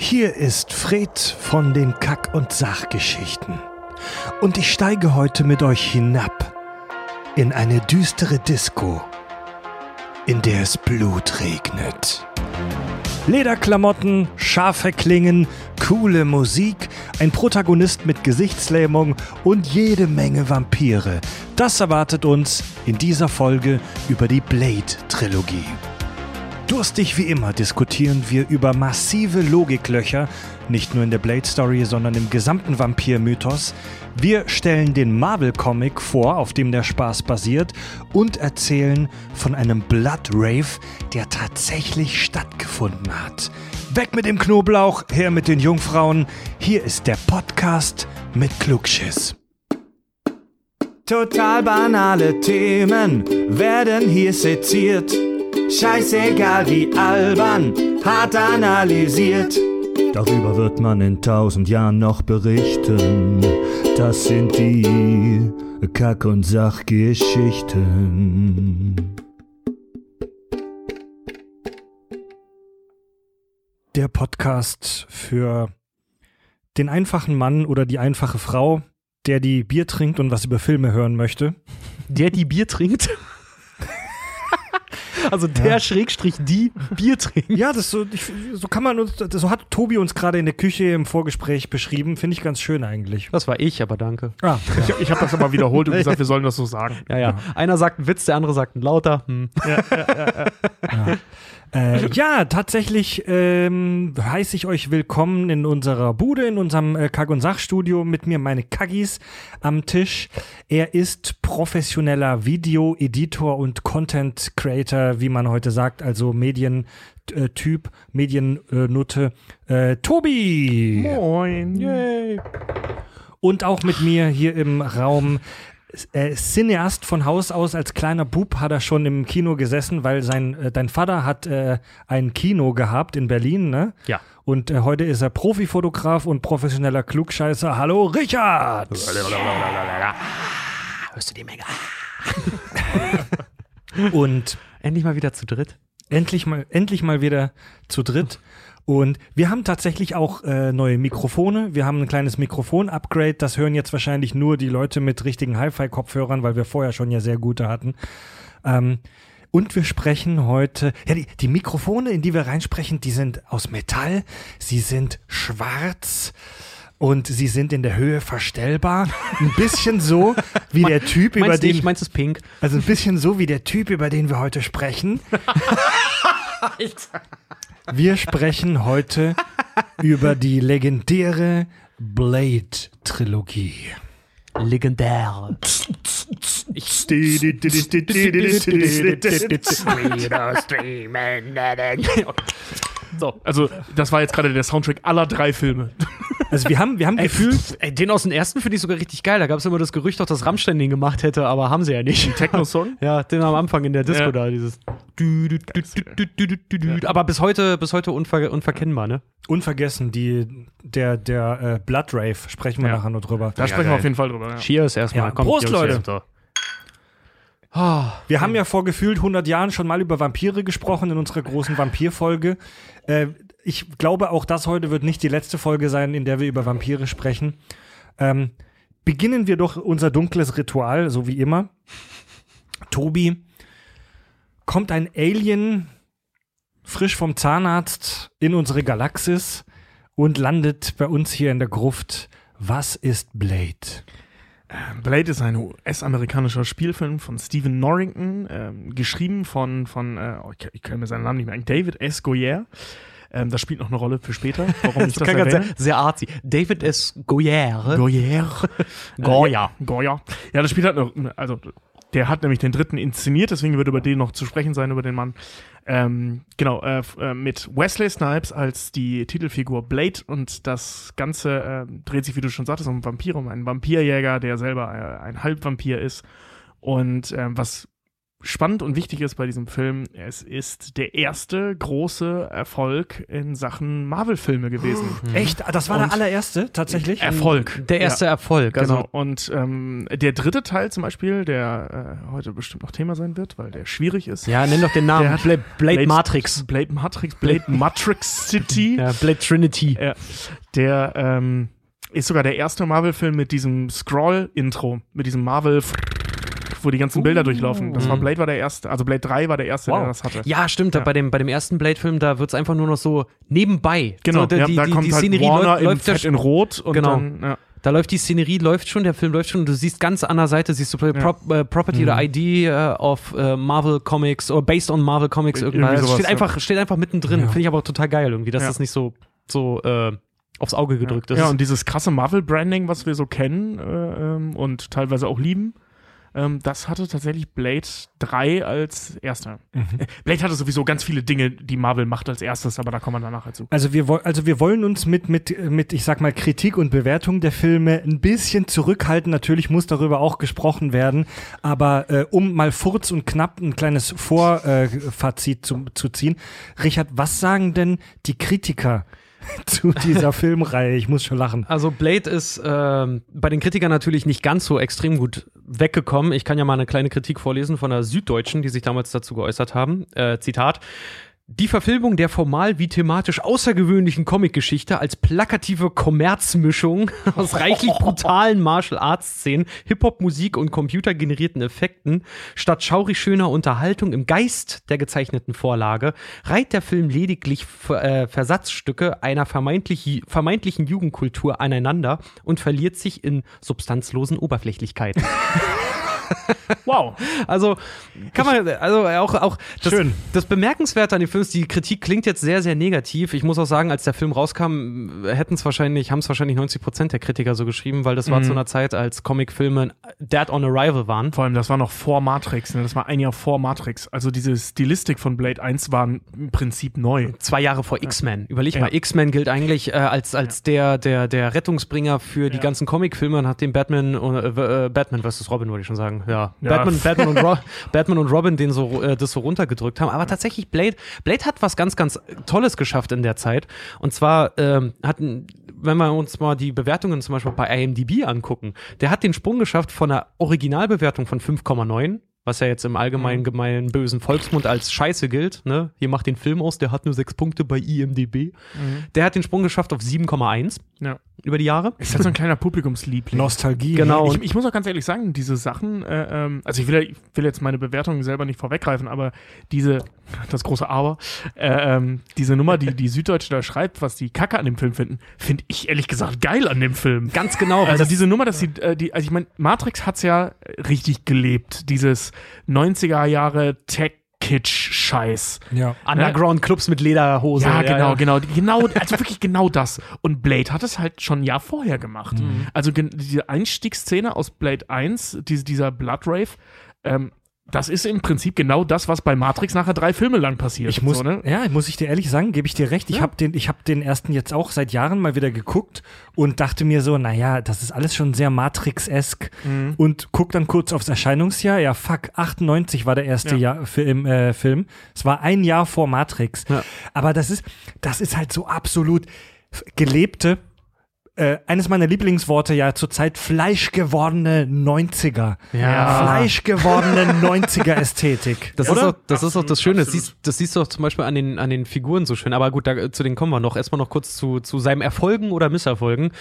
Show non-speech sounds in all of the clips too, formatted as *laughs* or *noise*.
Hier ist Fred von den Kack- und Sachgeschichten. Und ich steige heute mit euch hinab in eine düstere Disco, in der es Blut regnet. Lederklamotten, scharfe Klingen, coole Musik, ein Protagonist mit Gesichtslähmung und jede Menge Vampire. Das erwartet uns in dieser Folge über die Blade-Trilogie. Durstig wie immer diskutieren wir über massive Logiklöcher, nicht nur in der Blade Story, sondern im gesamten Vampir-Mythos. Wir stellen den Marvel-Comic vor, auf dem der Spaß basiert, und erzählen von einem Blood Rave, der tatsächlich stattgefunden hat. Weg mit dem Knoblauch, her mit den Jungfrauen. Hier ist der Podcast mit Klugschiss. Total banale Themen werden hier seziert. Scheißegal wie albern, hart analysiert. Darüber wird man in tausend Jahren noch berichten. Das sind die Kack- und Sachgeschichten. Der Podcast für den einfachen Mann oder die einfache Frau, der die Bier trinkt und was über Filme hören möchte. Der die Bier trinkt? *laughs* Also der Ja. Schrägstrich die Bier trinkt. Ja, das so, ich, so kann man uns, das, so hat Tobi uns gerade in der Küche im Vorgespräch beschrieben. Finde ich ganz schön eigentlich. Das war ich, aber danke. Ah, *laughs* Ich, ich habe das aber wiederholt und *laughs* gesagt, wir sollen das so sagen. Ja, ja. Einer sagt einen Witz, der andere sagt einen lauter. Hm. Äh, *laughs* ja, tatsächlich ähm, heiße ich euch willkommen in unserer Bude, in unserem äh, Kack- und Sachstudio mit mir meine Kaggis am Tisch. Er ist professioneller Video-Editor und Content-Creator, wie man heute sagt, also Medientyp, Mediennutte. Äh, Tobi! Moin. Yay. Und auch mit mir hier im Raum. Äh, Cineast von Haus aus, als kleiner Bub hat er schon im Kino gesessen, weil sein, äh, dein Vater hat äh, ein Kino gehabt in Berlin, ne? Ja. Und äh, heute ist er Profifotograf und professioneller Klugscheißer. Hallo Richard! Hörst du die Menge? *laughs* Und Endlich mal wieder zu dritt. endlich mal, endlich mal wieder zu dritt. Und wir haben tatsächlich auch äh, neue Mikrofone. Wir haben ein kleines Mikrofon-Upgrade. Das hören jetzt wahrscheinlich nur die Leute mit richtigen Hi-Fi-Kopfhörern, weil wir vorher schon ja sehr gute hatten. Ähm, und wir sprechen heute, ja, die, die Mikrofone, in die wir reinsprechen, die sind aus Metall. Sie sind schwarz. Und sie sind in der Höhe verstellbar. Ein bisschen so *laughs* wie der Typ, über den nicht, meinst es pink? also ein bisschen so wie der Typ, über den wir heute sprechen. *laughs* *laughs* Wir sprechen heute über die legendäre Blade-Trilogie. Legendär. So. Also, das war jetzt gerade der Soundtrack aller drei Filme. Also wir haben, wir haben gefühlt, den aus dem ersten finde ich sogar richtig geil. Da gab es immer das Gerücht, auch dass Rammstein den gemacht hätte, aber haben sie ja nicht. Techno-Song? Ja, den am Anfang in der Disco ja. da, dieses. Aber bis heute, bis heute unver unverkennbar, ne? Unvergessen, die, der, der äh, Blood Rave, sprechen wir ja. nachher noch drüber. Da ja, sprechen wir auf jeden Fall drüber. Cheers erstmal. Kommt, Prost, Leute. Wir haben ja vor gefühlt 100 Jahren schon mal über Vampire gesprochen in unserer großen Vampirfolge. Äh, ich glaube, auch das heute wird nicht die letzte Folge sein, in der wir über Vampire sprechen. Ähm, beginnen wir doch unser dunkles Ritual, so wie immer. Tobi, kommt ein Alien frisch vom Zahnarzt in unsere Galaxis und landet bei uns hier in der Gruft. Was ist Blade? Blade ist ein US-amerikanischer Spielfilm von Stephen Norrington, ähm, geschrieben von, von äh, oh, ich kann mir seinen Namen nicht merken, David S. Goyer. Ähm, das spielt noch eine Rolle für später, warum *laughs* ich das ganz erwähne. sehr, sehr artsy. David S. Goyer. Goyer. *laughs* Goya. Äh, Goya. Ja, das spielt halt noch, also der hat nämlich den dritten inszeniert, deswegen wird über den noch zu sprechen sein, über den Mann. Ähm, genau, äh, äh, mit Wesley Snipes als die Titelfigur Blade und das Ganze äh, dreht sich, wie du schon sagtest, um Vampire, um einen Vampirjäger, der selber äh, ein Halbvampir ist und ähm, was spannend und wichtig ist bei diesem Film, es ist der erste große Erfolg in Sachen Marvel-Filme gewesen. Echt? Das war Und- der allererste, tatsächlich? Erfolg. Der erste Erfolg. Also, Genau. Und ähm, der dritte Teil zum Beispiel, der äh, heute bestimmt noch Thema sein wird, weil der schwierig ist. ja, nenn doch den Namen. Hat- Blade, Blade Matrix. Blade Matrix, Blade *laughs* Matrix City. Ja, Blade Trinity. Ja, der ähm, ist sogar der erste Marvel-Film mit diesem Scroll-Intro, mit diesem Marvel, wo die ganzen Bilder durchlaufen. Das war Mhm. Blade war der erste, also Blade 3 war der erste, Wow. der das hatte. Ja, stimmt. Da Ja. Bei, dem, bei dem ersten Blade-Film, da wird es einfach nur noch so nebenbei. Genau, so, die, ja, da die, kommt die halt Szenerie Warner läuft, in, läuft ja fett in Rot und Genau. dann, ja. Da läuft die Szenerie, läuft schon, der Film läuft schon und du siehst ganz an der Seite, siehst du Prop, äh, Property oder ID äh, of äh, Marvel Comics oder based on Marvel Comics Irgendwie irgendwas. sowas, steht, ja. einfach, steht einfach mittendrin. Ja. Finde ich aber auch total geil irgendwie, dass Ja. das nicht so, so äh, aufs Auge gedrückt ist. Ja, und dieses krasse Marvel-Branding, was wir so kennen äh, ähm, und teilweise auch lieben, ähm, das hatte tatsächlich Blade 3 als erster. Mhm. Äh, Blade hatte sowieso ganz viele Dinge, die Marvel macht als erstes, aber da kommen wir danach dazu. Also wir, also wir wollen uns mit, mit, mit, ich sag mal, Kritik und Bewertung der Filme ein bisschen zurückhalten. Natürlich muss darüber auch gesprochen werden. Aber äh, um mal furz und knapp ein kleines Vorfazit zu, zu ziehen. Richard, was sagen denn die Kritiker *laughs* zu dieser Filmreihe? Ich muss schon lachen. Also Blade ist ähm, bei den Kritikern natürlich nicht ganz so extrem gut weggekommen. Ich kann ja mal eine kleine Kritik vorlesen von der Süddeutschen, die sich damals dazu geäußert haben. Äh, Zitat. Die Verfilmung der formal wie thematisch außergewöhnlichen Comicgeschichte als plakative Kommerzmischung *laughs* aus reichlich *laughs* brutalen Martial Arts Szenen, Hip-Hop-Musik und computergenerierten Effekten statt schaurig schöner Unterhaltung im Geist der gezeichneten Vorlage reiht der Film lediglich äh, Versatzstücke einer vermeintlich, vermeintlichen Jugendkultur aneinander und verliert sich in substanzlosen Oberflächlichkeiten. *laughs* *laughs* Wow. Also kann man, also auch, auch das, Schön. das Bemerkenswerte an dem Film ist, die Kritik klingt jetzt sehr, sehr negativ. Ich muss auch sagen, als der Film rauskam, hätten es wahrscheinlich, haben es wahrscheinlich 90 Prozent der Kritiker so geschrieben, weil das war Mhm. zu einer Zeit, als Comicfilme Dead on Arrival waren. Vor allem, das war noch vor Matrix, ne? das war ein Jahr vor Matrix. Also diese Stilistik von Blade 1 war im Prinzip neu. Zwei Jahre vor X-Men. Überleg Ja. mal, X-Men gilt eigentlich äh, als, als der, der, der Rettungsbringer für die Ja. ganzen Comicfilme, nachdem Batman, äh, äh, Batman vs. Robin, wollte ich schon sagen. Ja. Ja. Batman, Batman, und Ro *laughs* Batman und Robin den so, äh, das so runtergedrückt haben. Aber tatsächlich, Blade, Blade hat was ganz, ganz Tolles geschafft in der Zeit. Und zwar ähm, hatten, wenn wir uns mal die Bewertungen zum Beispiel bei IMDb angucken, der hat den Sprung geschafft von einer Originalbewertung von 5,9 was ja jetzt im allgemeinen gemeinen bösen Volksmund als Scheiße gilt, ne? Hier macht den Film aus, der hat nur sechs Punkte bei IMDb. Der hat den Sprung geschafft auf 7,1 Ja. über die Jahre. Ist halt so ein kleiner Publikumsliebling. Nostalgie. Genau. Ich, ich muss auch ganz ehrlich sagen, diese Sachen, äh, ähm, also ich will, ich will jetzt meine Bewertung selber nicht vorweggreifen, aber diese, das große Aber, äh, ähm, diese Nummer, die die Süddeutsche da schreibt, was die Kacke an dem Film finden, finde ich ehrlich gesagt geil an dem Film. Ganz genau. Also diese Nummer, dass die, äh, die also ich meine, Matrix hat's ja richtig gelebt, dieses 90er Jahre Tech-Kitsch-Scheiß. Ja. Underground-Clubs mit Lederhose. Ja, genau, genau, genau, also wirklich genau das. Und Blade hat es halt schon ein Jahr vorher gemacht. Also gen- diese Einstiegsszene aus Blade 1, diese, dieser Blood Rave, ähm, das ist im Prinzip genau das, was bei Matrix nachher drei Filme lang passiert. Ich muss, so, ne? ja, muss ich dir ehrlich sagen, gebe ich dir recht. Ich Ja. habe den, ich habe den ersten jetzt auch seit Jahren mal wieder geguckt und dachte mir so, naja, das ist alles schon sehr Matrix-esk. Mhm. Und guck dann kurz aufs Erscheinungsjahr. Ja, fuck, 98 war der erste Ja. Jahr Film, äh, Film. Es war ein Jahr vor Matrix. Ja. Aber das ist, das ist halt so absolut gelebte. Äh, eines meiner Lieblingsworte ja zurzeit fleischgewordene 90er. Ja. Fleischgewordene 90er Ästhetik. Das, Oder? ist, auch, das ist auch das Schöne, das absolut. siehst, das siehst du auch zum Beispiel an den, an den Figuren so schön. Aber gut, da, zu denen kommen wir noch. Erstmal noch kurz zu, zu seinem Erfolgen oder Misserfolgen.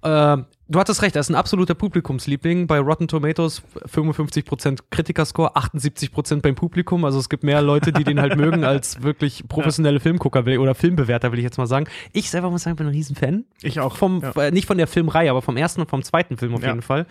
Äh, du hattest recht, er ist ein absoluter Publikumsliebling. Bei Rotten Tomatoes 55% Kritikerscore, 78% beim Publikum. Also es gibt mehr Leute, die den halt *laughs* mögen, als wirklich professionelle Filmgucker will, oder Filmbewerter, will ich jetzt mal sagen. Ich selber muss sagen, bin ein Riesenfan. Ich auch. Vom, ja. äh, nicht von der Filmreihe, aber vom ersten und vom zweiten Film auf Ja. jeden Fall.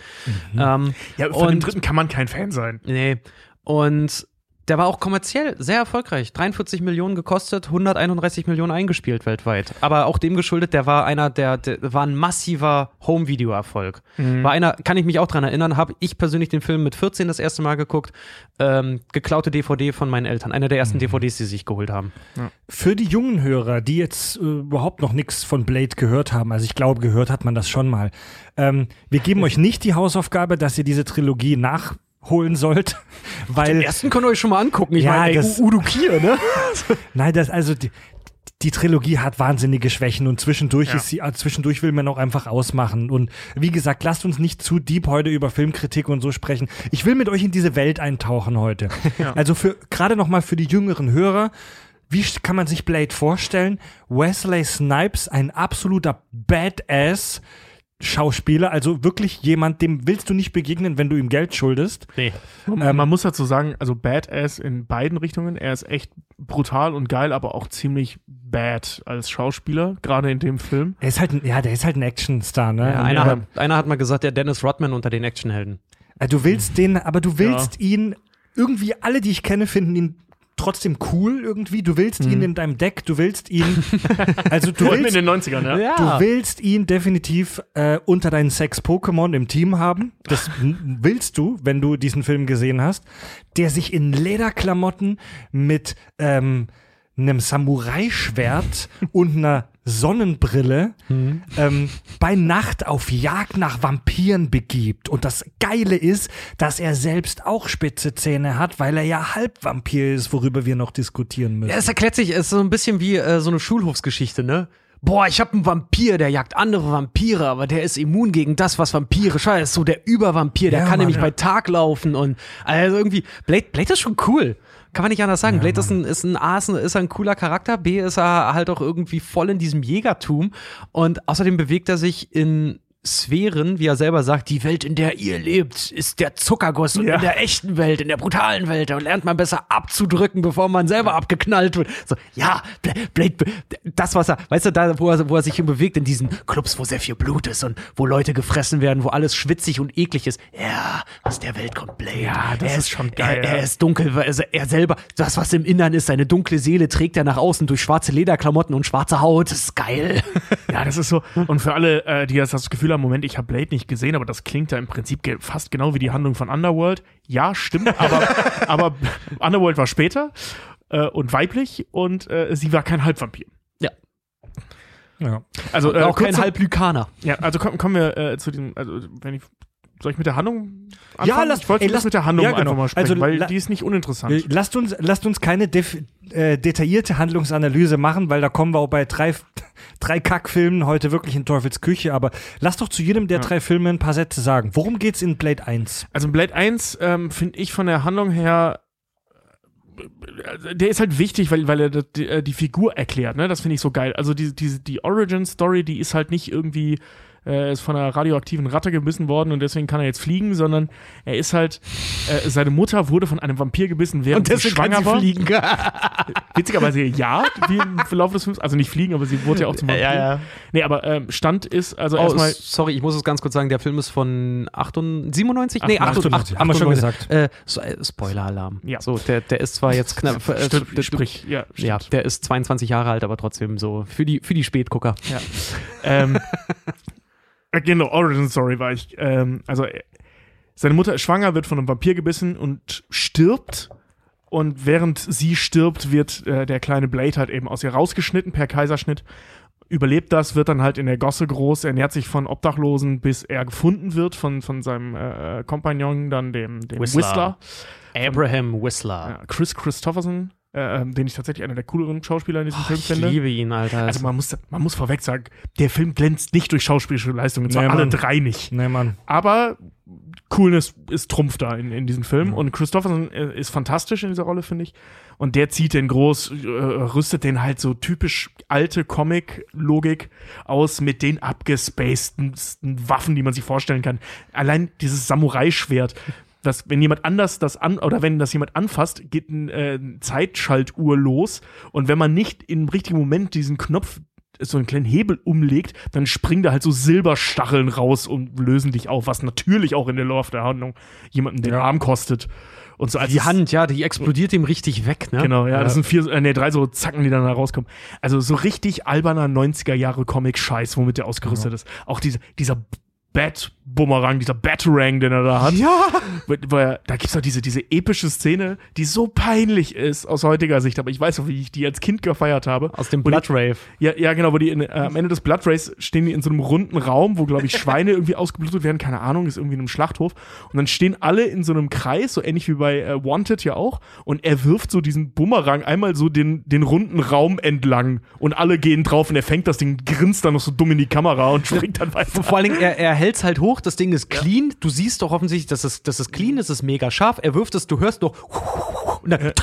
Ähm, ja, von dem dritten kann man kein Fan sein. Nee. Und der war auch kommerziell sehr erfolgreich. 43 Millionen gekostet, 131 Millionen eingespielt weltweit. Aber auch dem geschuldet, der war einer, der, der war ein massiver Home-Video-Erfolg. War einer, kann ich mich auch dran erinnern, habe ich persönlich den Film mit 14 das erste Mal geguckt. Ähm, geklaute DVD von meinen Eltern. Einer der ersten DVDs, die sie sich geholt haben. Für die jungen Hörer, die jetzt äh, überhaupt noch nichts von Blade gehört haben, also ich glaube, gehört hat man das schon mal. Ähm, wir geben *laughs* euch nicht die Hausaufgabe, dass ihr diese Trilogie holen sollt, weil Den ersten könnt ihr euch schon mal angucken. Ich Ja, meine, das- Udo Kier, ne? *laughs* Nein, das also die, die Trilogie hat wahnsinnige Schwächen und zwischendurch Ja. ist sie, also zwischendurch will man auch einfach ausmachen. Und wie gesagt, lasst uns nicht zu deep heute über Filmkritik und so sprechen. Ich will mit euch in diese Welt eintauchen heute. *laughs* Also für gerade noch mal für die jüngeren Hörer. Wie kann man sich Blade vorstellen? Wesley Snipes, ein absoluter Badass Schauspieler, also wirklich jemand, dem willst du nicht begegnen, wenn du ihm Geld schuldest. Nee. Ähm, man muss dazu sagen, also Badass in beiden Richtungen. Er ist echt brutal und geil, aber auch ziemlich bad als Schauspieler, gerade in dem Film. Er ist halt, ein, ja, der ist halt ein Actionstar, ne? Ja, einer, er- hat, einer hat mal gesagt, der Dennis Rodman unter den Actionhelden. Äh, Du willst den, aber du willst ihn, irgendwie alle, die ich kenne, finden ihn trotzdem cool irgendwie. Du willst ihn in deinem Deck, du willst ihn, *laughs* also du allem in willst, den 90ern, ja. du willst ihn definitiv äh, unter deinen Sex-Pokémon im Team haben. Das *laughs* willst du, wenn du diesen Film gesehen hast. Der sich in Lederklamotten mit ähm, einem Samurai-Schwert und einer Sonnenbrille ähm, bei Nacht auf Jagd nach Vampiren begibt. Und das Geile ist, dass er selbst auch spitze Zähne hat, weil er ja Halbvampir ist, worüber wir noch diskutieren müssen. Ja, es erklärt sich, es ist so ein bisschen wie äh, so eine Schulhofsgeschichte, ne? Boah, ich hab einen Vampir, der jagt andere Vampire, aber der ist immun gegen das, was Vampire scheiße. Ist so der Übervampir, der Ja, kann Mann, nämlich ja. bei Tag laufen und also irgendwie, Blade, Blade ist schon cool. Kann man nicht anders sagen. Blade ist ein, ist ein A, ist ein, ist ein cooler Charakter, B ist er halt auch irgendwie voll in diesem Jägertum. Und außerdem bewegt er sich in Sphären, wie er selber sagt, die Welt, in der ihr lebt, ist der Zuckerguss und Ja. in der echten Welt, in der brutalen Welt, da lernt man besser abzudrücken, bevor man selber abgeknallt wird. So, ja, Bla- Blade, das, was er, weißt du, da, wo er, wo er sich hin bewegt, in diesen Clubs, wo sehr viel Blut ist und wo Leute gefressen werden, wo alles schwitzig und eklig ist. Ja, aus der Welt kommt Blade. Ja, das er ist schon geil, Er, er ist dunkel, weil also er selber, das, was im Innern ist, seine dunkle Seele trägt er nach außen durch schwarze Lederklamotten und schwarze Haut. Das ist geil. *laughs* Ja, das ist so. Und für alle, äh, die jetzt das Gefühl haben, Moment, ich habe Blade nicht gesehen, aber das klingt ja im Prinzip ge fast genau wie die Handlung von Underworld. Ja, stimmt, *laughs* aber, aber Underworld war später äh, und weiblich und äh, sie war kein Halbvampir. Ja. ja. Also äh, auch kein Halblykaner. Ja, also kommen, kommen wir äh, zu dem, also wenn ich, soll ich mit der Handlung anfangen? Ja, lass- ich wollte ey, lass lass- mit der Handlung ja, genau. einfach mal sprechen, Also, weil die ist nicht uninteressant. Lasst uns, lasst uns keine def, äh, detaillierte Handlungsanalyse machen, weil da kommen wir auch bei drei, *laughs* drei Kackfilmen heute wirklich in Teufels Küche. Aber lasst doch zu jedem der drei Filme ein paar Sätze sagen. Worum geht's in Blade 1? Also Blade 1 ähm, finde ich von der Handlung her äh, der ist halt wichtig, weil, weil er die, äh, die Figur erklärt, ne? Das finde ich so geil. Also die, die, die Origin-Story, die ist halt nicht irgendwie, äh, ist von einer radioaktiven Ratte gebissen worden und deswegen kann er jetzt fliegen, sondern er ist halt, äh, seine Mutter wurde von einem Vampir gebissen, während sie schwanger war. fliegen. *laughs* *laughs* Witzigerweise ja, wie im Verlauf des Films. Also nicht fliegen, aber sie wurde ja auch zum Vampir. Ja, ja. Nee, aber ähm, Stand ist, also Oh, erstmal. sorry, ich muss es ganz kurz sagen, der Film ist von 98, 97? Nee, 98, 98, haben wir schon gesagt. Äh, so, äh, Spoiler-Alarm. Ja. So, der, der ist zwar jetzt knapp. Äh, Stimmt, der- sprich, ja, stimmt. ja, der ist 22 Jahre alt, aber trotzdem so für die, für die Spätgucker. Ja. ähm, äh, *laughs* genau, Origin Story war ich. Ähm, also, äh, seine Mutter ist schwanger, wird von einem Vampir gebissen und stirbt. Und während sie stirbt, wird äh, der kleine Blade halt eben aus ihr rausgeschnitten per Kaiserschnitt. Überlebt das, wird dann halt in der Gosse groß, ernährt sich von Obdachlosen, bis er gefunden wird von, von seinem äh, Kompagnon, dann dem, dem Whistler. Whistler. Abraham Whistler. Ja, Chris Christopherson, äh, ähm, den ich tatsächlich einer der cooleren Schauspieler in diesem Oh, Film ich finde. liebe ihn, Alter. Also man muss, man muss vorweg sagen, der Film glänzt nicht durch schauspielische Leistungen, zwar Nee, alle drei nicht. Nee, Mann. Aber Coolness ist Trumpf da in, in diesem Film und Christopherson äh, ist fantastisch in dieser Rolle, finde ich. Und der zieht den groß, äh, rüstet den halt so typisch alte Comic-Logik aus mit den abgespacedsten Waffen, die man sich vorstellen kann. Allein dieses Samurai-Schwert, dass wenn jemand anders das an oder wenn das jemand anfasst, geht ein äh, Zeitschaltuhr los und wenn man nicht im richtigen Moment diesen Knopf so einen kleinen Hebel umlegt, dann springen da halt so Silberstacheln raus und lösen dich auf, was natürlich auch in der Lauf der Handlung jemanden den Ja. Arm kostet. Und so als die Hand, ja, die explodiert ihm richtig weg, ne? Genau, ja, das sind vier, äh, nee, drei so Zacken, die dann da rauskommen. Also so richtig alberner 90er Jahre Comic-Scheiß, womit der ausgerüstet ist. Auch diese, dieser Bad Bumerang, dieser Batarang, den er da hat. Ja. Er- Da gibt's doch diese, diese epische Szene, die so peinlich ist aus heutiger Sicht, aber ich weiß noch, wie ich die als Kind gefeiert habe. Aus dem Blood Rave. Ja, ja, genau, wo die in, äh, am Ende des Blood Race stehen die in so einem runden Raum, wo, glaube ich, *laughs* Schweine irgendwie ausgeblutet werden, keine Ahnung, ist irgendwie in einem Schlachthof. Und dann stehen alle in so einem Kreis, so ähnlich wie bei äh, Wanted ja auch. Und er wirft so diesen Bumerang einmal so den, den runden Raum entlang. Und alle gehen drauf und er fängt das Ding, grinst dann noch so dumm in die Kamera und springt dann weiter. Vor allen Dingen, er, er hält es halt hoch, das Ding ist clean. Du siehst doch offensichtlich, dass es, dass es clean ist, es ist mega scharf. Er wirft es, du hörst doch und dann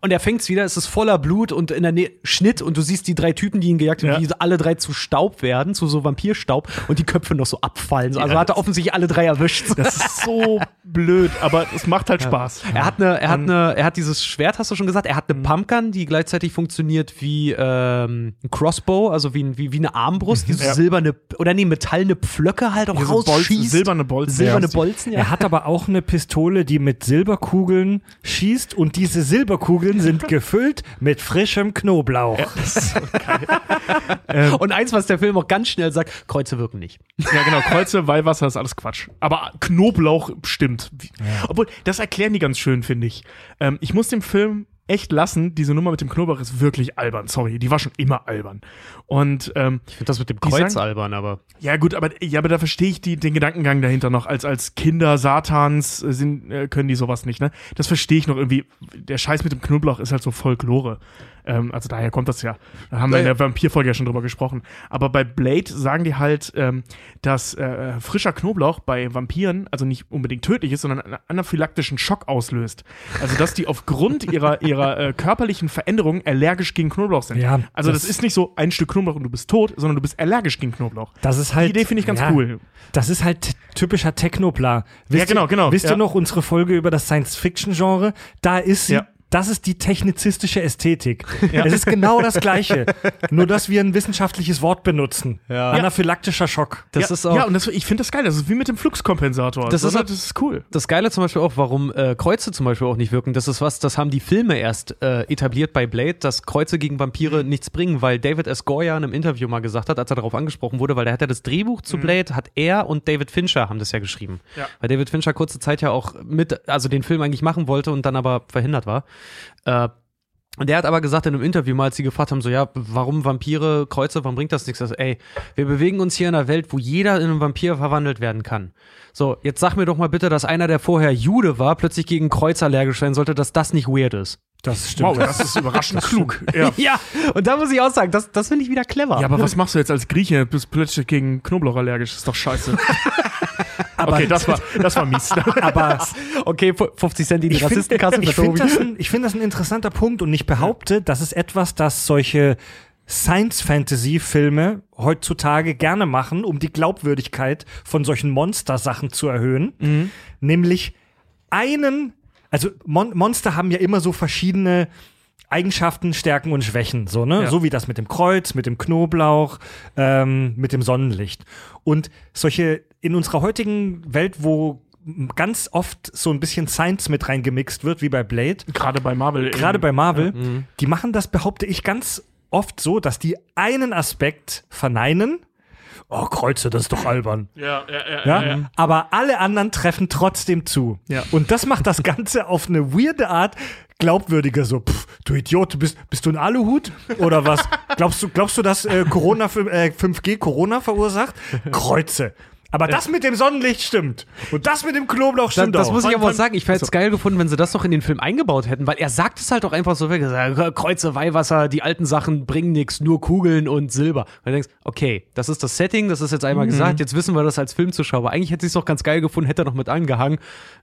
und er fängt es wieder, es ist voller Blut und in der Nähe Schnitt und du siehst die drei Typen, die ihn gejagt haben, Ja. wie alle drei zu Staub werden, zu so Vampirstaub und die Köpfe noch so abfallen. Also Ja, hat er offensichtlich alle drei erwischt. *laughs* Das ist so blöd, aber es macht halt Spaß. Er hat eine, er hat eine, er hat dieses Schwert, hast du schon gesagt, er hat eine Pumpgun, die gleichzeitig funktioniert wie ähm, ein Crossbow, also wie, wie, wie eine Armbrust, die so Ja. silberne, oder nee, metallene Pflöcke halt auch rausschießt. silberne Bolzen. Silberne Ja. Bolzen, ja. Er hat aber auch eine Pistole, die mit Silberkugeln schießt und diese Silberkugeln sind gefüllt mit frischem Knoblauch. Und eins, was der Film auch ganz schnell sagt, Kreuze wirken nicht. Ja, genau. Kreuze, Weihwasser ist alles Quatsch. Aber Knoblauch stimmt. Wie- Obwohl, das erklären die ganz schön, finde ich. Ähm, ich muss dem Film echt lassen, diese Nummer mit dem Knoblauch ist wirklich albern. Sorry, die war schon immer albern. Und ähm, Ich finde das mit dem Kreuz sagen- albern, aber. ja gut, aber ja, aber da verstehe ich die, den Gedankengang dahinter noch. Als als Kinder Satans äh, sind, äh, können die sowas nicht. Ne, das verstehe ich noch irgendwie. Der Scheiß mit dem Knoblauch ist halt so Folklore. Ähm, also daher kommt das ja. Da haben wir in der Vampirfolge ja schon drüber gesprochen. Aber bei Blade sagen die halt, ähm, dass äh, frischer Knoblauch bei Vampiren also nicht unbedingt tödlich ist, sondern einen anaphylaktischen Schock auslöst. Also dass die aufgrund ihrer ihrer äh, körperlichen Veränderungen allergisch gegen Knoblauch sind. Ja, also das, das- ist nicht so ein Stück Knoblauch und du bist tot, sondern du bist allergisch gegen Knoblauch. Das ist halt. Die Idee finde ich ganz ja, cool. Das ist halt typischer Technopla. Wisst Ja, genau, genau, Wisst ja. ihr noch unsere Folge über das Science-Fiction-Genre? Da ist sie. Ja. Das ist die technizistische Ästhetik. *laughs* Es ist genau das Gleiche. Nur, dass wir ein wissenschaftliches Wort benutzen. Ja. Anaphylaktischer Schock. Das ja, ist auch. ja, und das, ich finde das geil. Das ist wie mit dem Fluxkompensator. Das ist oder? auch- das ist cool. das Geile zum Beispiel auch, warum äh, Kreuze zum Beispiel auch nicht wirken, das ist was, das haben die Filme erst äh, etabliert bei Blade, dass Kreuze gegen Vampire nichts bringen, weil David S. Goya in einem Interview mal gesagt hat, als er darauf angesprochen wurde, weil der hat ja das Drehbuch zu Blade, hat er und David Fincher haben das ja geschrieben. Ja. Weil David Fincher kurze Zeit ja auch mit, also den Film eigentlich machen wollte und dann aber verhindert war. Äh, der hat aber gesagt in einem Interview mal, als sie gefragt haben, so, ja, warum Vampire, Kreuze, warum bringt das nichts? Also, ey, wir bewegen uns hier in einer Welt, wo jeder in einen Vampir verwandelt werden kann. So, jetzt sag mir doch mal bitte, dass einer, der vorher Jude war, plötzlich gegen Kreuz allergisch sein sollte, dass das nicht weird ist. Das stimmt. Wow, das ist überraschend klug. Ja. *laughs* Ja, und da muss ich auch sagen, das, das finde ich wieder clever. ja, aber was machst du jetzt als Grieche? Bist plötzlich gegen Knoblauch allergisch. Das ist doch scheiße. *laughs* Aber, Okay, das war, *laughs* das war mies. aber okay, 50 Cent in die ich finde Rassistenkasse für ich find Tobi. das, ein- ich find das ein interessanter Punkt und ich behaupte, das ist etwas, das solche Science-Fantasy-Filme heutzutage gerne machen, um die Glaubwürdigkeit von solchen Monster-Sachen zu erhöhen. Nämlich einen, also Mon Monster haben ja immer so verschiedene Eigenschaften, Stärken und Schwächen, so, ne? Ja. So wie das mit dem Kreuz, mit dem Knoblauch, ähm, mit dem Sonnenlicht. Und solche, in unserer heutigen Welt, wo ganz oft so ein bisschen Science mit reingemixt wird, wie bei Blade, Gerade bei Marvel. gerade bei Marvel, die machen das, behaupte ich, ganz oft so, dass die einen Aspekt verneinen. Oh, Kreuze, das ist doch albern. *laughs* Ja, ja, ja. Ja? Aber alle anderen treffen trotzdem zu. Ja. Und das macht das Ganze auf eine weirde Art glaubwürdiger. So, pff, du Idiot, du bist, bist du ein Aluhut? Oder was? *laughs* glaubst du, glaubst du, dass äh, Corona, äh, 5G Corona verursacht? Kreuze. Aber das mit dem Sonnenlicht stimmt. Und das mit dem Knoblauch Das, stimmt das auch. muss ich aber auch sagen. Ich hätte es geil gefunden, wenn sie das doch in den Film eingebaut hätten, weil er sagt es halt auch einfach so weg. sagt, Kreuze, Weihwasser, die alten Sachen bringen nichts, nur Kugeln und Silber. Und du denkst, okay, das ist das Setting, das ist jetzt einmal gesagt, jetzt wissen wir das als Filmzuschauer. Eigentlich hätte ich es doch ganz geil gefunden, hätte er noch mit angehangen.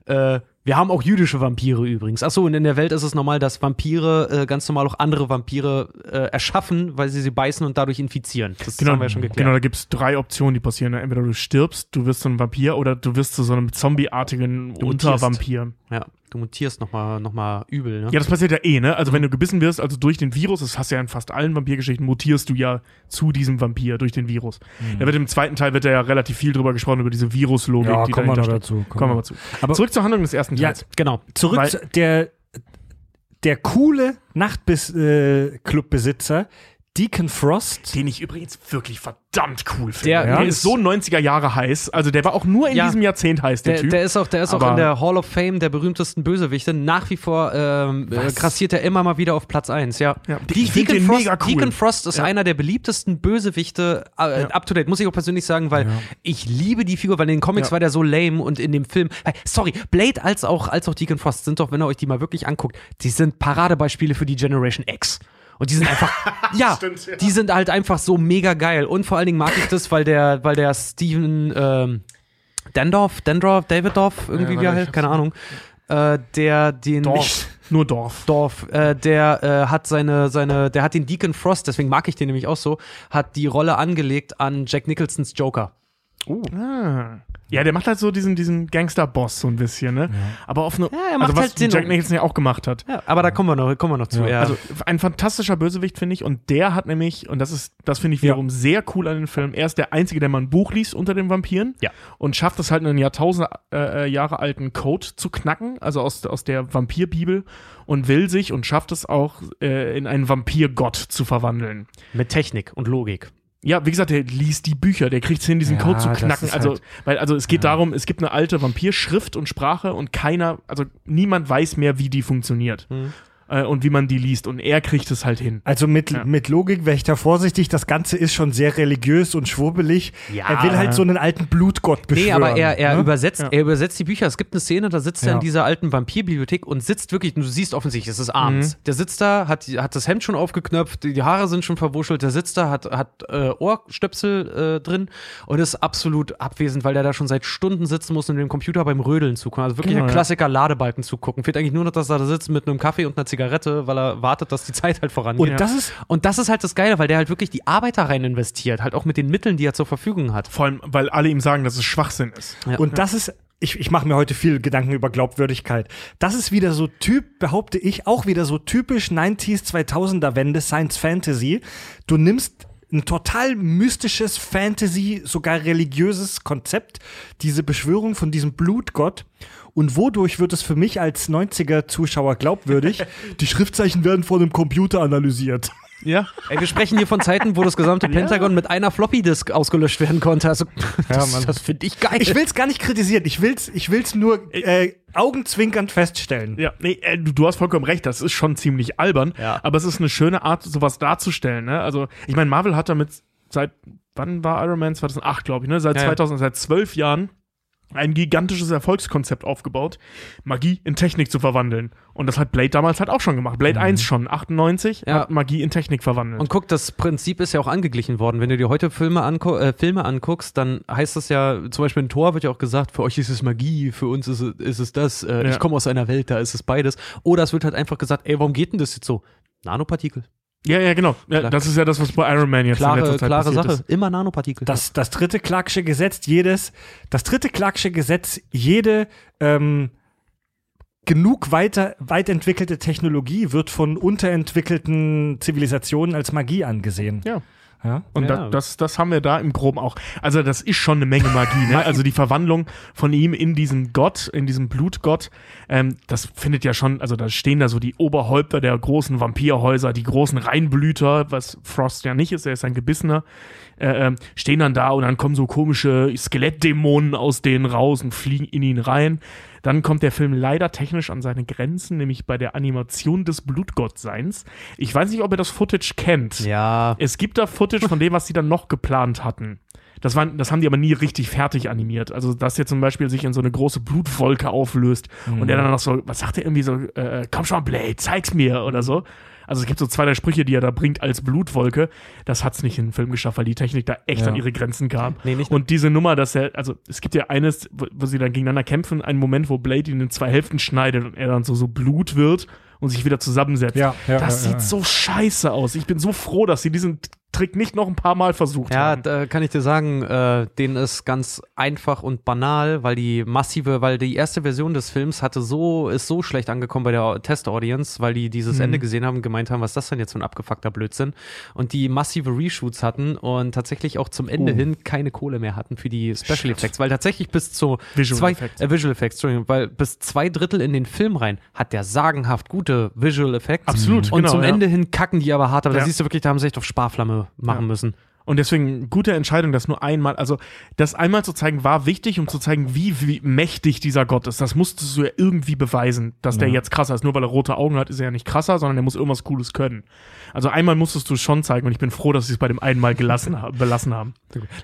Äh, wir haben auch jüdische Vampire übrigens. Achso, und in der Welt ist es normal, dass Vampire äh, ganz normal auch andere Vampire äh, erschaffen, weil sie sie beißen und dadurch infizieren. Das Genau, haben wir ja schon geklärt. genau, da gibt es drei Optionen, die passieren. Entweder du stirbst, du wirst zu einem Vampir oder du wirst zu so einem zombieartigen. Untervampir. Ja, du mutierst nochmal noch mal übel, ne? Ja, das passiert ja eh, ne? Also wenn du gebissen wirst, also durch den Virus, das hast du ja in fast allen Vampirgeschichten, mutierst du ja zu diesem Vampir durch den Virus. Da wird im zweiten Teil wird da ja relativ viel drüber gesprochen, über diese Viruslogik, Ja, die kommen wir dazu, kommen Kommen wir mal zu. Aber- Zurück zur Handlung des ersten Ja, Teils. Genau. Zurück Weil- zu der, der coole Nachtclubbesitzer, Deacon Frost. Den ich übrigens wirklich verdammt cool finde. Der- Der, der ist so 90er Jahre heiß. Also der war auch nur in Ja. diesem Jahrzehnt heiß, der, Der, Typ. der ist auch, der ist auch in der Hall of Fame der berühmtesten Bösewichte. Nach wie vor ähm, äh, grassiert er immer mal wieder auf Platz 1, ja. Ja, ich find Deacon, den Frost, mega cool. Deacon Frost ist Ja. einer der beliebtesten Bösewichte äh, Ja. up to date, muss ich auch persönlich sagen, weil ich liebe die Figur, weil in den Comics Ja. war der so lame und in dem Film, äh, sorry, Blade als auch, als auch Deacon Frost sind doch, wenn ihr euch die mal wirklich anguckt, die sind Paradebeispiele für die Generation X. Und die sind einfach, *laughs* ja, Stimmt, ja. die sind halt einfach so mega geil. Und vor allen Dingen mag ich das, weil der, weil der Steven ähm, Dendorf, Dendorf, Davidoff, irgendwie Ja, wie er heißt, keine Ahnung, äh, der den Dorf. Nur Dorf. Dorf, äh, der äh, hat seine, seine, der hat den Deacon Frost, deswegen mag ich den nämlich auch so, hat die Rolle angelegt an Jack Nicholsons Joker. Ah. Ja, der macht halt so diesen, diesen Gangster-Boss so ein bisschen, ne? Aber auf eine. Ja, er macht also was halt den- Jack Nicholson ja auch gemacht hat. Ja, aber da kommen wir noch, kommen wir noch zu. Ja. Also ein fantastischer Bösewicht, finde ich. Und der hat nämlich, und das ist, das finde ich wiederum sehr cool an dem Film, er ist der Einzige, der mal ein Buch liest unter den Vampiren. Ja. Und schafft es halt, einen Jahrtausende äh, Jahre alten Code zu knacken, also aus, aus der Vampirbibel. Und will sich und schafft es auch, äh, in einen Vampirgott zu verwandeln. mit Technik und Logik. Ja, wie gesagt, der liest die Bücher, der kriegt es hin, diesen Ja, Code zu knacken. Also, halt- weil, also es geht darum, es gibt eine alte Vampirschrift und Sprache und keiner, also niemand weiß mehr, wie die funktioniert. Mhm. Äh, und wie man die liest. Und er kriegt es halt hin. Also mit, Ja. mit Logik wäre ich da vorsichtig. Das Ganze ist schon sehr religiös und schwurbelig. Ja. er will halt so einen alten Blutgott beschwören. Nee, aber er, er ne? übersetzt, Ja. er übersetzt die Bücher. Es gibt eine Szene, da sitzt er in dieser alten Vampirbibliothek und sitzt wirklich, du siehst offensichtlich, es ist abends. Der sitzt da, hat, hat das Hemd schon aufgeknöpft, die Haare sind schon verwuschelt, der sitzt da, hat, hat äh, Ohrstöpsel äh, drin und ist absolut abwesend, weil der da schon seit Stunden sitzen muss und dem Computer beim Rödeln zugucken. Also wirklich Genau, ein ja. Klassiker Ladebalken zugucken. Fehlt eigentlich nur noch, dass er da sitzt mit einem Kaffee und einer Zigarette, weil er wartet, dass die Zeit halt vorangeht. Und das ist Und das ist halt das Geile, weil der halt wirklich die Arbeit da rein investiert, halt auch mit den Mitteln, die er zur Verfügung hat. Vor allem, weil alle ihm sagen, dass es Schwachsinn ist. Ja. Und das ist, ich, ich mache mir heute viel Gedanken über Glaubwürdigkeit. Das ist wieder so Typ, behaupte ich, auch wieder so typisch 90s, 2000er Wende, Science Fantasy. Du nimmst ein total mystisches Fantasy, sogar religiöses Konzept, diese Beschwörung von diesem Blutgott. Und wodurch wird es für mich als 90er-Zuschauer glaubwürdig? *laughs* Die Schriftzeichen werden von einem Computer analysiert. Ja. Ey, wir sprechen hier von Zeiten, wo das gesamte Pentagon mit einer Floppy-Disk ausgelöscht werden konnte. Also, das, Mann. das finde ich geil. Ich will's gar nicht kritisieren. Ich will's, ich will's nur äh, augenzwinkernd feststellen. Ja, nee, äh, du, du hast vollkommen recht, das ist schon ziemlich albern, Ja. aber es ist eine schöne Art, sowas darzustellen. Ne? Also, ich meine, Marvel hat damit seit, wann war Iron Man? 2008, glaube ich, ne? Seit Ja, ja. 2000, seit zwölf Jahren ein gigantisches Erfolgskonzept aufgebaut, Magie in Technik zu verwandeln. Und das hat Blade damals halt auch schon gemacht. Blade 1 schon, 98, Ja. hat Magie in Technik verwandelt. Und guck, das Prinzip ist ja auch angeglichen worden. Wenn du dir heute Filme, angu äh, Filme anguckst, dann heißt das ja, zum Beispiel in Tor wird ja auch gesagt, für euch ist es Magie, für uns ist es, ist es das. Äh, Ja. Ich komme aus einer Welt, da ist es beides. Oder es wird halt einfach gesagt, ey, warum geht denn das jetzt so? Nanopartikel. Ja, ja, genau. Ja, das ist ja das, was bei Iron Man jetzt in Klare, letzter Zeit klare passiert Sache. ist. Immer Nanopartikel. Das, das dritte Clarksche Gesetz, jedes, das dritte Clarksche Gesetz, jede ähm, genug weiter, weit entwickelte Technologie wird von unterentwickelten Zivilisationen als Magie angesehen. Ja. Ja? Und Ja. da, das, das haben wir da im Groben auch. Also das ist schon eine Menge Magie. Ne? Also die Verwandlung von ihm in diesen Gott, in diesen Blutgott, ähm, das findet ja schon, also da stehen da so die Oberhäupter der großen Vampirhäuser, die großen Reinblüter, was Frost ja nicht ist, er ist ein Gebissener, äh, ähm, stehen dann da und dann kommen so komische Skelettdämonen aus denen raus und fliegen in ihn rein. Dann kommt der Film leider technisch an seine Grenzen, nämlich bei der Animation des Blutgottseins. Ich weiß nicht, ob ihr das Footage kennt. ja. Es gibt da Footage von dem, was sie dann noch geplant hatten. Das, waren, das haben die aber nie richtig fertig animiert. Also, dass er zum Beispiel sich in so eine große Blutwolke auflöst und er dann noch so, was sagt er irgendwie so, äh, komm schon, Blade, zeig's mir oder so. Also es gibt so zwei, drei Sprüche, die er da bringt als Blutwolke. Das hat's nicht in den Film geschafft, weil die Technik da echt Ja. an ihre Grenzen kam. Nee, nicht und diese Nummer, dass er, also es gibt ja eines, wo, wo sie dann gegeneinander kämpfen, einen Moment, wo Blade ihn in zwei Hälften schneidet und er dann so, so Blut wird und sich wieder zusammensetzt. Ja, ja, das ja, sieht so scheiße aus. Ich bin so froh, dass sie diesen Trick nicht noch ein paar Mal versucht Ja, haben. da kann ich dir sagen, äh, den ist ganz einfach und banal, weil die massive, weil die erste Version des Films hatte so, ist so schlecht angekommen bei der Test-Audience, weil die dieses Mhm. Ende gesehen haben und gemeint haben, was ist das denn jetzt für ein abgefuckter Blödsinn? Und die massive Reshoots hatten und tatsächlich auch zum Ende Oh. hin keine Kohle mehr hatten für die Special Shit. Effects, weil tatsächlich bis zu Visual zwei, Effects. Äh, Visual Effects, Entschuldigung, weil bis zwei Drittel in den Film rein hat der sagenhaft gute Visual Effects. Absolut, Und genau, zum ja. Ende hin kacken die aber hart, aber Ja. da siehst du wirklich, da haben sie echt auf Sparflamme machen Ja. müssen. Und deswegen gute Entscheidung, das nur einmal, also das einmal zu zeigen, war wichtig, um zu zeigen, wie, wie mächtig dieser Gott ist. Das musstest du ja irgendwie beweisen, dass der Ja. jetzt krasser ist. Nur weil er rote Augen hat, ist er ja nicht krasser, sondern er muss irgendwas Cooles können. Also einmal musstest du es schon zeigen und ich bin froh, dass sie es bei dem einen Mal gelassen, ha- *laughs* belassen haben.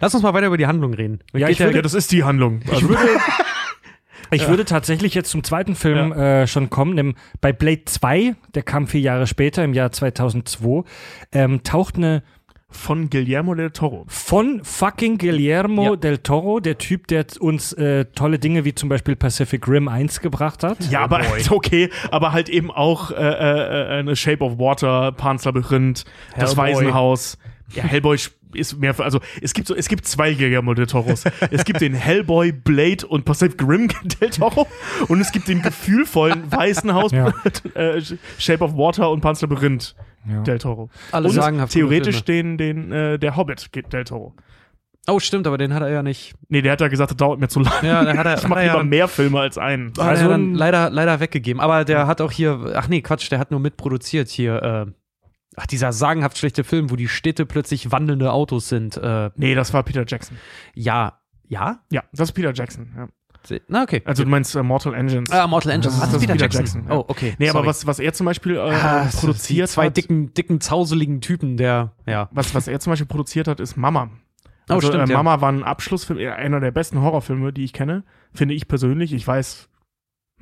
Lass uns mal weiter über die Handlung reden. Ja, ich würde- Ja, das ist die Handlung. Also, *laughs* Ich würde tatsächlich jetzt zum zweiten Film äh, schon kommen. Nimm, bei Blade 2, der kam vier Jahre später, im Jahr 2002, ähm, taucht eine von Guillermo del Toro. von fucking Guillermo Ja. del Toro, der Typ, der uns äh, tolle Dinge wie zum Beispiel Pacific Rim 1 gebracht hat. Ja, aber *laughs* okay, aber halt eben auch äh, äh, eine Shape of Water, Pan's Labyrinth, das Hellboy. Waisenhaus. Ja, Hellboy ist mehr, also es gibt so, es gibt zwei Guillermo del Toros. *laughs* es gibt den Hellboy, Blade und Pacific Rim *laughs* del Toro und es gibt den gefühlvollen Waisenhaus, Ja. äh, Shape of Water und Pan's Labyrinth Ja. del Toro. Alle und sagenhaft theoretisch den, den äh, der Hobbit del Toro. Oh, stimmt, aber den hat er ja nicht. Nee, der hat ja gesagt, das dauert mir zu lang. Ja, der hat er, *laughs* ich hat mache er ja lieber dann, mehr Filme als einen. hat er Also ja dann leider, leider weggegeben. Aber der hat auch hier, ach nee, Quatsch, der hat nur mitproduziert hier, äh, ach, dieser sagenhaft schlechte Film, wo die Städte plötzlich wandelnde Autos sind. Äh, Nee, das war Peter Jackson. ja, ja? Ja, das ist Peter Jackson. Ja. Na, okay. Also du meinst äh, Mortal Engines. Ah, Mortal Engines. Das Ach, ist Peter Jackson. Jackson, ja. Oh, okay. nee, aber sorry. was, was er zum Beispiel äh, Ah, produziert zwei hat, dicken, dicken, zauseligen Typen, der, ja. was, was er zum Beispiel produziert hat, ist Mama. Oh, Also, stimmt, äh, ja. Mama war ein Abschlussfilm, äh, einer der besten Horrorfilme, die ich kenne, finde ich persönlich. Ich weiß,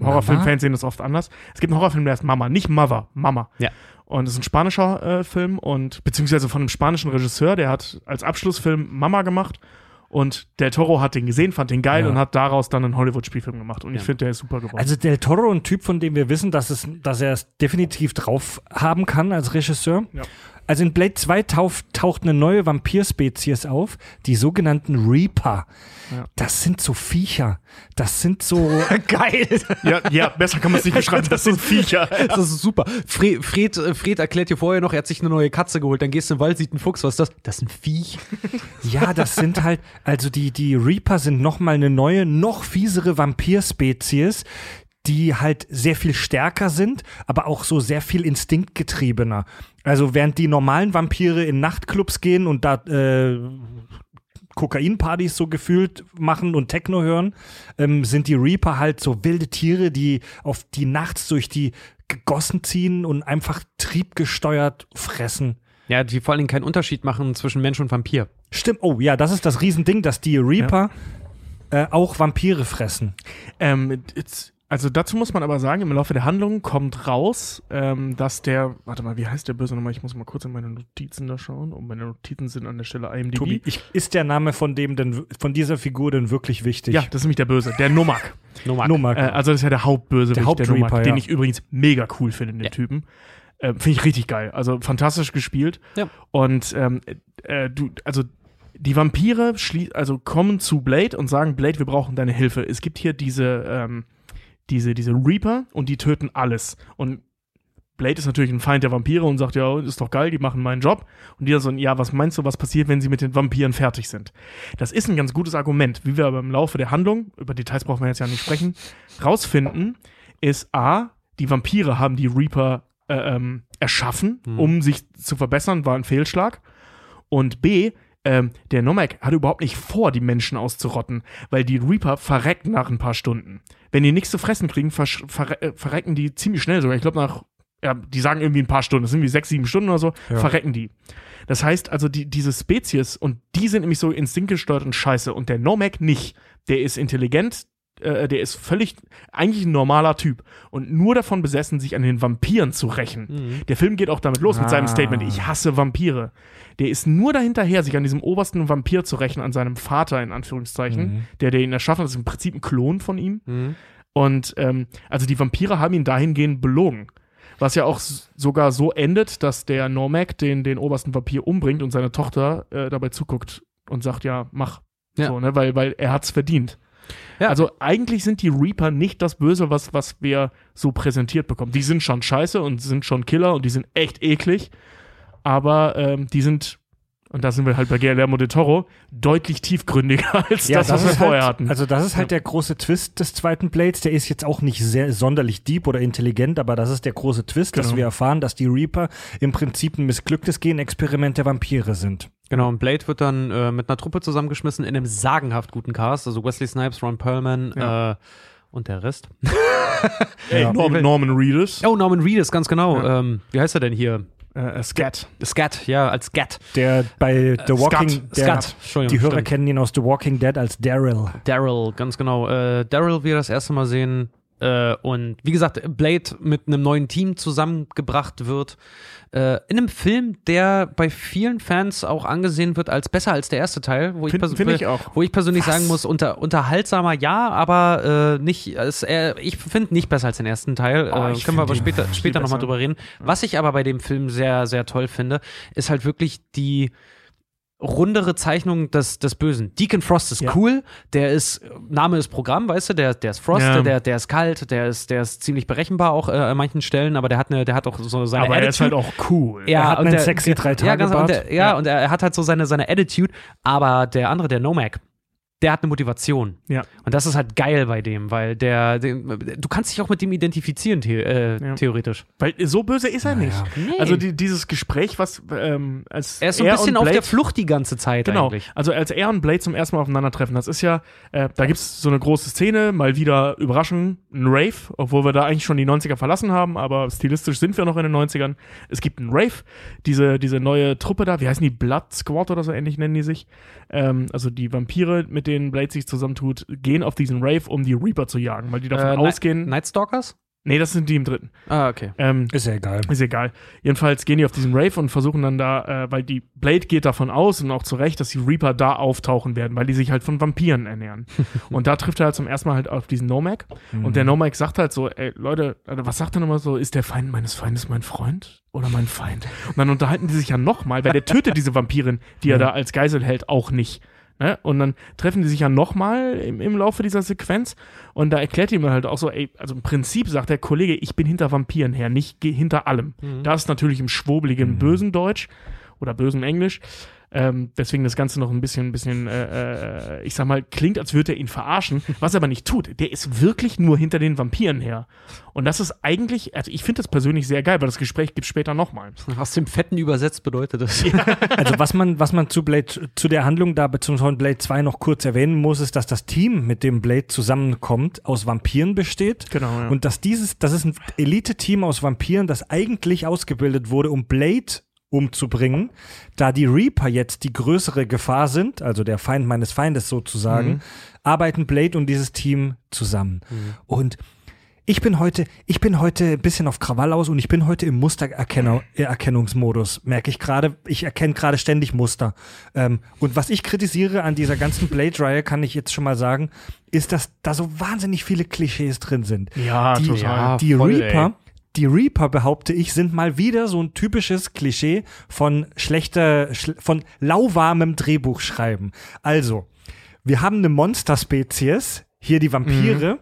Horrorfilmfans sehen das oft anders. Es gibt einen Horrorfilm, der heißt Mama, nicht Mother, Mama. Ja. Und es ist ein spanischer äh, Film und beziehungsweise von einem spanischen Regisseur, der hat als Abschlussfilm Mama gemacht und Del Toro hat den gesehen, fand den geil Ja. und hat daraus dann einen Hollywood-Spielfilm gemacht und ich Ja. finde, der ist super geworden. Also Del Toro, ein Typ, von dem wir wissen, dass, es, dass er es definitiv drauf haben kann als Regisseur. Ja. Also in Blade 2 taucht, taucht eine neue Vampirspezies auf, die sogenannten Reaper. Ja. Das sind so Viecher. Das sind so. *laughs* Geil. ja, ja, besser kann man es nicht *laughs* beschreiben, das sind Viecher. *laughs* Das ist super. Fred, Fred, äh, Fred erklärt dir vorher noch, er hat sich eine neue Katze geholt. Dann gehst du in den Wald, sieht ein Fuchs. Was ist das? Das ist ein Viech. ja, das sind halt. Also die, die Reaper sind nochmal eine neue, noch fiesere Vampirspezies, die halt sehr viel stärker sind, aber auch so sehr viel instinktgetriebener. Also während die normalen Vampire in Nachtclubs gehen und da äh, Kokainpartys so gefühlt machen und Techno hören, ähm, sind die Reaper halt so wilde Tiere, die auf die nachts durch die Gegossen ziehen und einfach triebgesteuert fressen. Ja, die vor allen Dingen keinen Unterschied machen zwischen Mensch und Vampir. Stimmt, oh ja, das ist das Riesending, dass die Reaper äh, auch Vampire fressen. Ähm, jetzt, also dazu muss man aber sagen, im Laufe der Handlung kommt raus, ähm, dass der, warte mal, wie heißt der Böse nochmal? Ich muss mal kurz in meine Notizen da schauen. Und meine Notizen sind an der Stelle IMDb. Tobi, ich, ist der Name von dem denn, von dieser Figur denn wirklich wichtig? Ja, das ist nämlich der Böse, der Nomak. *laughs* Nomak. Nomak. Äh, also das ist ja der Hauptböse, Der der, Hauptreaper, Nomak, den ja. ich übrigens mega cool finde, den Ja. Typen. Äh, finde ich richtig geil. Also fantastisch gespielt. Ja. Und ähm, äh, du, also die Vampire schlie also kommen zu Blade und sagen, Blade, wir brauchen deine Hilfe. Es gibt hier diese, ähm, diese, diese Reaper und die töten alles. Und Blade ist natürlich ein Feind der Vampire und sagt, ja, ist doch geil, die machen meinen Job. Und die dann so, ja, was meinst du, was passiert, wenn sie mit den Vampiren fertig sind? Das ist ein ganz gutes Argument. Wie wir aber im Laufe der Handlung, über Details brauchen wir jetzt ja nicht sprechen, rausfinden, ist A, die Vampire haben die Reaper äh, ähm, erschaffen, Mhm. um sich zu verbessern, war ein Fehlschlag. Und B, ähm, der Nomak hatte überhaupt nicht vor, die Menschen auszurotten, weil die Reaper verrecken nach ein paar Stunden. Wenn die nichts zu fressen kriegen, versch- verre äh, verrecken die ziemlich schnell sogar. Ich glaube nach, ja, die sagen irgendwie ein paar Stunden, das sind wie sechs, sieben Stunden oder so, Ja. verrecken die. Das heißt also, die, diese Spezies, und die sind nämlich so instinktgesteuert und scheiße, und der Nomak nicht. Der ist intelligent, äh, der ist völlig, eigentlich ein normaler Typ und nur davon besessen, sich an den Vampiren zu rächen. Mhm. Der Film geht auch damit los mit seinem Ah. Statement, ich hasse Vampire. Der ist nur dahinterher, sich an diesem obersten Vampir zu rächen, an seinem Vater in Anführungszeichen, Mhm. der, der ihn erschaffen hat. Das ist im Prinzip ein Klon von ihm. Mhm. Und ähm, also die Vampire haben ihn dahingehend belogen. Was ja auch sogar so endet, dass der Normac den, den obersten Vampir umbringt und seine Tochter äh, dabei zuguckt und sagt, ja, mach. Ja. So, ne? weil, weil er hat's verdient. Ja. Also eigentlich sind die Reaper nicht das Böse, was, was wir so präsentiert bekommen. Die sind schon scheiße und sind schon Killer und die sind echt eklig. Aber ähm, die sind, und da sind wir halt bei Guillermo de Toro, deutlich tiefgründiger *laughs* als das, was wir vorher halt, hatten. Also das ist halt der große Twist des zweiten Blades. Der ist jetzt auch nicht sehr sonderlich deep oder intelligent, aber das ist der große Twist, dass Genau. wir erfahren, dass die Reaper im Prinzip ein missglücktes Genexperiment der Vampire sind. Genau, und Blade wird dann äh, mit einer Truppe zusammengeschmissen in einem sagenhaft guten Cast. Also Wesley Snipes, Ron Perlman Ja. äh, und der Rest. *laughs* Ey, Ja. Norman, Norman Reedus, Oh, Norman Reedus, ganz genau. Ja. Ähm, wie heißt er denn hier? äh, Scat. Scat, ja, als Scat. Der bei The Walking der, Scat, Entschuldigung. Die Hörer stimmt. kennen ihn aus The Walking Dead als Daryl. Daryl, ganz genau. Äh, Daryl wir das erste Mal sehen. Äh, und wie gesagt, Blade mit einem neuen Team zusammengebracht wird. Äh, in einem Film, der bei vielen Fans auch angesehen wird als besser als der erste Teil, wo ich, Find- ich wo ich persönlich Was? sagen muss, unter, unterhaltsamer ja, aber äh, nicht, es, äh, ich finde nicht besser als den ersten Teil. Oh, äh, können wir aber später, später nochmal drüber reden. Was ich aber bei dem Film sehr, sehr toll finde, ist halt wirklich die rundere Zeichnung des, des Bösen. Deacon Frost ist Ja. cool, der ist, Name ist Programm, weißt du, der, der ist Frost, Ja. der, der ist kalt, der ist, der ist ziemlich berechenbar auch äh, an manchen Stellen, aber der hat eine, der hat auch so seine Aber er ist halt Attitude. auch cool. Ja, Er hat und einen der- sexy drei ja, Tage ganz, und der, ja, Ja. und er hat halt so seine, seine Attitude, aber der andere, der Nomad, der hat eine Motivation. Ja. Und das ist halt geil bei dem, weil der, den, du kannst dich auch mit dem identifizieren, the äh, Ja. theoretisch. Weil so böse ist er nicht. Nee. Also die, dieses Gespräch, was ähm, als er ist so ein bisschen und auf der Blade- Flucht die ganze Zeit Genau, eigentlich. also als er und Blade zum ersten Mal aufeinandertreffen, das ist ja, äh, da gibt es so eine große Szene, mal wieder Überraschung, ein Rave, obwohl wir da eigentlich schon die 90er verlassen haben, aber stilistisch sind wir noch in den 90ern. Es gibt einen Rave, diese, diese neue Truppe da, wie heißen die, Blood Squad oder so ähnlich nennen die sich. Ähm, also die Vampire, mit denen Blade sich zusammentut, gehen auf diesen Rave, um die Reaper zu jagen, weil die davon Äh, ausgehen. Night Stalkers? nee, das sind die im dritten. Ah, okay. Ähm, Ist ja egal. ist egal. Jedenfalls gehen die auf diesen Rave und versuchen dann da, äh, weil die Blade geht davon aus und auch zu Recht, dass die Reaper da auftauchen werden, weil die sich halt von Vampiren ernähren. *laughs* und da trifft er halt zum ersten Mal halt auf diesen Nomad. Und der Nomad sagt halt so, ey, Leute, was sagt er nochmal so, ist der Feind meines Feindes mein Freund oder mein Feind? Und dann unterhalten die sich ja nochmal, weil der tötet diese Vampirin, die er da als Geisel hält, auch nicht. Ne? Und dann treffen die sich ja nochmal im, im Laufe dieser Sequenz und da erklärt ihm halt auch so, ey, also im Prinzip sagt der Kollege, ich bin hinter Vampiren her, nicht hinter allem. Das ist natürlich im schwobeligen, bösen Deutsch oder bösen Englisch. Ähm, deswegen das Ganze noch ein bisschen, ein bisschen, äh, äh, ich sag mal, klingt, als würde er ihn verarschen, was er aber nicht tut. Der ist wirklich nur hinter den Vampiren her. Und das ist eigentlich, also ich finde das persönlich sehr geil, weil das Gespräch gibt später nochmal. Aus dem Fetten übersetzt bedeutet das. *laughs* Also was man, was man zu Blade, zu der Handlung da beziehungsweise Blade 2 noch kurz erwähnen muss, ist, dass das Team, mit dem Blade zusammenkommt, aus Vampiren besteht. Genau, ja. Und dass dieses, das ist ein Elite-Team aus Vampiren, das eigentlich ausgebildet wurde, um Blade umzubringen, da die Reaper jetzt die größere Gefahr sind, also der Feind meines Feindes sozusagen, Mhm. arbeiten Blade und dieses Team zusammen. Und ich bin heute, ich bin heute ein bisschen auf Krawall aus und ich bin heute im Mustererkennungsmodus, merke ich gerade. Ich erkenne gerade ständig Muster. Ähm, und was ich kritisiere an dieser ganzen Blade-Reihe, kann ich jetzt schon mal sagen, ist, dass da so wahnsinnig viele Klischees drin sind. Ja, die, total. Die voll, Reaper, die Reaper, behaupte ich, sind mal wieder so ein typisches Klischee von schlechter, schl von lauwarmem Drehbuchschreiben. Also, wir haben eine Monsterspezies, hier die Vampire,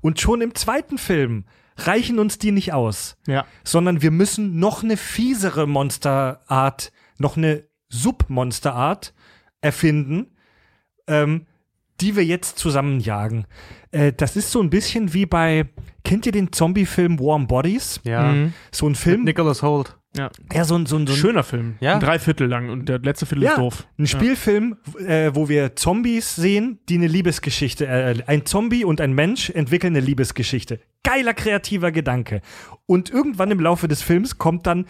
und schon im zweiten Film reichen uns die nicht aus, Ja. sondern wir müssen noch eine fiesere Monsterart, noch eine Submonsterart erfinden, ähm, die wir jetzt zusammenjagen. Äh, das ist so ein bisschen wie bei, kennt ihr den Zombie-Film Warm Bodies? Ja. Mhm. So ein Film, Nicholas Holt. ja. ja, so ein, so ein, so ein Schöner Film. Ja. Ein Dreiviertel lang und der letzte Viertel Ja, ist doof. Ein Spielfilm, äh, wo wir Zombies sehen, die eine Liebesgeschichte, äh, ein Zombie und ein Mensch entwickeln eine Liebesgeschichte. Geiler kreativer Gedanke. Und irgendwann im Laufe des Films kommt dann,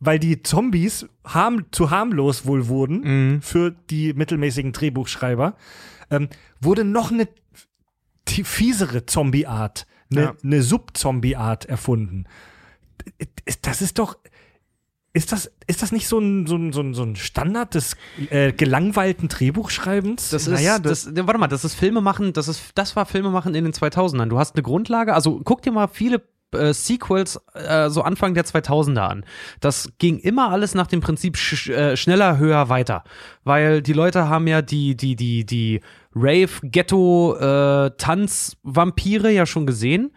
weil die Zombies harm, zu harmlos wohl wurden Mhm. für die mittelmäßigen Drehbuchschreiber, ähm, wurde noch eine fiesere Zombie-Art, eine, Ja. eine Sub-Zombie-Art erfunden. Das ist doch, ist das, ist das nicht so ein, so ein, so ein, so ein Standard des äh, gelangweilten Drehbuchschreibens? Das ist, Naja, das, ne, warte mal, das ist Filmemachen, das ist, das war Filmemachen in den 2000ern. Du hast eine Grundlage, also guck dir mal viele äh, Sequels äh, so Anfang der 2000er an. Das ging immer alles nach dem Prinzip sch äh, schneller, höher, weiter. Weil die Leute haben ja die, die, die, die Rave, Ghetto, äh, Tanz, Vampire ja schon gesehen.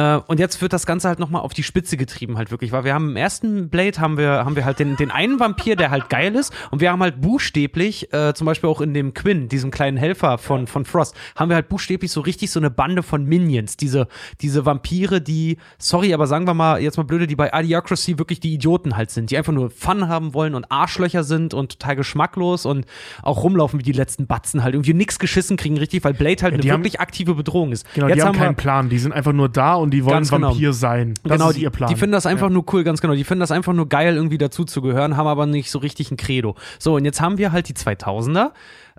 Äh, und jetzt wird das Ganze halt nochmal auf die Spitze getrieben, halt wirklich, weil wir haben im ersten Blade haben wir, haben wir halt den, den einen Vampir, der halt geil ist, und wir haben halt buchstäblich, äh, zum Beispiel auch in dem Quinn, diesem kleinen Helfer von, von Frost, haben wir halt buchstäblich so richtig so eine Bande von Minions, diese, diese Vampire, die, sorry, aber sagen wir mal, jetzt mal blöde, die bei Idiocracy wirklich die Idioten halt sind, die einfach nur Fun haben wollen und Arschlöcher sind und total geschmacklos und auch rumlaufen wie die letzten Batzen halt, irgendwie nix geschissen kriegen, richtig, weil Blade halt Ja, eine haben- wirklich aktive Bedrohung ist. Genau, jetzt die haben wir- keinen Plan, die sind einfach nur da und die wollen Ganz genau. Vampir sein. Das genau, ist die, ihr Plan. die finden das einfach Ja. nur cool, ganz genau. Die finden das einfach nur geil, irgendwie dazu zu gehören, haben aber nicht so richtig ein Credo. So, und jetzt haben wir halt die 2000er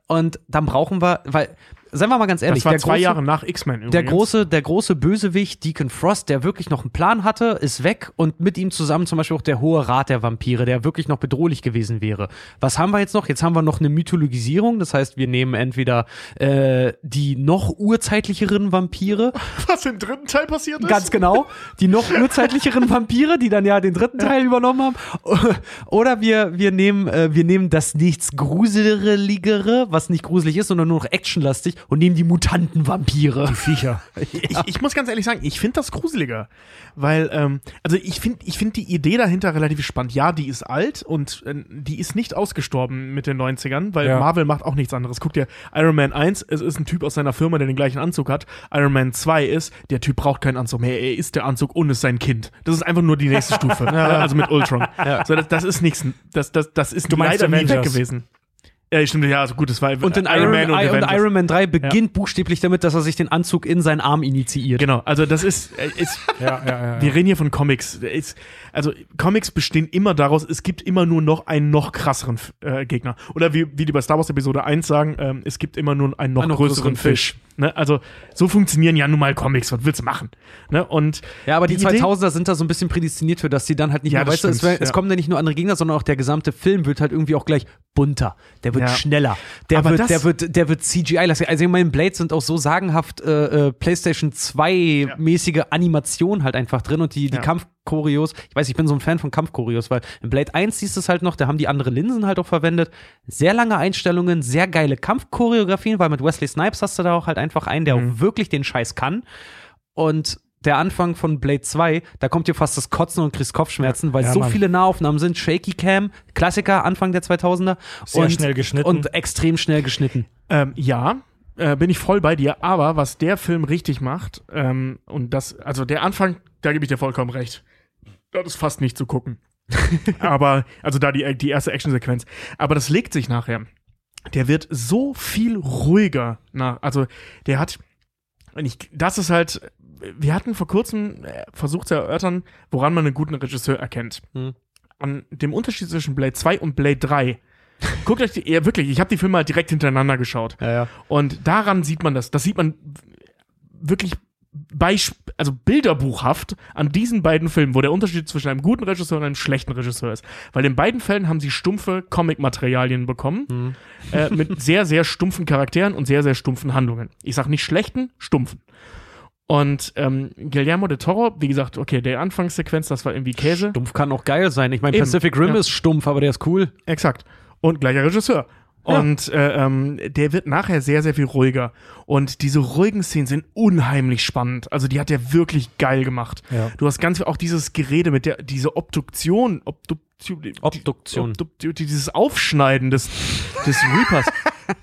und dann brauchen wir, weil, seien wir mal ganz ehrlich, Das war der zwei große, Jahre nach X-Men der übrigens. große, der große Bösewicht Deacon Frost, der wirklich noch einen Plan hatte, ist weg und mit ihm zusammen zum Beispiel auch der hohe Rat der Vampire, der wirklich noch bedrohlich gewesen wäre. Was haben wir jetzt noch? Jetzt haben wir noch eine Mythologisierung, das heißt, wir nehmen entweder äh, die noch urzeitlicheren Vampire, *laughs* Was im dritten Teil passiert ist? Ganz genau. Die noch urzeitlicheren Vampire, die dann ja den dritten Teil übernommen haben. *laughs* Oder wir, wir, nehmen, äh, wir nehmen das nichts Gruseligere, was nicht gruselig ist, sondern nur noch actionlastig und nehmen die mutanten Vampire. Die Viecher. *laughs* Ich, ich muss ganz ehrlich sagen, ich finde das gruseliger. Weil, ähm, also ich finde ich find die Idee dahinter relativ spannend. Ja, die ist alt und äh, die ist nicht ausgestorben mit den 90ern, weil Ja. Marvel macht auch nichts anderes. Guck dir Iron Man 1, es ist ein Typ aus seiner Firma, der den gleichen Anzug hat. Iron Man 2 ist, der Typ braucht keinen Anzug mehr, er ist der Anzug und ist sein Kind. Das ist einfach nur die nächste Stufe. *laughs* ja. Also mit Ultron. So, das, das ist nichts. Das, das, das ist Du meinst leider nie weg gewesen. Ja, stimmt, ja, also gut, das war Und in Iron, Man und, Avengers. Iron Man 3 beginnt buchstäblich damit, dass er sich den Anzug in seinen Arm initiiert. Genau, also das ist, äh, ist Ja, ja, ja. Wir reden hier von Comics. Ist, also Comics bestehen immer daraus, es gibt immer nur noch einen noch krasseren äh, Gegner. Oder wie, wie die bei Star Wars Episode 1 sagen, ähm, es gibt immer nur einen noch, Einen noch größeren, größeren Fisch. Ne? Also so funktionieren ja nun mal Comics. Was willst du machen? Ne? Und Ja, aber die, Idee- 2000er sind da so ein bisschen prädestiniert für, dass sie dann halt nicht Ja, das weißt du, es, es ja. kommen ja nicht nur andere Gegner, sondern auch der gesamte Film wird halt irgendwie auch gleich bunter. Der wird Ja. schneller. Der Aber wird, der wird, der wird CGI-lastig. Also, ich meine, Blades sind auch so sagenhaft äh, äh, PlayStation 2-mäßige Animation halt einfach drin und die, die Ja. Kampfchoreos. Ich weiß, ich bin so ein Fan von Kampfchoreos, weil in Blade 1 siehst du es halt noch, da haben die andere Linsen halt auch verwendet. Sehr lange Einstellungen, sehr geile Kampfchoreografien, weil mit Wesley Snipes hast du da auch halt einfach einen, der Mhm. auch wirklich den Scheiß kann. Und der Anfang von Blade 2, da kommt dir fast das Kotzen und kriegst Kopfschmerzen, weil Ja, so Mann. viele Nahaufnahmen sind. Shaky Cam, Klassiker, Anfang der 2000er. Sehr und, schnell geschnitten. Und extrem schnell geschnitten. Ähm, ja, äh, bin ich voll bei dir. Aber was der Film richtig macht, ähm, und das, also der Anfang, da gebe ich dir vollkommen recht. Das ist fast nicht zu gucken. *laughs* aber, also da die, die erste Actionsequenz. Aber das legt sich nachher. Der wird so viel ruhiger nach, also der hat, und ich, das ist halt, wir hatten vor kurzem äh, versucht zu erörtern, woran man einen guten Regisseur erkennt. Hm. An dem Unterschied zwischen Blade 2 und Blade 3. Guckt euch die, ja, wirklich, ich habe die Filme halt direkt hintereinander geschaut. Ja, ja. Und daran sieht man das. Das sieht man wirklich beisp also bilderbuchhaft an diesen beiden Filmen, wo der Unterschied zwischen einem guten Regisseur und einem schlechten Regisseur ist. Weil in beiden Fällen haben sie stumpfe Comic-Materialien bekommen, Hm. äh, mit *laughs* sehr, sehr stumpfen Charakteren und sehr, sehr stumpfen Handlungen. Ich sag nicht schlechten, stumpfen. Und ähm, Guillermo de Toro, wie gesagt, okay, der Anfangssequenz, das war irgendwie Käse. Stumpf kann auch geil sein. Ich meine, Pacific Rim ja. ist stumpf, aber der ist cool. Exakt. Und gleicher Regisseur. Und äh, ähm, der wird nachher sehr, sehr viel ruhiger. Und diese ruhigen Szenen sind unheimlich spannend. Also die hat er wirklich geil gemacht. Ja. Du hast ganz viel auch dieses Gerede mit der, diese Obduktion, Obduktion, Obduktion. Obduktion dieses Aufschneiden des, des Reapers.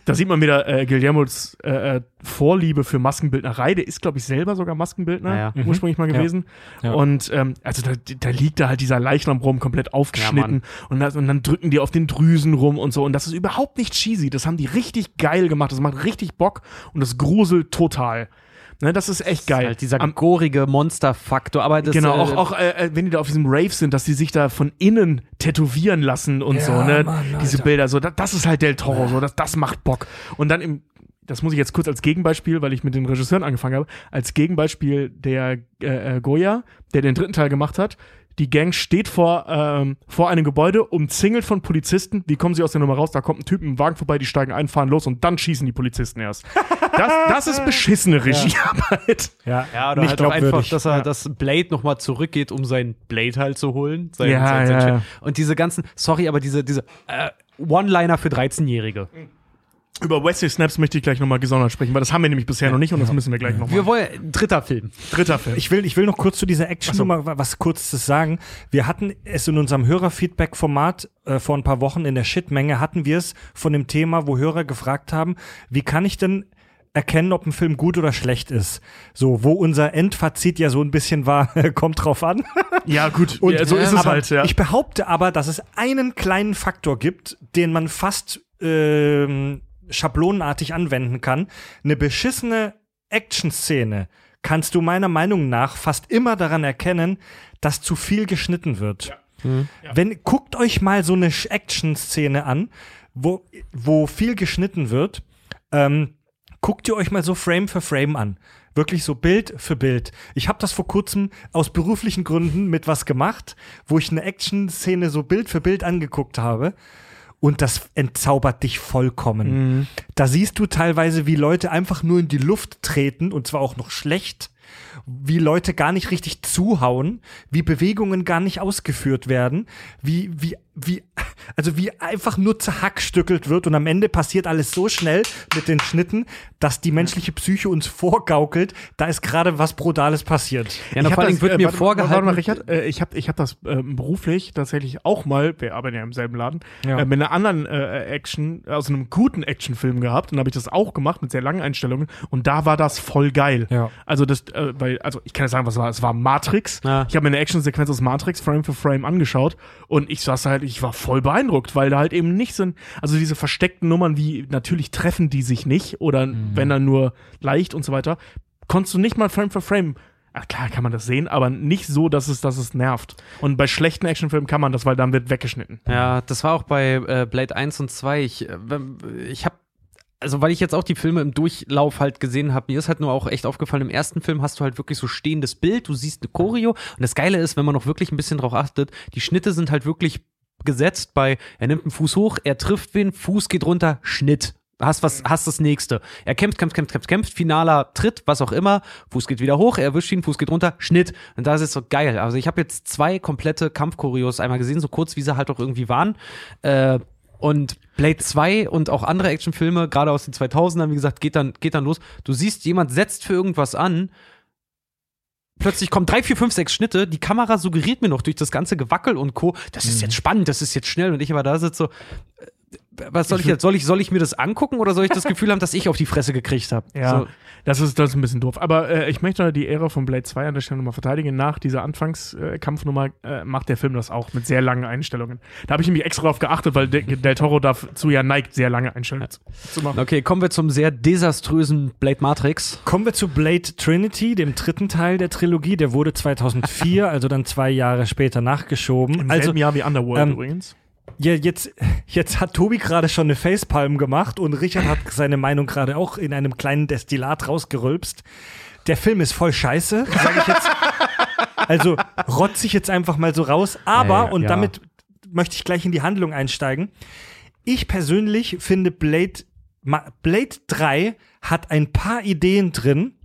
Da sieht man wieder äh, Guillermos äh, äh, Vorliebe für Maskenbildnerei. Der ist, glaube ich, selber sogar Maskenbildner, Ja, ja. ursprünglich mal gewesen. Ja. Und ähm, also da, da liegt da halt dieser Leichnam rum, komplett aufgeschnitten. und, das, und dann drücken die auf den Drüsen rum und so. Und das ist überhaupt nicht cheesy. Das haben die richtig geil gemacht. Das macht richtig Bock und das gruselt total. Ne, das ist echt geil. Halt dieser Am- gorige Monsterfaktor. Aber das, genau, äh, auch, auch äh, äh, wenn die da auf diesem Rave sind, dass die sich da von innen tätowieren lassen und Ja, so, ne? Mann, Diese. Bilder, so, das, das ist halt Del Toro, so, das, das macht Bock. Und dann im, das muss ich jetzt kurz als Gegenbeispiel, weil ich mit den Regisseuren angefangen habe, als Gegenbeispiel der äh, äh, Goya, der den dritten Teil gemacht hat, Die Gang steht vor, ähm, vor einem Gebäude, umzingelt von Polizisten. Wie kommen sie aus der Nummer raus? Da kommt ein Typ mit einem Wagen vorbei, die steigen ein, fahren los und dann schießen die Polizisten erst. Das, das ist beschissene *laughs* Regiearbeit. Ja, Ja, oder nicht halt auch einfach, glaubwürdig. dass er, Ja. dass Blade nochmal zurückgeht, um sein Blade halt zu holen. Sein, Ja, sein, sein ja. Und diese ganzen, sorry, aber diese, diese äh, One-Liner für 13-Jährige. Über Wesley Snaps möchte ich gleich nochmal gesondert sprechen, weil das haben wir nämlich bisher noch nicht und das müssen wir gleich nochmal. Wir wollen, dritter Film. Dritter Film. Ich will, ich will noch kurz zu dieser Action-Nummer wa- was Kurzes sagen. Wir hatten es in unserem Hörerfeedback-Format äh, vor ein paar Wochen in der Shitmenge hatten wir es von dem Thema, wo Hörer gefragt haben, wie kann ich denn erkennen, ob ein Film gut oder schlecht ist? So, wo unser Endfazit ja so ein bisschen war, *laughs* kommt drauf an. ja, gut. Und ja, so ist es aber halt, ja. Ich behaupte aber, dass es einen kleinen Faktor gibt, den man fast ähm, schablonenartig anwenden kann. Eine beschissene Action-Szene kannst du meiner Meinung nach fast immer daran erkennen, dass zu viel geschnitten wird. Wenn, guckt euch mal so eine Action-Szene an, wo, wo viel geschnitten wird. Ähm, guckt ihr euch mal so Frame für Frame an. Wirklich so Bild für Bild. Ich habe das vor kurzem aus beruflichen Gründen mit was gemacht, wo ich eine Action-Szene so Bild für Bild angeguckt habe. Und das entzaubert dich vollkommen. Da siehst du teilweise, wie Leute einfach nur in die Luft treten und zwar auch noch schlecht. Wie Leute gar nicht richtig zuhauen, wie Bewegungen gar nicht ausgeführt werden, wie, wie, wie, also wie einfach nur zerhackstückelt wird und am Ende passiert alles so schnell mit den Schnitten, dass die menschliche Psyche uns vorgaukelt, da ist gerade was Brutales passiert. Ja, Ich vor allem wird äh, mir warte, vorgehalten. Warte mal, Richard, äh, ich habe ich hab das ähm, beruflich tatsächlich auch mal, wir arbeiten ja im selben Laden, Ja. äh, mit einer anderen äh, Action, aus einem guten Actionfilm gehabt und habe ich das auch gemacht mit sehr langen Einstellungen und da war das voll geil. Ja. Also das, äh, weil, also ich kann ja sagen, was war. Es war Matrix. Ja. Ich habe mir eine Actionsequenz aus Matrix Frame für Frame angeschaut und ich saß halt, ich war voll beeindruckt, weil da halt eben nicht sind, also diese versteckten Nummern, wie natürlich treffen die sich nicht oder Mhm. wenn dann nur leicht und so weiter, konntest du nicht mal Frame für Frame. Ach, klar kann man das sehen, aber nicht so, dass es, dass es nervt. Und bei schlechten Actionfilmen kann man das, weil dann wird weggeschnitten. Ja, das war auch bei äh, Blade 1 und 2. Ich, äh, ich habe also weil ich jetzt auch die Filme im Durchlauf halt gesehen habe, mir ist halt nur auch echt aufgefallen, im ersten Film hast du halt wirklich so stehendes Bild, du siehst eine Choreo und das Geile ist, wenn man noch wirklich ein bisschen drauf achtet, die Schnitte sind halt wirklich gesetzt bei, er nimmt einen Fuß hoch, er trifft wen, Fuß geht runter, Schnitt. Hast was, hast das nächste. Er kämpft, kämpft, kämpft, kämpft, kämpft, finaler Tritt, was auch immer. Fuß geht wieder hoch, er erwischt ihn, Fuß geht runter, Schnitt. Und da ist so geil. Also ich habe jetzt zwei komplette Kampfchoreos einmal gesehen, so kurz wie sie halt auch irgendwie waren. Äh, und Blade 2 und auch andere Actionfilme, gerade aus den 2000ern, wie gesagt, geht dann, geht dann los. Du siehst, jemand setzt für irgendwas an. Plötzlich kommen drei, vier, fünf, sechs Schnitte. Die Kamera suggeriert mir noch durch das ganze Gewackel und Co. Das ist jetzt spannend, das ist jetzt schnell. Und ich aber da sitze so, was soll ich jetzt? Soll ich, soll ich mir das angucken oder soll ich das Gefühl haben, dass ich auf die Fresse gekriegt habe? Ja, So, das, ist, das ist ein bisschen doof. Aber äh, ich möchte die Ära von Blade 2 an der Stelle nochmal verteidigen. Nach dieser Anfangskampfnummer äh, macht der Film das auch mit sehr langen Einstellungen. Da habe ich nämlich extra drauf geachtet, weil De Del Toro dazu ja neigt, sehr lange Einstellungen zu, zu machen. Okay, kommen wir zum sehr desaströsen Blade Matrix. Kommen wir zu Blade Trinity, dem dritten Teil der Trilogie. Der wurde 2004, *laughs* also dann zwei Jahre später nachgeschoben. Im also selben Jahr wie Underworld ähm, übrigens. Ja, jetzt, jetzt hat Tobi gerade schon eine Facepalm gemacht und Richard hat seine Meinung gerade auch in einem kleinen Destillat rausgerülpst. Der Film ist voll scheiße, sage ich jetzt. *laughs* Also rotze ich jetzt einfach mal so raus. Aber, Äh, und ja. damit möchte ich gleich in die Handlung einsteigen. Ich persönlich finde Blade, Blade 3 hat ein paar Ideen drin,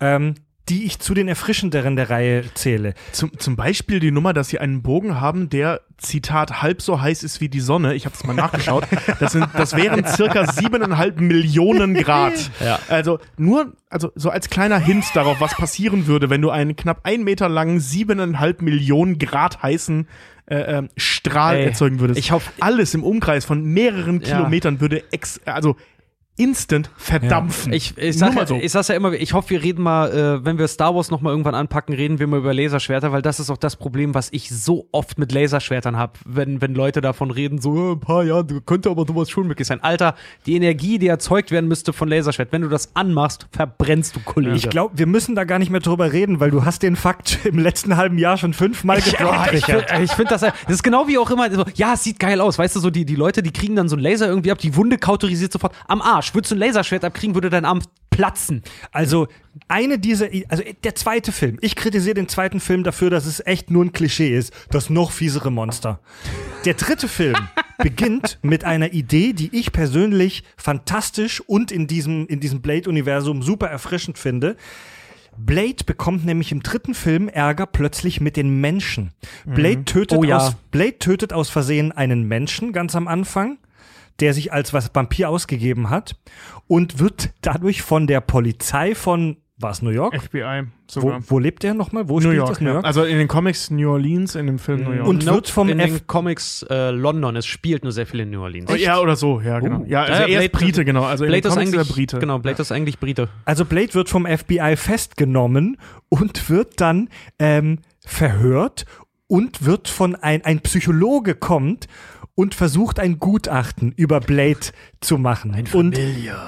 ähm, die ich zu den erfrischenderen der Reihe zähle. Zum, zum Beispiel die Nummer, dass sie einen Bogen haben, der, Zitat, halb so heiß ist wie die Sonne. Ich habe es mal nachgeschaut. Das, sind, das wären circa siebeneinhalb Millionen Grad. Ja. Also nur, also so als kleiner Hint darauf, was passieren würde, wenn du einen knapp ein Meter langen, siebeneinhalb Millionen Grad heißen äh, ähm, Strahl Ey, erzeugen würdest. ich hoff- Alles im Umkreis von mehreren Ja. Kilometern würde ex, also instant verdampfen. Ich, ich, Nur sag mal ja, so. ich sag's ja immer, ich hoffe, wir reden mal, äh, wenn wir Star Wars nochmal irgendwann anpacken, reden wir mal über Laserschwerter, weil das ist auch das Problem, was ich so oft mit Laserschwertern habe, wenn, wenn Leute davon reden, so, äh, ein paar Jahre könnte aber sowas schon möglich sein. Alter, die Energie, die erzeugt werden müsste von Laserschwert, wenn du das anmachst, verbrennst du Kollege. Ich glaube, wir müssen da gar nicht mehr drüber reden, weil du hast den Fakt *laughs* im letzten halben Jahr schon fünfmal *laughs* gedroppt, ich Richard. finde find das, das ist genau wie auch immer, so, ja, es sieht geil aus, weißt du, so die, die Leute, die kriegen dann so einen Laser irgendwie ab, die Wunde kautorisiert sofort am Arsch. Würdest du ein Laserschwert abkriegen, würde dein Arm platzen. Also eine dieser, also der zweite Film. Ich kritisiere den zweiten Film dafür, dass es echt nur ein Klischee ist. Das noch fiesere Monster. Der dritte Film *laughs* beginnt mit einer Idee, die ich persönlich fantastisch und in diesem, in diesem Blade-Universum super erfrischend finde. Blade bekommt nämlich im dritten Film Ärger plötzlich mit den Menschen. Blade tötet Oh ja. aus Blade tötet aus Versehen einen Menschen ganz am Anfang, der sich als was Vampir ausgegeben hat und wird dadurch von der Polizei von was New York? FBI Wo, sogar. wo lebt er nochmal? Wo New spielt York, das New ja. York? Also in den Comics New Orleans, in dem Film New York. Und wird vom in F den Comics äh, London. Es spielt nur sehr viel in New Orleans. Oh, ja, oder so, ja, genau. Oh. ja, also Ja, er ist Blade- Brite, genau. Also in Blade den ist eigentlich ist er Brite. Genau, Blade ist eigentlich Brite. Also Blade wird vom FBI festgenommen und wird dann ähm, verhört und wird von ein, ein Psychologe kommt und versucht ein Gutachten über Blade zu machen. und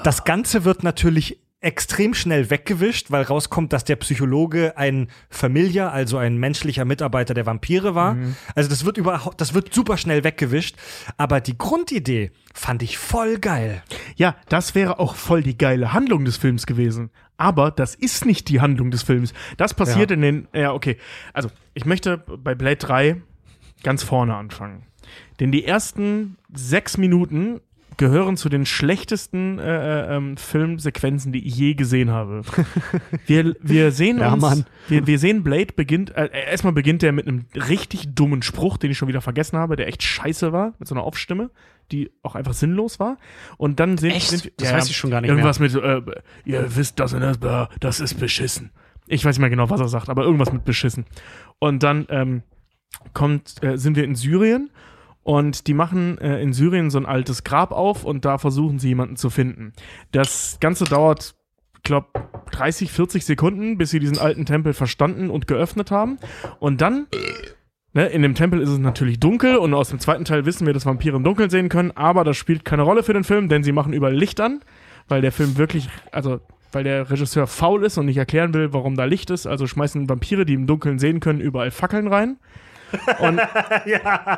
das Ganze wird natürlich extrem schnell weggewischt, weil rauskommt, dass der Psychologe ein Familiar, also ein menschlicher Mitarbeiter der Vampire war. Also das wird überhaupt, das wird super schnell weggewischt. Aber die Grundidee fand ich voll geil. Ja, das wäre auch voll die geile Handlung des Films gewesen. Aber das ist nicht die Handlung des Films. Das passiert Ja. in den. Ja, okay. Also, ich möchte bei Blade 3 ganz vorne anfangen. Denn die ersten sechs Minuten gehören zu den schlechtesten äh, äh, ähm, Filmsequenzen, die ich je gesehen habe. *laughs* Wir, wir sehen Ja, uns, Mann. Wir, wir sehen Blade beginnt, äh, erstmal beginnt er mit einem richtig dummen Spruch, den ich schon wieder vergessen habe, der echt scheiße war, mit so einer Aufstimme, die auch einfach sinnlos war. Und dann sehen, Echt? sind Das weiß ich schon gar nicht irgendwas mit, äh, ihr wisst das, und das, das ist beschissen. Ich weiß nicht mehr genau, was er sagt, aber irgendwas mit beschissen. Und dann ähm, kommt, äh, sind wir in Syrien und die machen äh, in Syrien so ein altes Grab auf und da versuchen sie jemanden zu finden. Das Ganze dauert, ich glaube, 30, 40 Sekunden, bis sie diesen alten Tempel verstanden und geöffnet haben. Und dann, ne, in dem Tempel ist es natürlich dunkel und aus dem zweiten Teil wissen wir, dass Vampire im Dunkeln sehen können, aber das spielt keine Rolle für den Film, denn sie machen überall Licht an, weil der Film wirklich, also weil der Regisseur faul ist und nicht erklären will, warum da Licht ist. Also schmeißen Vampire, die im Dunkeln sehen können, überall Fackeln rein. *laughs* Und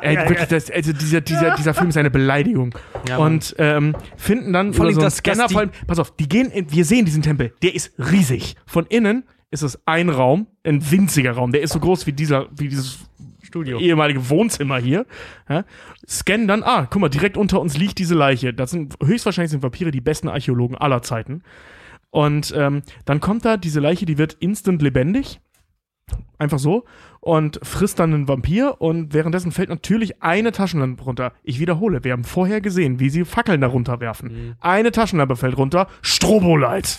ey, wirklich, das, also dieser, dieser, dieser Film ist eine Beleidigung. Ja, und ähm, finden dann Vor allem so das- Scanner, vor allem, pass auf, die gehen, in, wir sehen diesen Tempel, der ist riesig. Von innen ist es ein Raum, ein winziger Raum, der ist so groß wie dieser, wie dieses Studio. ehemalige Wohnzimmer hier. Ja, scannen dann, ah, guck mal, direkt unter uns liegt diese Leiche. Das sind höchstwahrscheinlich sind Vampire die besten Archäologen aller Zeiten. Und ähm, dann kommt da diese Leiche, die wird instant lebendig. Einfach so. Und frisst dann einen Vampir und währenddessen fällt natürlich eine Taschenlampe runter. Ich wiederhole, wir haben vorher gesehen, wie sie Fackeln darunter werfen. Eine Taschenlampe fällt runter, Strobolight.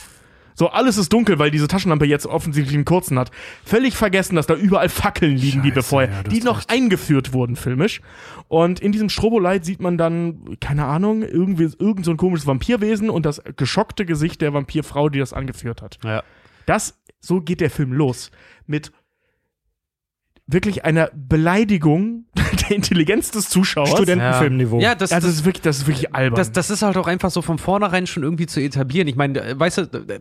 So, alles ist dunkel, weil diese Taschenlampe jetzt offensichtlich einen kurzen hat. Völlig vergessen, dass da überall Fackeln liegen, die wir Scheiße, vorher, ja, die noch recht. eingeführt wurden filmisch. Und in diesem Strobolight sieht man dann, keine Ahnung, irgendwie irgend so ein komisches Vampirwesen und das geschockte Gesicht der Vampirfrau, die das angeführt hat. Ja. Das, so geht der Film los. Mit wirklich einer Beleidigung *laughs* der Intelligenz des Zuschauers. Studentenfilmniveau. Ja, das, Also das das, ist wirklich, das ist wirklich albern. das, das ist halt auch einfach so von vornherein schon irgendwie zu etablieren. Ich meine, weißt du, äh,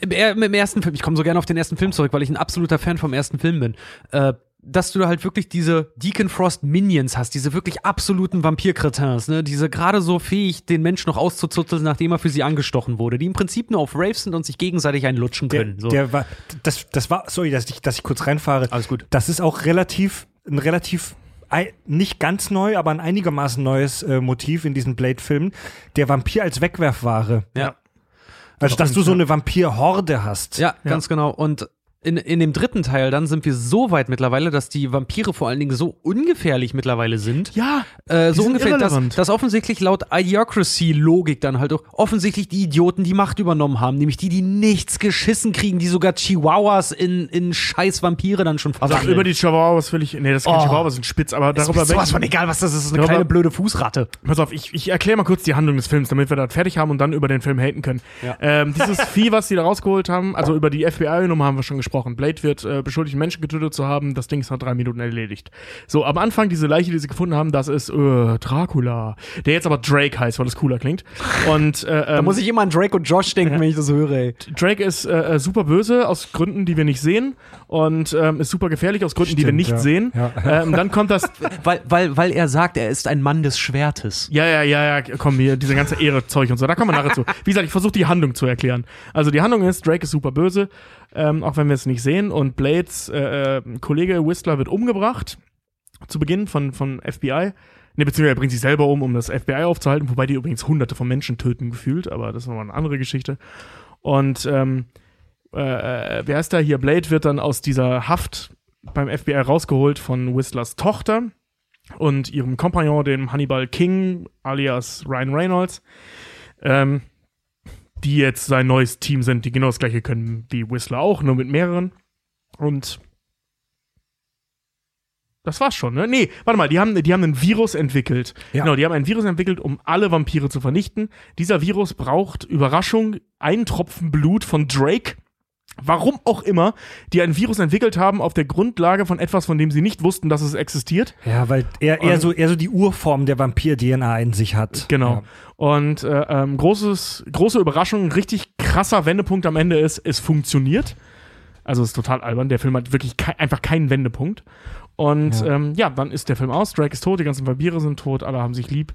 im, er- im ersten Film, ich komme so gerne auf den ersten Film zurück, weil ich ein absoluter Fan vom ersten Film bin. Äh, dass du da halt wirklich diese Deacon Frost Minions hast, diese wirklich absoluten Vampirkretins, ne, diese gerade so fähig, den Menschen noch auszuzuzeln, nachdem er für sie angestochen wurde, die im Prinzip nur auf Raves sind und sich gegenseitig einen lutschen Der, können. so. der war, das, das war, sorry, dass ich, dass ich kurz reinfahre. Alles gut. Das ist auch relativ, ein relativ, nicht ganz neu, aber ein einigermaßen neues äh, Motiv in diesen Blade-Filmen. Der Vampir als Wegwerfware. ja. Also, dass du so eine Vampir-Horde hast. Ja, ganz genau. Und in, in dem dritten Teil dann sind wir so weit mittlerweile, dass die Vampire vor allen Dingen so ungefährlich mittlerweile sind. ja, Äh, die so sind ungefähr, dass, dass offensichtlich laut Idiocracy-Logik dann halt auch offensichtlich die Idioten die Macht übernommen haben, nämlich die, die nichts geschissen kriegen, die sogar Chihuahuas in, in scheiß Vampire dann schon also verwandeln. über die Chihuahuas will ich, nee, das sind keine Oh. Chihuahuas, sind spitz, aber darüber ist sowas von egal, was das ist. Das ist eine Darüber- kleine blöde Fußratte. Pass auf, ich, ich erkläre mal kurz die Handlung des Films, damit wir das fertig haben und dann über den Film haten können. Ja. Ähm, dieses Vieh, was sie da rausgeholt haben, also über die FBI-Nummer haben wir schon gesprochen. Besprochen. Blade wird äh, beschuldigt, Menschen getötet zu haben. Das Ding ist nach drei Minuten erledigt. So, am Anfang diese Leiche, die sie gefunden haben, das ist äh, Dracula, der jetzt aber Drake heißt, weil das cooler klingt. Und äh, *laughs* Da ähm, muss ich immer an Drake und Josh denken, wenn ich das höre, ey. Drake ist äh, äh, super böse aus Gründen, die wir nicht sehen und ähm, ist super gefährlich aus Gründen, die wir Stimmt, nicht ja. sehen. Ja. *laughs* Ähm, dann kommt das *laughs* Weil, weil, weil er sagt, er ist ein Mann des Schwertes. Ja, ja, ja, ja, komm, hier, diese ganze Ehre-Zeug und so, da kommen wir nachher zu. Wie gesagt, ich versuche die Handlung zu erklären. Also die Handlung ist, Drake ist super böse, ähm, auch wenn wir es nicht sehen, und Blades äh, äh, Kollege Whistler wird umgebracht, zu Beginn von, von FBI. Ne, beziehungsweise er bringt sich selber um, um das FBI aufzuhalten, wobei die übrigens hunderte von Menschen töten gefühlt, aber das ist nochmal eine andere Geschichte. Und ähm, äh, äh, wer ist da hier? Blade wird dann aus dieser Haft beim FBI rausgeholt von Whistlers Tochter und ihrem Kompagnon, dem Hannibal King, alias Ryan Reynolds, ähm, die jetzt sein neues Team sind, die genau das gleiche können wie Whistler auch, nur mit mehreren. Und das war's schon, ne? Nee, warte mal, die haben, die haben ein Virus entwickelt. Ja. Genau, die haben ein Virus entwickelt, um alle Vampire zu vernichten. Dieser Virus braucht, Überraschung, einen Tropfen Blut von Drake. Warum auch immer, die ein Virus entwickelt haben auf der Grundlage von etwas, von dem sie nicht wussten, dass es existiert. Ja, weil er eher so, eher so die Urform der Vampir-DNA in sich hat. Genau. Ja. Und äh, ähm, großes, große Überraschung, richtig krasser Wendepunkt am Ende ist, es funktioniert. Also es ist total albern. Der Film hat wirklich kei einfach keinen Wendepunkt. Und Ja. ja. Ähm, ja, dann ist der Film aus. Drake ist tot, die ganzen Vampire sind tot, alle haben sich lieb.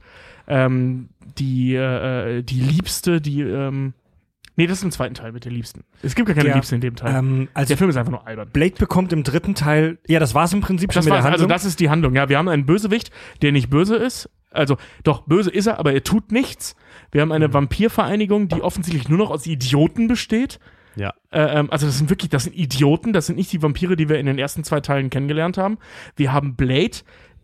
Ähm, die, äh, äh, die Liebste, die, ähm, nee, das ist im zweiten Teil mit der Liebsten. Es gibt gar keine Ja, Liebste in dem Teil. Ähm, also der Film ist einfach nur albern. Blade bekommt im dritten Teil, ja, das war's im Prinzip schon Das mit der also Handlung. das ist die Handlung. Ja, wir haben einen Bösewicht, der nicht böse ist. Also doch böse ist er, aber er tut nichts. Wir haben Mhm. eine Vampirvereinigung, die offensichtlich nur noch aus Idioten besteht. Ja. Äh, ähm, also das sind wirklich, das sind Idioten. Das sind nicht die Vampire, die wir in den ersten zwei Teilen kennengelernt haben. Wir haben Blade,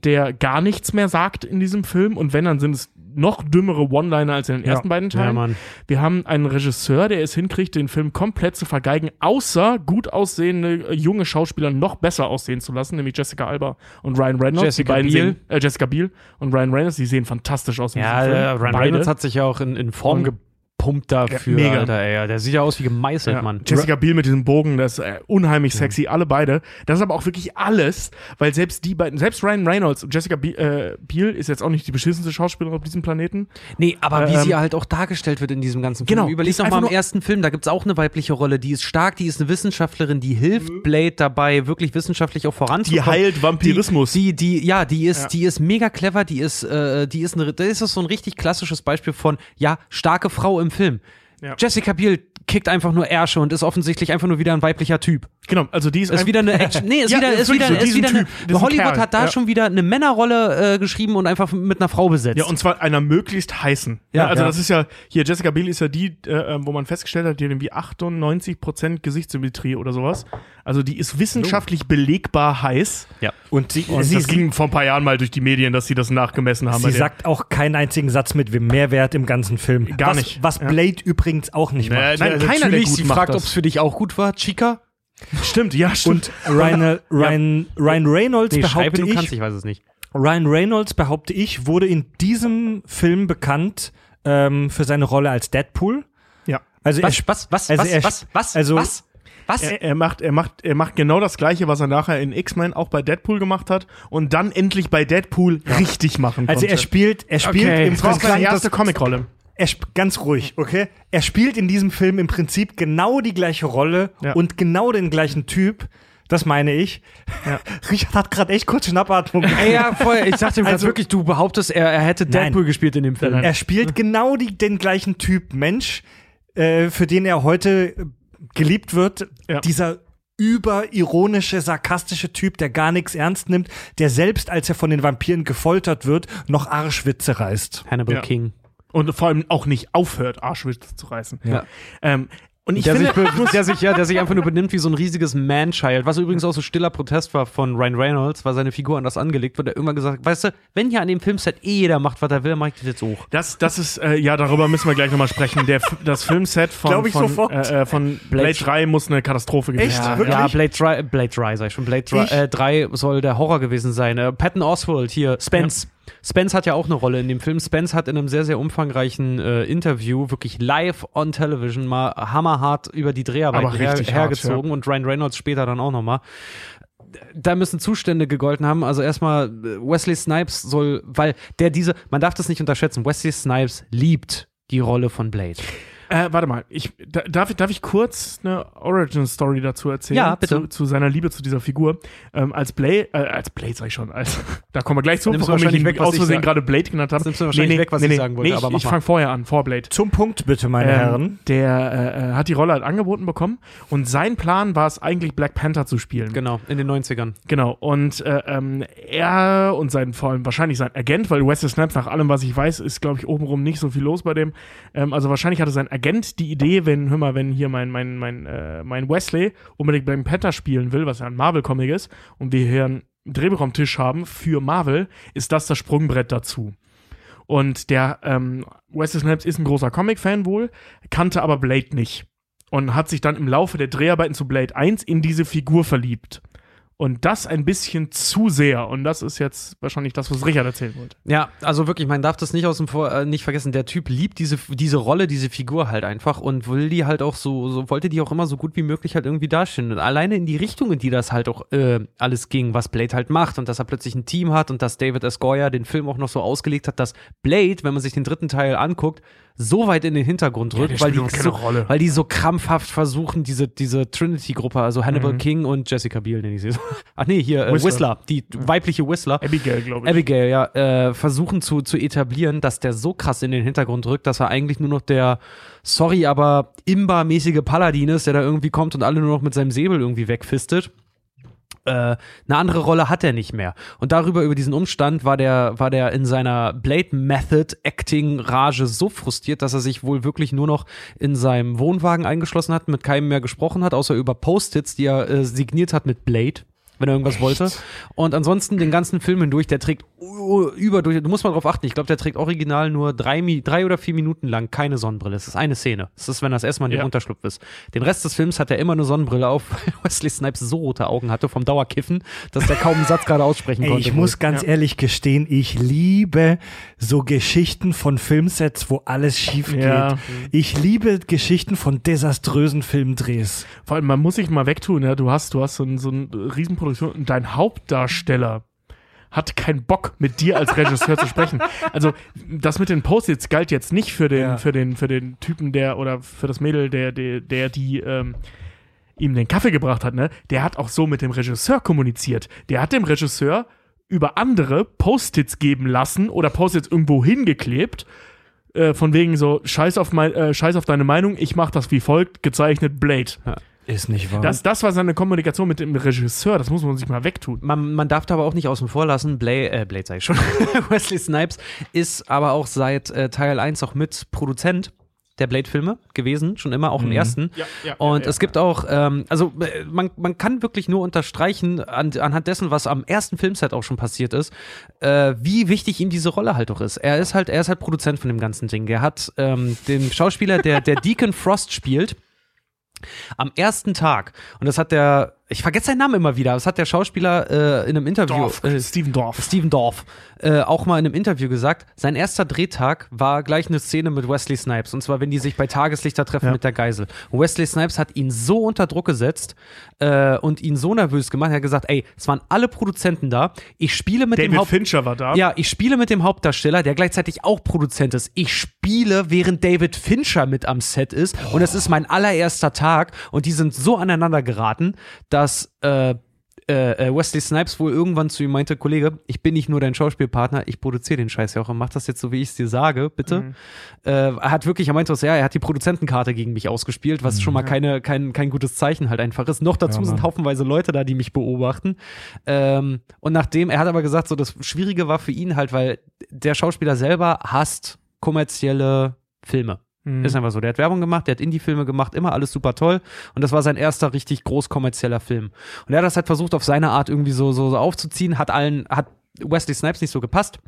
der gar nichts mehr sagt in diesem Film. Und wenn, dann sind es noch dümmere One-Liner als in den Ja. ersten beiden Teilen. Ja. Wir haben einen Regisseur, der es hinkriegt, den Film komplett zu vergeigen, außer gut aussehende äh, junge Schauspieler noch besser aussehen zu lassen, nämlich Jessica Alba und Ryan Reynolds. Jessica die beiden Biel. Sehen, äh, Jessica Biel und Ryan Reynolds, die sehen fantastisch aus in Ja, Film. Ryan Beide. Reynolds hat sich ja auch in, in Form Gepumpt dafür, Ja, mega. Alter, ey. Der sieht ja aus wie gemeißelt, ja. Mann. Jessica Biel mit diesem Bogen, das ist äh, unheimlich sexy, alle beide. Das ist aber auch wirklich alles, weil selbst die beiden, selbst Ryan Reynolds und Jessica Biel, äh, Biel ist jetzt auch nicht die beschissenste Schauspielerin auf diesem Planeten. Nee, aber wie Ähm, sie halt auch dargestellt wird in diesem ganzen Film. Genau, Überleg doch mal im ersten Film, da gibt's auch eine weibliche Rolle, die ist stark, die ist eine Wissenschaftlerin, die hilft Blade dabei, wirklich wissenschaftlich auch voranzukommen. Die heilt Vampirismus. Die, die, die, ja, die ist, Ja. die ist mega clever, die ist, äh, die ist eine, das ist so ein richtig klassisches Beispiel von, ja, starke Frau im Film. Ja. Jessica Biel kickt einfach nur Ärsche und ist offensichtlich einfach nur wieder ein weiblicher Typ. Genau, also die ist, Ist wieder eine Action. Nee, ist Ja, wieder, ist wieder, so, ist wieder eine. Typ, Hollywood Kerl, hat da ja. schon wieder eine Männerrolle äh, geschrieben und einfach mit einer Frau besetzt. Ja, und zwar einer möglichst heißen. Ja, Ja, also ja. das ist ja, hier Jessica Biel ist ja die, äh, ähm, wo man festgestellt hat, die hat irgendwie 98% Gesichtssymmetrie oder sowas. Also die ist wissenschaftlich belegbar heiß. ja. Und sie, Und sie, das ging vor ein paar Jahren mal durch die Medien, dass sie das nachgemessen haben. sie sagt auch keinen einzigen Satz mit dem Mehrwert im ganzen Film. Gar was, nicht. Was Ja. Blade übrigens auch nicht Nee, macht. nein, Also keiner, der natürlich, gut sie macht fragt, ob es für dich auch gut war, Chica. Stimmt, ja, stimmt. Und Ryan, Ryan, Ryan Reynolds Nee, schreibe, behaupte du ich, kannst, ich weiß es nicht. Ryan Reynolds, behaupte ich, wurde in diesem Film bekannt ähm, für seine Rolle als Deadpool. ja. Also er, Was, sp- was, was, also was, er- was, was, also- was, was? Er, er, macht, er, macht, er macht genau das Gleiche, was er nachher in X-Men auch bei Deadpool gemacht hat und dann endlich bei Deadpool richtig machen also konnte. er spielt, er spielt Okay. im auch seine Prinzip erste Comicrolle. Er sp ganz ruhig, okay? Er spielt in diesem Film im Prinzip genau die gleiche Rolle Ja. und genau den gleichen Typ. Das meine ich. Ja. *laughs* Richard hat gerade echt kurz Schnappatmung. Ey, ja, voll. Ich dachte ihm Also- wirklich, du behauptest, er, er hätte Nein. Deadpool gespielt in dem Film. Nein, Er spielt genau die, den gleichen Typ Mensch, äh, für den er heute äh, geliebt wird. Ja. Dieser überironische, sarkastische Typ, der gar nichts ernst nimmt, der selbst, als er von den Vampiren gefoltert wird, noch Arschwitze reißt. Hannibal Ja. King. Und vor allem auch nicht aufhört, Arschwitze zu reißen. Ja. Ähm, und ich Der sich, finde, be- der, sich, ja, der sich einfach nur benimmt wie so ein riesiges Man-Child, was übrigens auch so stiller Protest war von Ryan Reynolds, weil seine Figur anders angelegt wird, der irgendwann gesagt hat, weißt du, wenn hier an dem Filmset eh jeder macht, was er will, mach ich das jetzt auch. das, das ist, äh, ja, darüber müssen wir gleich nochmal sprechen. Der, das Filmset von, von, äh, äh, von Blade Blade- 3 muss eine Katastrophe gewesen Echt? sein. Ja, ja Blade 3, Blade 3, sag ich schon, Blade 3, Ich- äh, 3 soll der Horror gewesen sein. Äh, Patton Oswald hier, Spence. Spence hat ja auch eine Rolle in dem Film. Spence hat in einem sehr, sehr umfangreichen äh, Interview wirklich live on television mal hammerhart über die Dreharbeiten her hart, hergezogen und Ryan Reynolds später dann auch nochmal. Da müssen Zustände gegolten haben. Also erstmal äh, Wesley Snipes soll, weil der diese, man darf das nicht unterschätzen, Wesley Snipes liebt die Rolle von Blade. Äh, warte mal, ich, da, darf, ich- darf ich kurz eine Origin-Story dazu erzählen? Ja, bitte. Zu, zu seiner Liebe zu dieser Figur. Ähm, als Blade, äh, als Blade sag ich schon, als, *laughs* da kommen wir gleich zu, Nimmst warum ich weg, aus Versehen gerade Blade genannt habe. Nimmst du wahrscheinlich weg, was ich sagen wollte, nee, ich, ich fange vorher an, vor Blade. Zum Punkt bitte, meine Ähm, Herren. Der äh, äh, hat die Rolle halt angeboten bekommen und sein Plan war es eigentlich Black Panther zu spielen. Genau, in den 90ern. Genau, und äh, ähm, er und sein, vor allem wahrscheinlich sein Agent, weil Wesley Snipes, nach allem, was ich weiß, ist, glaube ich, obenrum nicht so viel los bei dem. Ähm, also wahrscheinlich hatte sein Agent die Idee, wenn, hör mal, wenn hier mein, mein, mein, äh, mein Wesley unbedingt Black Panther spielen will, was ja ein Marvel-Comic ist, und wir hier ein Drehbuch am Tisch haben für Marvel, ist das das Sprungbrett dazu. Und der ähm, Wesley Snipes ist ein großer Comic-Fan wohl, kannte aber Blade nicht. Und hat sich dann im Laufe der Dreharbeiten zu Blade 1 in diese Figur verliebt. Und das ein bisschen zu sehr. Und das ist jetzt wahrscheinlich das, was Richard erzählen wollte. Ja, also wirklich, man darf das nicht aus dem Vor äh, nicht vergessen. Der Typ liebt diese, diese Rolle, diese Figur halt einfach und will die halt auch so, so wollte die auch immer so gut wie möglich halt irgendwie darstellen. Und alleine in die Richtung, in die das halt auch äh, alles ging, was Blade halt macht und dass er plötzlich ein Team hat und dass David S. Den Film auch noch so ausgelegt hat, dass Blade, wenn man sich den dritten Teil anguckt, so weit in den Hintergrund rückt, der weil, die so, Rolle. weil die so krampfhaft versuchen, diese, diese Trinity-Gruppe, also Hannibal Mhm. King und Jessica Biel, nenne ich sie. *laughs* Ach nee, hier, äh, Whistler. Whistler, die weibliche Whistler. Abigail, glaube ich. Abigail, ja, äh, versuchen zu, zu etablieren, dass der so krass in den Hintergrund rückt, dass er eigentlich nur noch der, sorry, aber Imba-mäßige Paladin ist, der da irgendwie kommt und alle nur noch mit seinem Säbel irgendwie wegfistet. Äh, eine andere Rolle hat er nicht mehr. Und darüber, über diesen Umstand, war der, war der in seiner Blade Method Acting Rage so frustriert, dass er sich wohl wirklich nur noch in seinem Wohnwagen eingeschlossen hat, mit keinem mehr gesprochen hat, außer über Post-its, die er äh, signiert hat mit Blade wenn er irgendwas wollte. Und ansonsten den ganzen Film hindurch, der trägt über durch, du musst mal drauf achten, ich glaube, der trägt original nur drei, Mi- drei oder vier Minuten lang keine Sonnenbrille. Es ist eine Szene. Das ist, wenn das erstmal in Ja. Unterschlupf ist. Den Rest des Films hat er immer eine Sonnenbrille auf, *laughs* weil Wesley Snipes so rote Augen hatte vom Dauerkiffen, dass der kaum einen Satz gerade aussprechen Ey, konnte. ich muss ganz Ja. ehrlich gestehen, ich liebe so Geschichten von Filmsets, wo alles schief geht. Ja. Ich liebe Geschichten von desaströsen Filmdrehs. Vor allem, man muss sich mal wegtun, ja. Du hast, du hast so, ein, so eine Riesenproduktion und dein Hauptdarsteller hat keinen Bock, mit dir als Regisseur zu sprechen. *laughs* Also, das mit den Post-its galt jetzt nicht für den, Ja. für den, für den Typen, der, oder für das Mädel, der, der, der die, ähm, ihm den Kaffee gebracht hat, ne? Der hat auch so mit dem Regisseur kommuniziert. Der hat dem Regisseur über andere Post-its geben lassen oder Post-its irgendwo hingeklebt. Äh, von wegen so, scheiß auf, mein, äh, scheiß auf deine Meinung, ich mach das wie folgt, gezeichnet Blade. Ist nicht wahr. Das, das war seine Kommunikation mit dem Regisseur, das muss man sich mal wegtun. Man, man darf da aber auch nicht außen vor lassen, Blade, äh, Blade sag ich schon, *laughs* Wesley Snipes ist aber auch seit äh, Teil 1 auch mit Produzent der Blade-Filme gewesen, schon immer, auch im ersten. Ja, ja, Und ja, ja, es gibt auch, ähm, also äh, man, man kann wirklich nur unterstreichen, an, anhand dessen, was am ersten Filmset auch schon passiert ist, äh, wie wichtig ihm diese Rolle halt auch ist. Er ist halt, er ist halt Produzent von dem ganzen Ding. Er hat ähm, den Schauspieler, der, der *laughs* Deacon Frost spielt, am ersten Tag, und das hat der, ich vergesse seinen Namen immer wieder, das hat der Schauspieler äh, in einem Interview, Dorf, äh, Steven Dorf. Steven Dorf, äh, auch mal in einem Interview gesagt, sein erster Drehtag war gleich eine Szene mit Wesley Snipes. Und zwar, wenn die sich bei Tageslichter treffen Ja. mit der Geisel. Und Wesley Snipes hat ihn so unter Druck gesetzt äh, und ihn so nervös gemacht. Er hat gesagt, ey, es waren alle Produzenten da. Ich spiele mit dem David Haupt Fincher war da. ja, ich spiele mit dem Hauptdarsteller, der gleichzeitig auch Produzent ist. Ich spiele, während David Fincher mit am Set ist. Und es ist mein allererster Tag. Und die sind so aneinander geraten, dass äh, äh, äh, Wesley Snipes wohl irgendwann zu ihm meinte, Kollege, ich bin nicht nur dein Schauspielpartner, ich produziere den Scheiß ja auch und mach das jetzt so, wie ich es dir sage, bitte. Mhm. Äh, er hat wirklich, er meinte, so, ja, er hat die Produzentenkarte gegen mich ausgespielt, was schon mal keine, kein, kein gutes Zeichen halt einfach ist. Noch dazu Ja, sind haufenweise Leute da, die mich beobachten. Ähm, und nachdem, er hat aber gesagt, so das Schwierige war für ihn halt, weil der Schauspieler selber hasst kommerzielle Filme. Mhm. Ist einfach so. Der hat Werbung gemacht, der hat Indie-Filme gemacht, immer alles super toll. Und das war sein erster richtig groß kommerzieller Film. Und er hat das halt versucht, auf seine Art irgendwie so, so, so aufzuziehen, hat allen, hat Wesley Snipes nicht so gepasst.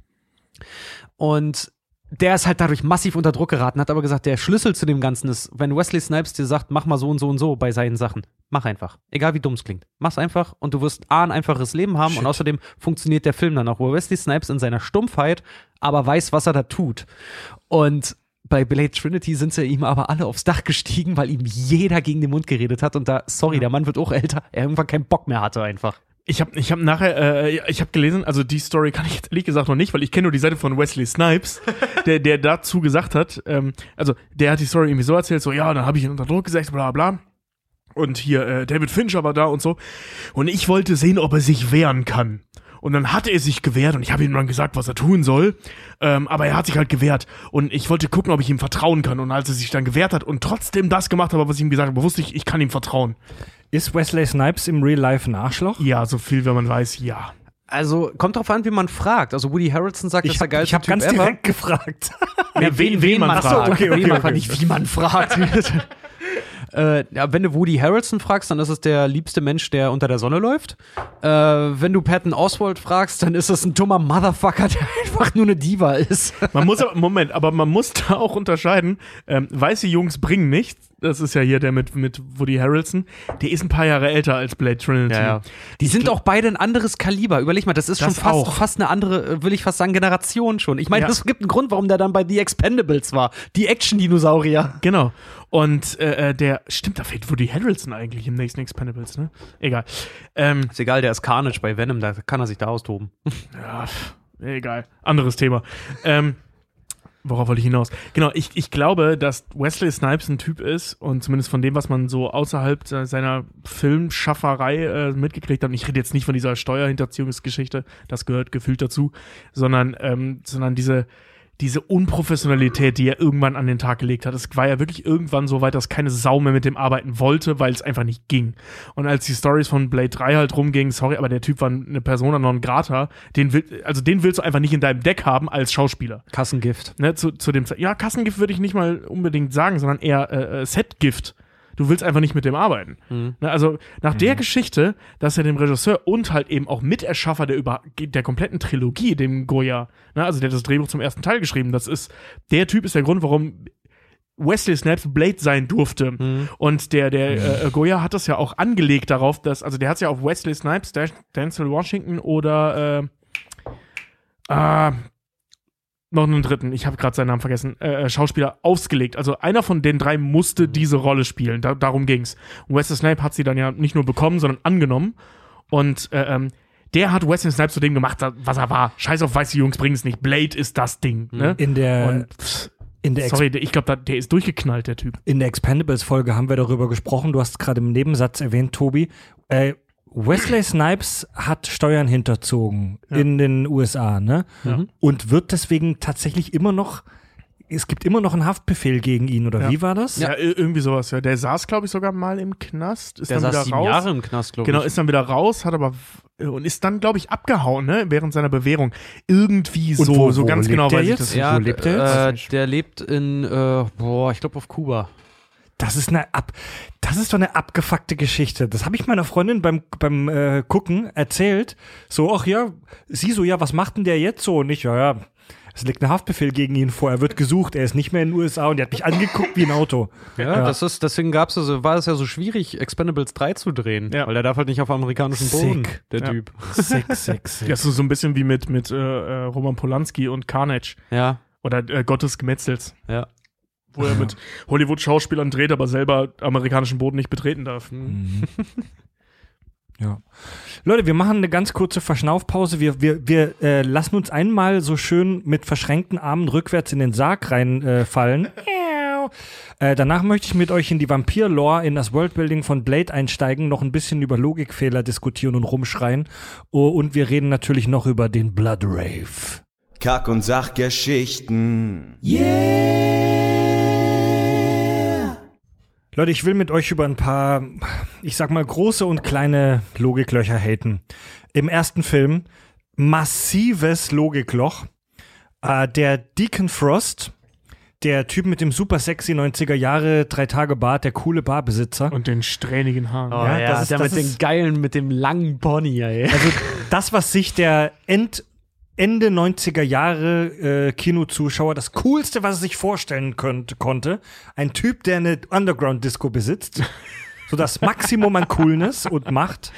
Und der ist halt dadurch massiv unter Druck geraten, hat aber gesagt, der Schlüssel zu dem Ganzen ist, wenn Wesley Snipes dir sagt, mach mal so und so und so bei seinen Sachen, mach einfach. Egal wie dumm es klingt. Mach's einfach und du wirst A, ein einfaches Leben haben Shit. und außerdem funktioniert der Film dann auch, wo Wesley Snipes in seiner Stumpfheit aber weiß, was er da tut. Und bei Blade Trinity sind sie ihm aber alle aufs Dach gestiegen, weil ihm jeder gegen den Mund geredet hat und da, sorry, der Mann wird auch älter, er irgendwann keinen Bock mehr hatte einfach. Ich habe ich hab nachher, äh, ich habe gelesen, also die Story kann ich jetzt ehrlich gesagt noch nicht, weil ich kenne nur die Seite von Wesley Snipes, *laughs* der, der dazu gesagt hat, ähm, also der hat die Story irgendwie so erzählt, so ja, dann habe ich ihn unter Druck gesetzt, bla bla. Und hier, äh, David Fincher war da und so. Und ich wollte sehen, ob er sich wehren kann. Und dann hat er sich gewehrt und ich habe ihm dann gesagt, was er tun soll. Ähm, aber er hat sich halt gewehrt. Und ich wollte gucken, ob ich ihm vertrauen kann. Und als er sich dann gewehrt hat und trotzdem das gemacht hat, was ich ihm gesagt habe, wusste ich, ich kann ihm vertrauen. Ist Wesley Snipes im Real Life ein Arschloch? Ja, so viel, wenn man weiß, ja. Also kommt drauf an, wie man fragt. Also Woody Harrelson sagt, das Ich ist der habe geilste hab Typ ganz ever. direkt gefragt. Ja, wen, wen man man fragt. fragt. okay, okay, wen man okay. fragt, nicht wie man fragt. *laughs* äh, wenn du Woody Harrelson fragst, dann ist es der liebste Mensch, der unter der Sonne läuft. Äh, wenn du Patton Oswald fragst, dann ist es ein dummer Motherfucker, *laughs* der einfach nur eine Diva ist. Man muss aber, Moment, aber man muss da auch unterscheiden. Ähm, weiße Jungs bringen nichts. Das ist ja hier der mit, mit Woody Harrelson. Der ist ein paar Jahre älter als Blade Trinity. Die sind auch beide ein anderes Kaliber. Überleg mal, das ist Das schon fast, auch. fast eine andere, äh, will ich fast sagen, Generation schon. Ich meine, Ja. es gibt einen Grund, warum der dann bei The Expendables war. Die Action-Dinosaurier. Genau. Und äh, äh, der, stimmt, da fehlt Woody Harrelson eigentlich im nächsten Expendables, ne? Egal. Ähm, Ist egal, der ist Carnage bei Venom, da kann er sich da austoben. ja, egal. Anderes Thema. ähm, worauf wollte ich hinaus? Genau, ich, ich glaube, dass Wesley Snipes ein Typ ist und zumindest von dem, was man so außerhalb se- seiner Filmschafferei äh, mitgekriegt hat, und ich rede jetzt nicht von dieser Steuerhinterziehungsgeschichte, das gehört gefühlt dazu, sondern, ähm, sondern diese, diese Unprofessionalität, die er irgendwann an den Tag gelegt hat. Es war ja wirklich irgendwann so weit, dass keine Sau mehr mit dem arbeiten wollte, weil es einfach nicht ging. Und als die Stories von Blade 3 halt rumgingen, sorry, aber der Typ war eine Persona non grata, den will, also den willst du einfach nicht in deinem Deck haben als Schauspieler. Kassengift. Ne, zu, zu dem ja, Kassengift würde ich nicht mal unbedingt sagen, sondern eher äh, äh, Setgift. Du willst einfach nicht mit dem arbeiten. Mhm. Ne, also nach der Geschichte, dass er dem Regisseur und halt eben auch Miterschaffer der, über, der kompletten Trilogie, dem Goya, ne, also der hat das Drehbuch zum ersten Teil geschrieben, das ist, der Typ ist der Grund, warum Wesley Snipes Blade sein durfte. Mhm. Und der, der äh, Goya hat das ja auch angelegt darauf, dass, also der hat es ja auf Wesley Snipes, Denzel Washington oder äh, äh, noch einen dritten, ich habe gerade seinen Namen vergessen, äh, Schauspieler ausgelegt. Also einer von den drei musste diese Rolle spielen. Da, darum ging's. Und Wesley Snipes hat sie dann ja nicht nur bekommen, sondern angenommen. Und äh, ähm, der hat Wesley Snipes zu dem gemacht, was er war. Scheiß auf weiße Jungs, bring's nicht. Blade ist das Ding. Ne? In der, Und pff, in der, Ex sorry, ich glaube, der ist durchgeknallt, der Typ. in der Expendables-Folge haben wir darüber gesprochen. Du hast es gerade im Nebensatz erwähnt, Tobi. Äh, Wesley Snipes hat Steuern hinterzogen Ja. in den USA, ne? Ja. Und wird deswegen tatsächlich immer noch, es gibt immer noch einen Haftbefehl gegen ihn, oder Ja. wie war das? Ja, ir- irgendwie sowas. Ja. Der saß, glaube ich, sogar mal im Knast, ist Der dann saß wieder sieben raus. Jahre im Knast, glaube Genau, ich. ist dann wieder raus, hat aber und ist dann, glaube ich, abgehauen, ne, während seiner Bewährung. Irgendwie so, wo- so wo ganz genau weiß ich jetzt? das ja, Wo lebt der Weiß äh, der lebt in, äh, boah, ich glaube auf Kuba. Das ist eine ab, das ist doch eine abgefuckte Geschichte. Das habe ich meiner Freundin beim beim äh, gucken erzählt. So, ach ja, sie so, ja, was macht denn der jetzt so? Und ich, ja, ja, es liegt ein Haftbefehl gegen ihn vor. Er wird gesucht. Er ist nicht mehr in den USA und er hat mich angeguckt wie ein Auto. Ja, das ist, deswegen gab's also, war es ja so schwierig, Expendables 3 zu drehen. Ja. Weil der darf halt nicht auf amerikanischem Boden, Sick. der Ja. Typ. *laughs* Sick, sick, sick. Ja, so, so ein bisschen wie mit, mit äh, äh, Roman Polanski und Carnage Ja, oder äh, Gottes Gemetzels, ja. Wo er mit *laughs* Hollywood-Schauspielern dreht, aber selber amerikanischen Boden nicht betreten darf. Mhm. *laughs* Ja. Leute, wir machen eine ganz kurze Verschnaufpause. Wir, wir, wir äh, lassen uns einmal so schön mit verschränkten Armen rückwärts in den Sarg reinfallen. *laughs* Äh, fallen. äh, danach möchte ich mit euch in die Vampir-Lore, in das Worldbuilding von Blade einsteigen, noch ein bisschen über Logikfehler diskutieren und rumschreien. Oh, und wir reden natürlich noch über den Blood Rave. Kack- und Sachgeschichten. Leute, ich will mit euch über ein paar, ich sag mal, große und kleine Logiklöcher haten. Im ersten Film massives Logikloch. Äh, der Deacon Frost, der Typ mit dem super sexy 90er Jahre, drei Tage Bart, der coole Barbesitzer. Und den strähnigen Haaren. Oh, Ja, ja, das ist- der das mit ist- den geilen, mit dem langen Pony, ey. Also das, was sich der End Ende 90er Jahre äh, Kinozuschauer das Coolste, was er sich vorstellen könnt, konnte. Ein Typ, der eine Underground-Disco besitzt. *laughs* so das Maximum an Coolness und Macht.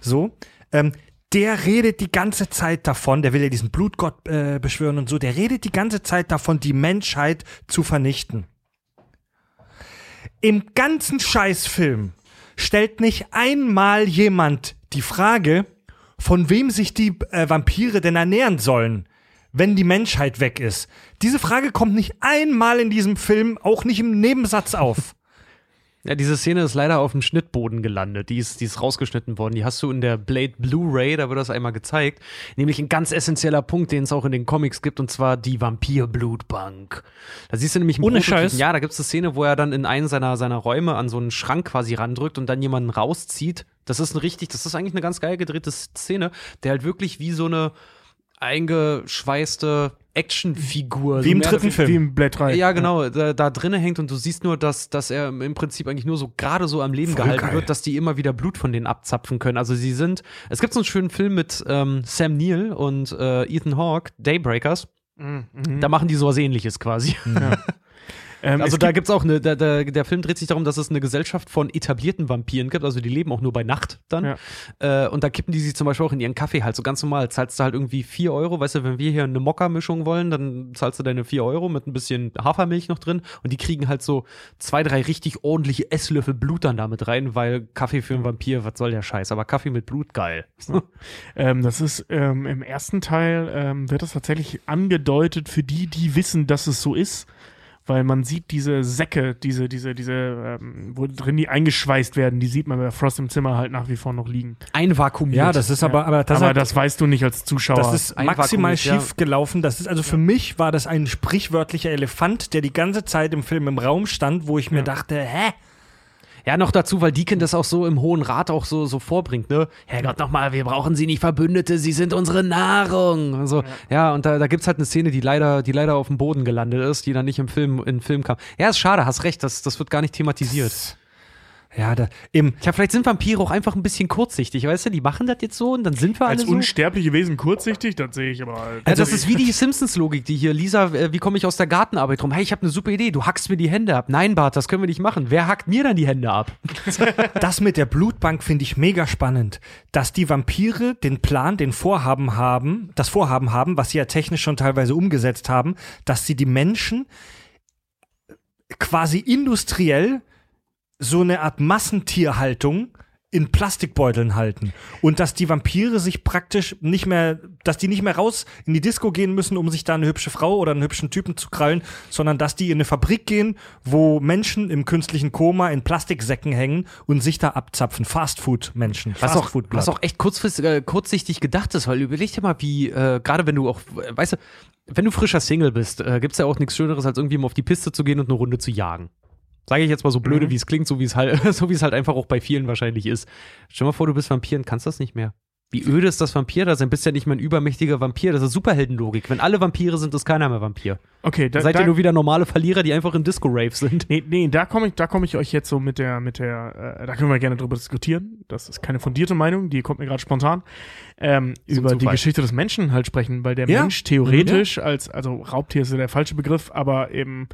So. Ähm, der redet die ganze Zeit davon, der will ja diesen Blutgott äh, beschwören und so, der redet die ganze Zeit davon, die Menschheit zu vernichten. Im ganzen Scheißfilm stellt nicht einmal jemand die Frage, von wem sich die äh, Vampire denn ernähren sollen, wenn die Menschheit weg ist. Diese Frage kommt nicht einmal in diesem Film, auch nicht im Nebensatz auf. *laughs* Ja, diese Szene ist leider auf dem Schnittboden gelandet. Die ist, die ist rausgeschnitten worden. Die hast du in der Blade Blu-ray, da wird das einmal gezeigt. Nämlich ein ganz essentieller Punkt, den es auch in den Comics gibt, und zwar die Vampir-Blutbank. Da siehst du nämlich einen Ohne. Scheiß? Ja, da gibt es eine Szene, wo er dann in einen seiner, seiner Räume an so einen Schrank quasi randrückt und dann jemanden rauszieht. Das ist ein richtig, das ist eigentlich eine ganz geil gedrehte Szene, der halt wirklich wie so eine eingeschweißte Actionfigur. Wie im dritten Film. Wie im Blade 3. ja, genau, da, da drinnen hängt und du siehst nur, dass, dass er im Prinzip eigentlich nur so gerade so am Leben Voll gehalten geil. wird, dass die immer wieder Blut von denen abzapfen können. Also sie sind, es gibt so einen schönen Film mit ähm, Sam Neill und äh, Ethan Hawke, Daybreakers. Mhm. Mhm. Da machen die sowas ähnliches quasi. *laughs* Ähm, Also es da gibt- gibt's auch eine, der, der, der Film dreht sich darum, dass es eine Gesellschaft von etablierten Vampiren gibt, also die leben auch nur bei Nacht dann. Äh, und da kippen die sich zum Beispiel auch in ihren Kaffee halt so ganz normal. Zahlst du halt irgendwie 4 Euro, weißt du, wenn wir hier eine Mokka-Mischung wollen, dann zahlst du deine 4 Euro mit ein bisschen Hafermilch noch drin und die kriegen halt so zwei, drei richtig ordentliche Esslöffel Blut dann damit rein, weil Kaffee für einen Vampir, was soll der Scheiß? Aber Kaffee mit Blut, geil. Ähm, das ist ähm, im ersten Teil ähm, wird das tatsächlich angedeutet für die, die wissen, dass es so ist. Weil man sieht diese Säcke, diese, diese, diese, ähm, wo drin die eingeschweißt werden, die sieht man bei Frost im Zimmer halt nach wie vor noch liegen. Einvakuumiert. Ja, das ist aber, aber das, Aber hat, das weißt du nicht als Zuschauer. das ist maximal einvakuumiert, ja. schief gelaufen. Das ist also für mich war das ein sprichwörtlicher Elefant, der die ganze Zeit im Film im Raum stand, wo ich mir dachte, hä? Ja, noch dazu, weil Deacon das auch so im Hohen Rat auch so, so vorbringt, ne? Herrgott, nochmal, wir brauchen sie nicht Verbündete, sie sind unsere Nahrung. Also, ja, und da, da gibt's halt eine Szene, die leider, die leider auf dem Boden gelandet ist, die dann nicht im Film, in den Film kam. Ja, ist schade, hast recht, das, das wird gar nicht thematisiert. Ja, da, im, Tja, vielleicht sind Vampire auch einfach ein bisschen kurzsichtig, weißt du? Die machen das jetzt so und dann sind wir alle als so. unsterbliche Wesen kurzsichtig, das sehe ich aber halt. Ja, das ist wie die Simpsons-Logik, die hier, Lisa, äh, wie komme ich aus der Gartenarbeit rum? Hey, ich habe eine super Idee, du hackst mir die Hände ab. Nein, Bart, das können wir nicht machen. Wer hackt mir dann die Hände ab? *laughs* das mit der Blutbank finde ich mega spannend, dass die Vampire den Plan, den Vorhaben haben, das Vorhaben haben, was sie ja technisch schon teilweise umgesetzt haben, dass sie die Menschen quasi industriell so eine Art Massentierhaltung in Plastikbeuteln halten und dass die Vampire sich praktisch nicht mehr, dass die nicht mehr raus in die Disco gehen müssen, um sich da eine hübsche Frau oder einen hübschen Typen zu krallen, sondern dass die in eine Fabrik gehen, wo Menschen im künstlichen Koma in Plastiksäcken hängen und sich da abzapfen. Fastfood-Menschen. Was auch, was auch echt kurzfristig, äh, kurzsichtig gedacht ist, weil überleg dir mal, wie, äh, gerade wenn du auch, äh, weißt du, wenn du frischer Single bist, äh, gibt's ja auch nichts Schöneres, als irgendwie mal auf die Piste zu gehen und eine Runde zu jagen. Sage ich jetzt mal so blöde, wie es klingt, so wie es halt, *laughs* so wie es halt einfach auch bei vielen wahrscheinlich ist. Stell mal vor, du bist Vampir und kannst das nicht mehr. Wie öde ist das Vampir da sein? Bist ja nicht mehr ein übermächtiger Vampir. Das ist Superheldenlogik. Wenn alle Vampire sind, ist keiner mehr Vampir. Okay, da, Dann seid da, ihr nur wieder normale Verlierer, die einfach in Disco-Rave sind. Nee, nee, da komme ich, da komme ich euch jetzt so mit der, mit der, äh, da können wir gerne drüber diskutieren. Das ist keine fundierte Meinung, die kommt mir gerade spontan. Ähm, über die. Geschichte des Menschen halt sprechen, weil der Ja. Mensch theoretisch als, also Raubtier ist ja der falsche Begriff, aber eben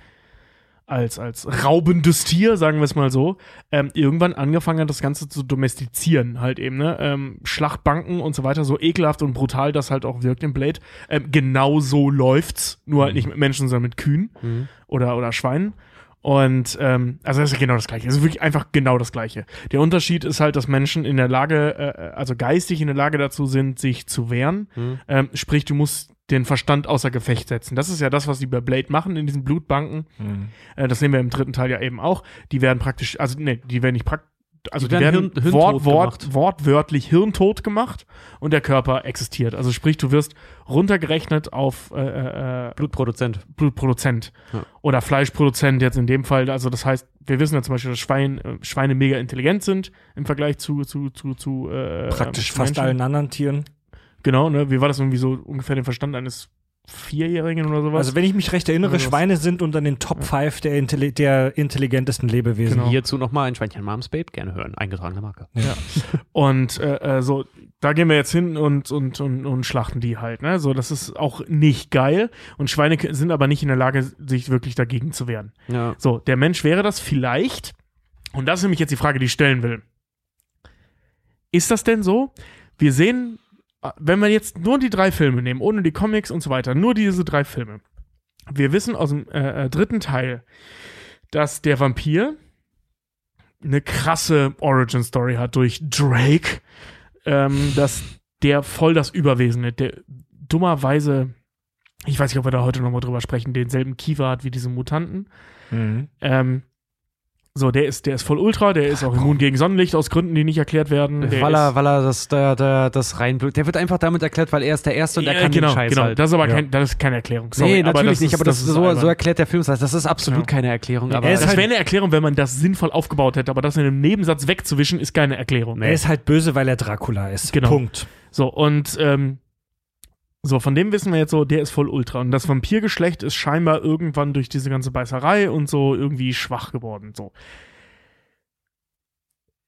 als, als raubendes Tier, sagen wir es mal so, ähm, irgendwann angefangen hat, das Ganze zu domestizieren, halt eben, ne? Ähm, Schlachtbanken und so weiter, so ekelhaft und brutal das halt auch wirkt im Blade. Ähm, genau so läuft's, nur halt nicht mit Menschen, sondern mit Kühen oder, oder Schweinen. Und ähm, also das ist genau das Gleiche. Es ist wirklich einfach genau das Gleiche. Der Unterschied ist halt, dass Menschen in der Lage, äh, also geistig in der Lage dazu sind, sich zu wehren. Ähm, sprich, du musst den Verstand außer Gefecht setzen. Das ist ja das, was die bei Blade machen in diesen Blutbanken. Äh, das sehen wir im dritten Teil ja eben auch. Die werden praktisch, also ne, die werden nicht praktisch, also Die die, werden werden, hirn- Wort, Wort, wortwörtlich hirntot gemacht und der Körper existiert. Also sprich, du wirst runtergerechnet auf äh, äh, Blutproduzent. Blutproduzent Ja. oder Fleischproduzent jetzt in dem Fall. Also das heißt, wir wissen ja zum Beispiel, dass Schwein, äh, Schweine mega intelligent sind im Vergleich zu zu zu, zu äh, Praktisch zu fast Menschen. allen anderen Tieren. Genau, ne? Wie war das irgendwie so ungefähr den Verstand eines Vierjährigen oder sowas. Also wenn ich mich recht erinnere? Schweine sind unter den Top 5 der, Intelli der intelligentesten Lebewesen. Genau. Hierzu nochmal ein Schweinchen Moms Babe, gerne hören. Eingetragene Marke. Und äh, äh, so, da gehen wir jetzt hin und, und, und, und schlachten die halt. Ne? So, das ist auch nicht geil. Und Schweine sind aber nicht in der Lage, sich wirklich dagegen zu wehren. Ja. So, der Mensch wäre das vielleicht. Und das ist nämlich jetzt die Frage, die ich stellen will. Ist das denn so? Wir sehen, wenn wir jetzt nur die drei Filme nehmen, ohne die Comics und so weiter, nur diese drei Filme. Wir wissen aus dem äh, äh, dritten Teil, dass der Vampir eine krasse Origin-Story hat durch Drake, ähm, dass der voll das Überwesen hat, der dummerweise, ich weiß nicht, ob wir da heute nochmal drüber sprechen, denselben Kiefer hat wie diese Mutanten. Mhm. Ähm, so, der ist, der ist voll Ultra, der ist auch immun gegen Sonnenlicht aus Gründen, die nicht erklärt werden. Der Weil er, weil er das, der, der, das reinblüht. Der wird einfach damit erklärt, weil er ist der Erste und er Ja, kann genau, den Scheiß genau. halt. Das ist aber Ja. kein, das ist keine Erklärung. Sorry, nee, aber natürlich das nicht, ist, aber das, ist so, so erklärt der Film das. Das ist absolut Ja. keine Erklärung. Aber Er ist das halt- wäre eine Erklärung, wenn man das sinnvoll aufgebaut hätte, aber das in einem Nebensatz wegzuwischen, ist keine Erklärung. Er ist halt böse, weil er Dracula ist. Genau. Punkt. So, und ähm, so, von dem wissen wir jetzt so, der ist voll Ultra. Und das Vampirgeschlecht ist scheinbar irgendwann durch diese ganze Beißerei und so irgendwie schwach geworden. So.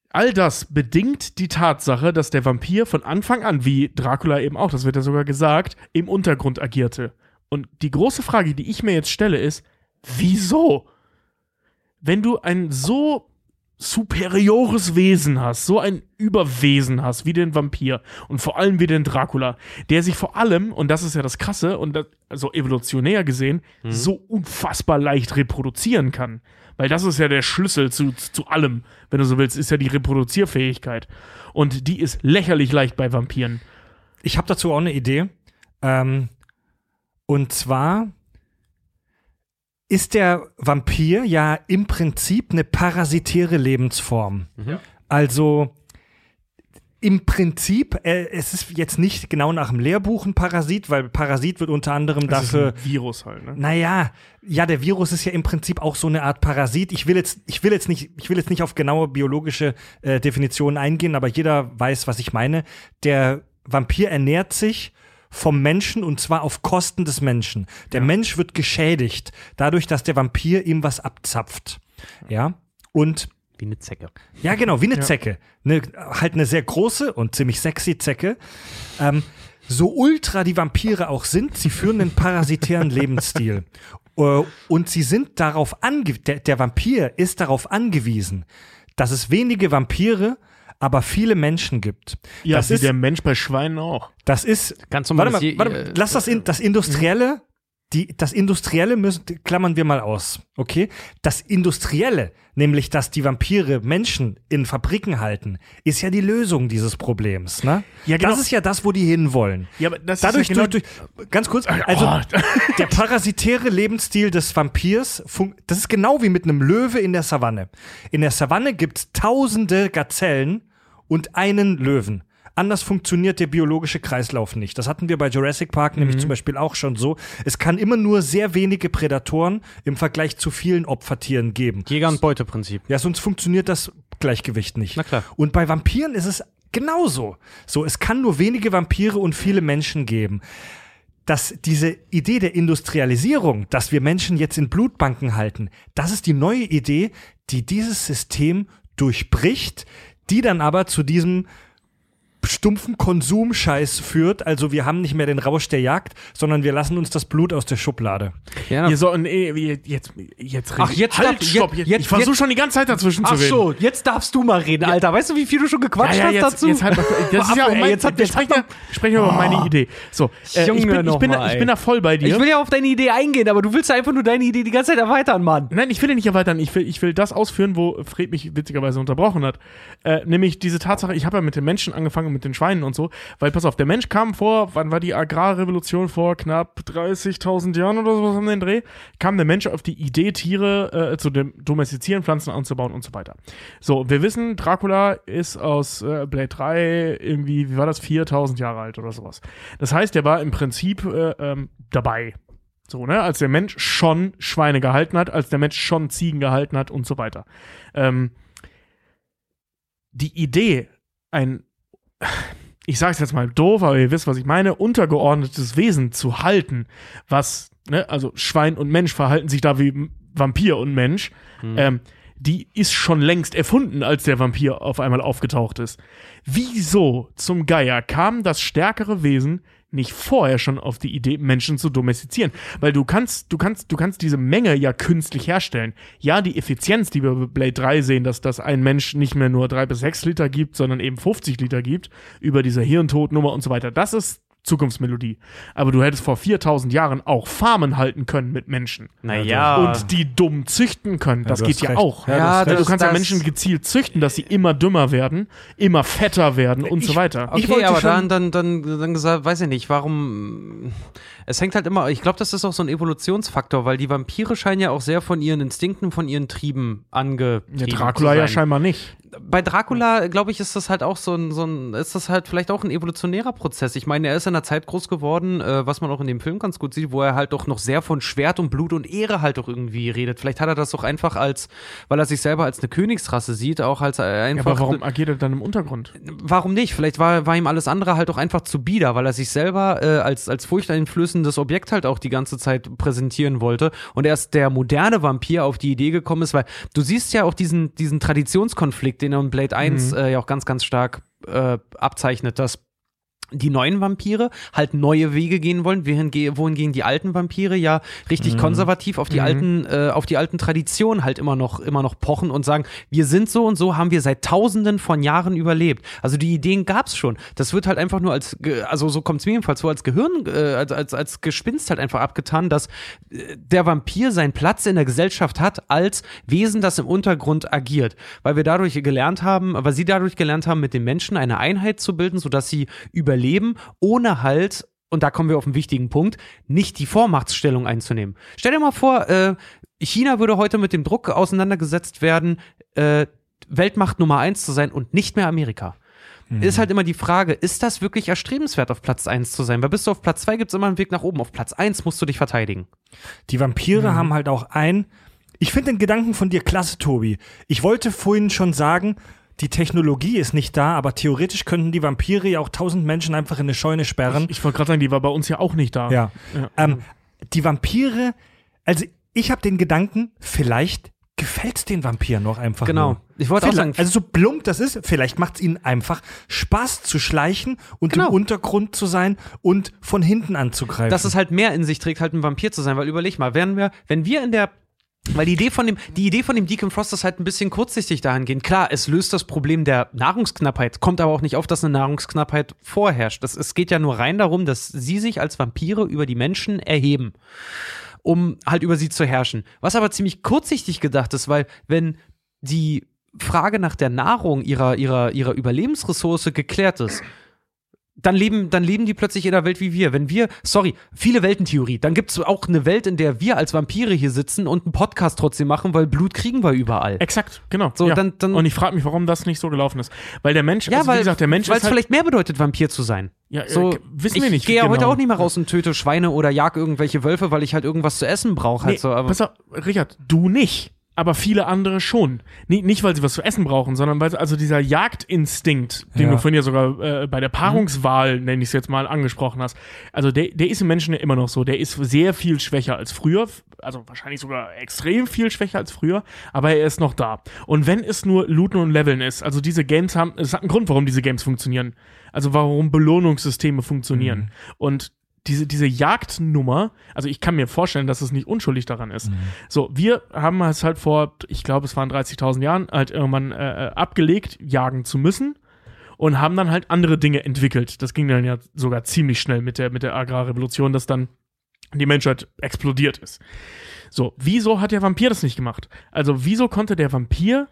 All das bedingt die Tatsache, dass der Vampir von Anfang an, wie Dracula eben auch, das wird ja sogar gesagt, im Untergrund agierte. Und die große Frage, die ich mir jetzt stelle, ist, wieso? Wenn du ein so superiores Wesen hast, so ein Überwesen hast, wie den Vampir und vor allem wie den Dracula, der sich vor allem, und das ist ja das Krasse, und das, also evolutionär gesehen, so unfassbar leicht reproduzieren kann. Weil das ist ja der Schlüssel zu, zu allem, wenn du so willst, ist ja die Reproduzierfähigkeit. Und die ist lächerlich leicht bei Vampiren. Ich habe dazu auch eine Idee. Ähm, und zwar ist der Vampir ja im Prinzip eine parasitäre Lebensform. Also im Prinzip, äh, es ist jetzt nicht genau nach dem Lehrbuch ein Parasit, weil Parasit wird unter anderem Das ist dafür ein Virus halt, ne? Naja, ja, der Virus ist ja im Prinzip auch so eine Art Parasit. Ich will jetzt, ich will jetzt nicht, ich will jetzt nicht auf genaue biologische äh, Definitionen eingehen, aber jeder weiß, was ich meine. Der Vampir ernährt sich vom Menschen und zwar auf Kosten des Menschen. Der Mensch wird geschädigt dadurch, dass der Vampir ihm was abzapft. Ja. Und Wie eine Zecke. ja, genau, wie eine Zecke. Ne, halt eine sehr große und ziemlich sexy Zecke. Ähm, so ultra die Vampire auch sind, sie führen einen parasitären *laughs* Lebensstil. Äh, und sie sind darauf angewiesen, der, der Vampir ist darauf angewiesen, dass es wenige Vampire, aber viele Menschen gibt. Ja, das wie ist, der Mensch bei Schweinen auch. das ist, Ganz normal. warte mal, warte mal, äh, lass das, in, das Industrielle, die, das Industrielle müssen, klammern wir mal aus, okay? Das Industrielle, nämlich, dass die Vampire Menschen in Fabriken halten, ist ja die Lösung dieses Problems, ne? Ja, genau. Das ist ja das, wo die hinwollen. Ja, aber das Dadurch, ist ja genau durch, durch, ganz kurz, also Oh. *laughs* der parasitäre Lebensstil des Vampirs, das ist genau wie mit einem Löwe in der Savanne. In der Savanne gibt's tausende Gazellen und einen Löwen. Anders funktioniert der biologische Kreislauf nicht. Das hatten wir bei Jurassic Park nämlich zum Beispiel auch schon so. Es kann immer nur sehr wenige Prädatoren im Vergleich zu vielen Opfertieren geben. Jäger- und Beuteprinzip. Ja, sonst funktioniert das Gleichgewicht nicht. Na klar. Und bei Vampiren ist es genauso. So, es kann nur wenige Vampire und viele Menschen geben. Dass diese Idee der Industrialisierung, dass wir Menschen jetzt in Blutbanken halten, das ist die neue Idee, die dieses System durchbricht, die dann aber zu diesem stumpfen Konsumscheiß führt. Also wir haben nicht mehr den Rausch der Jagd, sondern wir lassen uns das Blut aus der Schublade. Ja, Ihr so, nee, jetzt, jetzt, jetzt Ach, jetzt halt, darf- stopp. jetzt- Jetzt, jetzt- ich versuche jetzt- schon die ganze Zeit dazwischen zu Ach reden. so, jetzt darfst du mal reden, Alter. Weißt du, wie viel du schon gequatscht Ja, ja, hast jetzt, dazu? jetzt halt, *laughs* das ist ja auch mein, jetzt hat- wir sprechen, ja, sprechen wir über meine Idee. So, äh, ich, bin, ich, noch bin, mal, da- ich bin da voll bei dir. Ich will ja auf deine Idee eingehen, aber du willst ja einfach nur deine Idee die ganze Zeit erweitern, Mann. Nein, ich will ja nicht erweitern. Ich will, ich will das ausführen, wo Fred mich witzigerweise unterbrochen hat. Äh, nämlich diese Tatsache, ich habe ja mit den Menschen angefangen und mit den Schweinen und so. Weil, pass auf, der Mensch kam vor, wann war die Agrarrevolution? Vor knapp 30.000 Jahren oder sowas um den Dreh. Kam der Mensch auf die Idee, Tiere äh, zu domestizieren, Pflanzen anzubauen und so weiter. So, wir wissen, Dracula ist aus äh, Blade 3 irgendwie, wie war das, 4.000 Jahre alt oder sowas. Das heißt, er war im Prinzip äh, ähm, dabei. So, ne? Als der Mensch schon Schweine gehalten hat, als der Mensch schon Ziegen gehalten hat und so weiter. Ähm, die Idee, ein ich sage es jetzt mal doof, aber ihr wisst, was ich meine, untergeordnetes Wesen zu halten, was, ne, also Schwein und Mensch verhalten sich da wie Vampir und Mensch, ähm, die ist schon längst erfunden, als der Vampir auf einmal aufgetaucht ist. Wieso zum Geier kam das stärkere Wesen nicht vorher schon auf die Idee, Menschen zu domestizieren? Weil du kannst, du kannst, du kannst diese Menge ja künstlich herstellen. Ja, die Effizienz, die wir bei Blade 3 sehen, dass das ein Mensch nicht mehr nur drei bis sechs Liter gibt, sondern eben 50 Liter gibt, über diese Hirntodnummer und so weiter, das ist Zukunftsmelodie. Aber du hättest vor 4000 Jahren auch Farmen halten können mit Menschen. Naja. Und die dumm züchten können. Das du geht ja recht. auch. Ja, du du kannst ja Menschen gezielt züchten, dass sie immer dümmer werden, immer fetter werden und so weiter. Ich Okay, wollte aber schon- dann, dann, dann, dann gesagt, weiß ich nicht, warum. Es hängt halt immer, ich glaube, das ist auch so ein Evolutionsfaktor, weil die Vampire scheinen ja auch sehr von ihren Instinkten, von ihren Trieben angetrieben Ja, zu Dracula ja scheinbar nicht. Bei Dracula, glaube ich, ist das halt auch so ein, so ein, ist das halt vielleicht auch ein evolutionärer Prozess. Ich meine, er ist in einer Zeit groß geworden, äh, was man auch in dem Film ganz gut sieht, wo er halt doch noch sehr von Schwert und Blut und Ehre halt auch irgendwie redet. Vielleicht hat er das doch einfach als, weil er sich selber als eine Königsrasse sieht, auch als äh, Ja, einfach. aber warum agiert er dann im Untergrund? warum nicht? Vielleicht war, war ihm alles andere halt auch einfach zu bieder, weil er sich selber äh, als, als furchteinflößendes Objekt halt auch die ganze Zeit präsentieren wollte. Und erst der moderne Vampir auf die Idee gekommen ist, weil du siehst ja auch diesen, diesen Traditionskonflikt, den er in Blade 1 äh, ja auch ganz, ganz stark äh, abzeichnet, dass die neuen Vampire halt neue Wege gehen wollen, wohingegen wohingegen die alten Vampire ja richtig konservativ auf die alten, äh, auf die alten Traditionen halt immer noch, immer noch pochen und sagen, wir sind so und so, haben wir seit tausenden von Jahren überlebt. Also die Ideen gab's schon. Das wird halt einfach nur als, also so kommt's mir jedenfalls so als Gehirn, äh, als, als, als Gespinst halt einfach abgetan, dass äh, der Vampir seinen Platz in der Gesellschaft hat als Wesen, das im Untergrund agiert. Weil wir dadurch gelernt haben, weil sie dadurch gelernt haben, mit den Menschen eine Einheit zu bilden, sodass sie überleben, ohne halt, und da kommen wir auf einen wichtigen Punkt, nicht die Vormachtstellung einzunehmen. Stell dir mal vor, äh, China würde heute mit dem Druck auseinandergesetzt werden, äh, Weltmacht Nummer eins zu sein und nicht mehr Amerika. Ist halt immer die Frage, ist das wirklich erstrebenswert, auf Platz 1 zu sein? Weil bist du auf Platz 2, gibt es immer einen Weg nach oben. Auf Platz 1 musst du dich verteidigen. Die Vampire Mhm. haben halt auch ein. Ich finde den Gedanken von dir klasse, Tobi. Ich wollte vorhin schon sagen, die Technologie ist nicht da, aber theoretisch könnten die Vampire ja auch tausend Menschen einfach in eine Scheune sperren. Ich wollte gerade sagen, die war bei uns ja auch nicht da. ja. Ja. Ähm, die Vampire, also ich habe den Gedanken, vielleicht gefällt es den Vampiren noch einfach. Genau. Nur. Ich wollte auch sagen, also so plump das ist, vielleicht macht es ihnen einfach Spaß zu schleichen und Genau. im Untergrund zu sein und von hinten anzugreifen. dass es halt mehr in sich trägt, halt ein Vampir zu sein. Weil überleg mal, wären wir, wenn wir in der weil die Idee von dem, die Idee von dem Deacon Frost ist halt ein bisschen kurzsichtig dahingehend. Klar, es löst das Problem der Nahrungsknappheit, kommt aber auch nicht auf, dass eine Nahrungsknappheit vorherrscht. Das, es geht ja nur rein darum, dass sie sich als Vampire über die Menschen erheben, um halt über sie zu herrschen. Was aber ziemlich kurzsichtig gedacht ist, weil wenn die Frage nach der Nahrung ihrer, ihrer, ihrer Überlebensressource geklärt ist, dann leben, dann leben die plötzlich in der Welt wie wir. Wenn wir, sorry, viele Weltentheorie, dann gibt es auch eine Welt, in der wir als Vampire hier sitzen und einen Podcast trotzdem machen, weil Blut kriegen wir überall. Exakt, genau. So, ja. dann- dann- und ich frage mich, warum das nicht so gelaufen ist. Weil der Mensch, Ja, also weil wie gesagt, der Mensch weil es halt, vielleicht mehr bedeutet, Vampir zu sein. Ja, äh, so, wissen ich wir nicht gehe ja heute genau. auch nicht mehr raus und töte Schweine oder jag irgendwelche Wölfe, weil ich halt irgendwas zu essen brauche. Halt Nee, so, aber pass auf, Richard, du nicht. Aber viele andere schon. Nie, nicht, weil sie was zu essen brauchen, sondern weil also dieser Jagdinstinkt, den Ja. du vorhin ja sogar äh, bei der Paarungswahl, nenne ich es jetzt mal, angesprochen hast, also der, der ist im Menschen ja immer noch so. Der ist sehr viel schwächer als früher, also wahrscheinlich sogar extrem viel schwächer als früher, aber er ist noch da. Und wenn es nur Looten und Leveln ist, also diese Games haben, es hat einen Grund, warum diese Games funktionieren. Also warum Belohnungssysteme funktionieren. Und diese, diese Jagdnummer, also ich kann mir vorstellen, dass es nicht unschuldig daran ist. So, wir haben es halt vor, ich glaube, es waren 30.000 Jahren, halt irgendwann äh, äh, abgelegt, jagen zu müssen und haben dann halt andere Dinge entwickelt. Das ging dann ja sogar ziemlich schnell mit der, mit der Agrarrevolution, dass dann die Menschheit explodiert ist. So, wieso hat der Vampir das nicht gemacht? Also, wieso konnte der Vampir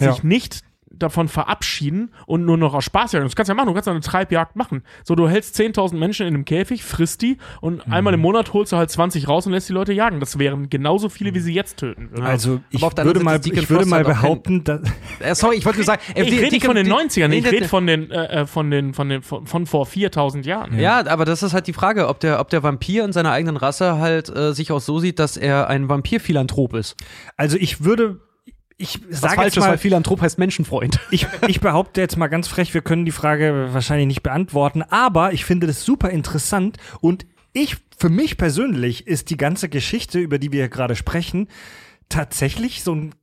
Ja. sich nicht davon verabschieden und nur noch aus Spaß jagen. Das kannst du ja machen, du kannst ja eine Treibjagd machen. So, du hältst 10.000 Menschen in einem Käfig, frisst die und Mhm. einmal im Monat holst du halt 20 raus und lässt die Leute jagen. Das wären genauso viele, wie sie jetzt töten würden. also ich würde mal, ich würde mal behaupten, dass, äh, sorry, ich wollte nur sagen, äh, ich rede nicht von den die- 90ern, ich rede von den, äh, äh, von den, von den, von, von vor 4.000 Jahren. Ja, aber das ist halt die Frage, ob der, ob der Vampir in seiner eigenen Rasse halt äh, sich auch so sieht, dass er ein Vampir-Philanthrop ist. also ich würde, ich sage falsch jetzt ist, mal, weil Philanthrop heißt Menschenfreund. *laughs* ich, ich behaupte jetzt mal ganz frech, wir können die Frage wahrscheinlich nicht beantworten, aber ich finde das super interessant und ich, für mich persönlich ist die ganze Geschichte, über die wir hier gerade sprechen, tatsächlich so ein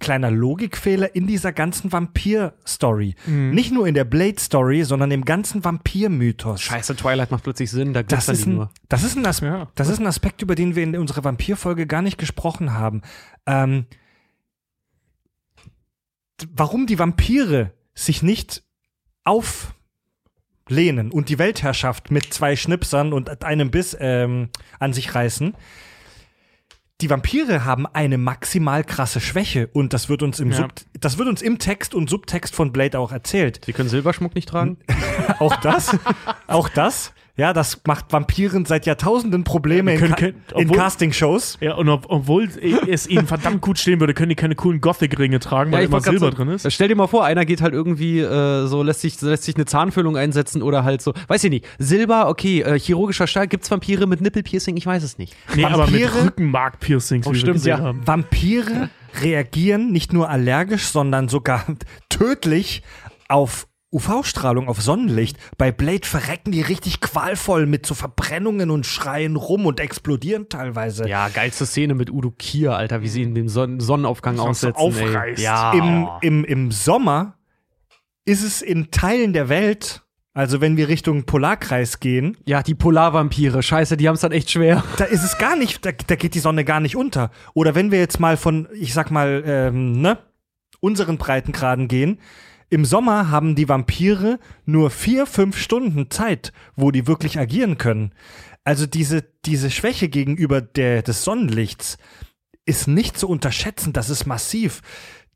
kleiner Logikfehler in dieser ganzen Vampir-Story. Nicht nur in der Blade-Story, sondern im ganzen Vampir-Mythos. Scheiße, Twilight macht plötzlich Sinn, da Das ist, ein, nur. das, ist ein As Ja. das ist ein Aspekt, über den wir in unserer Vampir-Folge gar nicht gesprochen haben. Ähm, warum die Vampire sich nicht auflehnen und die Weltherrschaft mit zwei Schnipsern und einem Biss ähm, an sich reißen. Die Vampire haben eine maximal krasse Schwäche und das wird uns im, Ja. Sub das wird uns im Text und Subtext von Blade auch erzählt. Sie können Silberschmuck nicht tragen? *laughs* Auch das, auch das, ja, das macht Vampiren seit Jahrtausenden Probleme Können- in, Ka in Castingshows. Ja, und ob, obwohl es ihnen verdammt gut stehen würde, können die keine coolen Gothic-Ringe tragen, weil ich immer Silber so, drin ist. Stell dir mal vor, einer geht halt irgendwie äh, so, lässt sich, lässt sich eine Zahnfüllung einsetzen oder halt so, weiß ich nicht, Silber, okay, äh, chirurgischer Stahl, gibt's Vampire mit Nippelpiercing? Ich weiß es nicht. Nee, aber mit Vampire- Rückenmark-Piercings, Oh, wie wir stimmt, gesehen ja. haben. Vampire reagieren nicht nur allergisch, sondern sogar *laughs* tödlich auf UV-Strahlung, auf Sonnenlicht. Bei Blade verrecken die richtig qualvoll mit so Verbrennungen und schreien rum und explodieren teilweise. Ja, geilste Szene mit Udo Kier, Alter, wie sie in dem Son Sonnenaufgang So aussetzen. aufreißt. Ey. Ja. Im, im, Im Sommer ist es in Teilen der Welt, also wenn wir Richtung Polarkreis gehen, ja, die Polarvampire, scheiße, die haben's dann echt schwer. da ist es gar nicht, da, da geht die Sonne gar nicht unter. Oder wenn wir jetzt mal von, ich sag mal, ähm, ne, unseren Breitengraden gehen, im Sommer haben die Vampire nur vier, fünf Stunden Zeit, wo die wirklich agieren können. Also diese, diese Schwäche gegenüber der, des Sonnenlichts ist nicht zu unterschätzen, das ist massiv.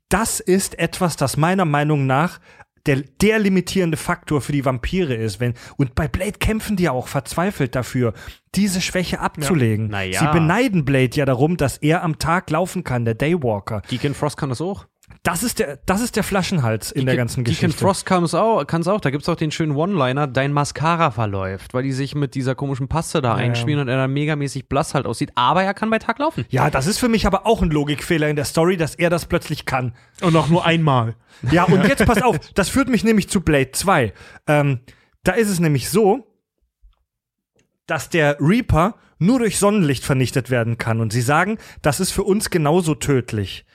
Das ist etwas, das meiner Meinung nach der, der limitierende Faktor für die Vampire ist. Wenn, und bei Blade kämpfen die ja auch verzweifelt dafür, diese Schwäche abzulegen. Ja. Sie beneiden Blade ja darum, dass er am Tag laufen kann, der Daywalker. Deacon Frost kann das auch. Das ist der, das ist der Flaschenhals in der ganzen Geschichte. Deacon Frost kann es auch, kann's auch. Da gibt's auch den schönen One-Liner, dein Mascara verläuft, weil die sich mit dieser komischen Paste da einschmieren und er dann megamäßig blass halt aussieht. Aber er kann bei Tag laufen. Ja, das ist für mich aber auch ein Logikfehler in der Story, dass er das plötzlich kann. Und auch nur einmal. Ja, und *laughs* jetzt pass auf, das führt mich nämlich zu Blade 2. Ähm, da ist es nämlich so, dass der Reaper nur durch Sonnenlicht vernichtet werden kann. Und sie sagen, das ist für uns genauso tödlich.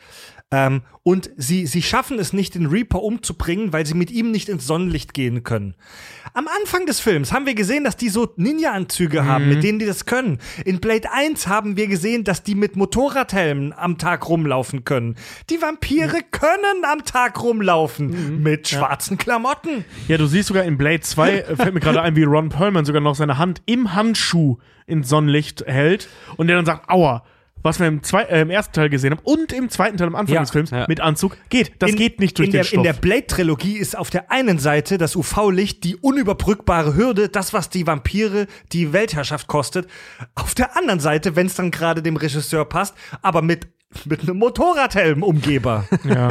Ähm, und sie, sie schaffen es nicht, den Reaper umzubringen, weil sie mit ihm nicht ins Sonnenlicht gehen können. Am Anfang des Films haben wir gesehen, dass die so Ninja-Anzüge haben, mit denen die das können. In Blade 1 haben wir gesehen, dass die mit Motorradhelmen am Tag rumlaufen können. Die Vampire können am Tag rumlaufen mit schwarzen Klamotten. Ja, du siehst sogar in Blade 2, äh, fällt mir gerade ein, wie Ron Perlman sogar noch seine Hand im Handschuh ins Sonnenlicht hält und der dann sagt, aua. Was wir im, zwei, äh, im ersten Teil gesehen haben und im zweiten Teil am Anfang Ja. des Films Ja. mit Anzug geht. Das in, geht nicht durch in den der, Stoff. In der Blade-Trilogie ist auf der einen Seite das UV-Licht die unüberbrückbare Hürde, das, was die Vampire die Weltherrschaft kostet. Auf der anderen Seite, wenn es dann gerade dem Regisseur passt, aber mit, mit einem Motorradhelm-Umgeber. *laughs* Ja.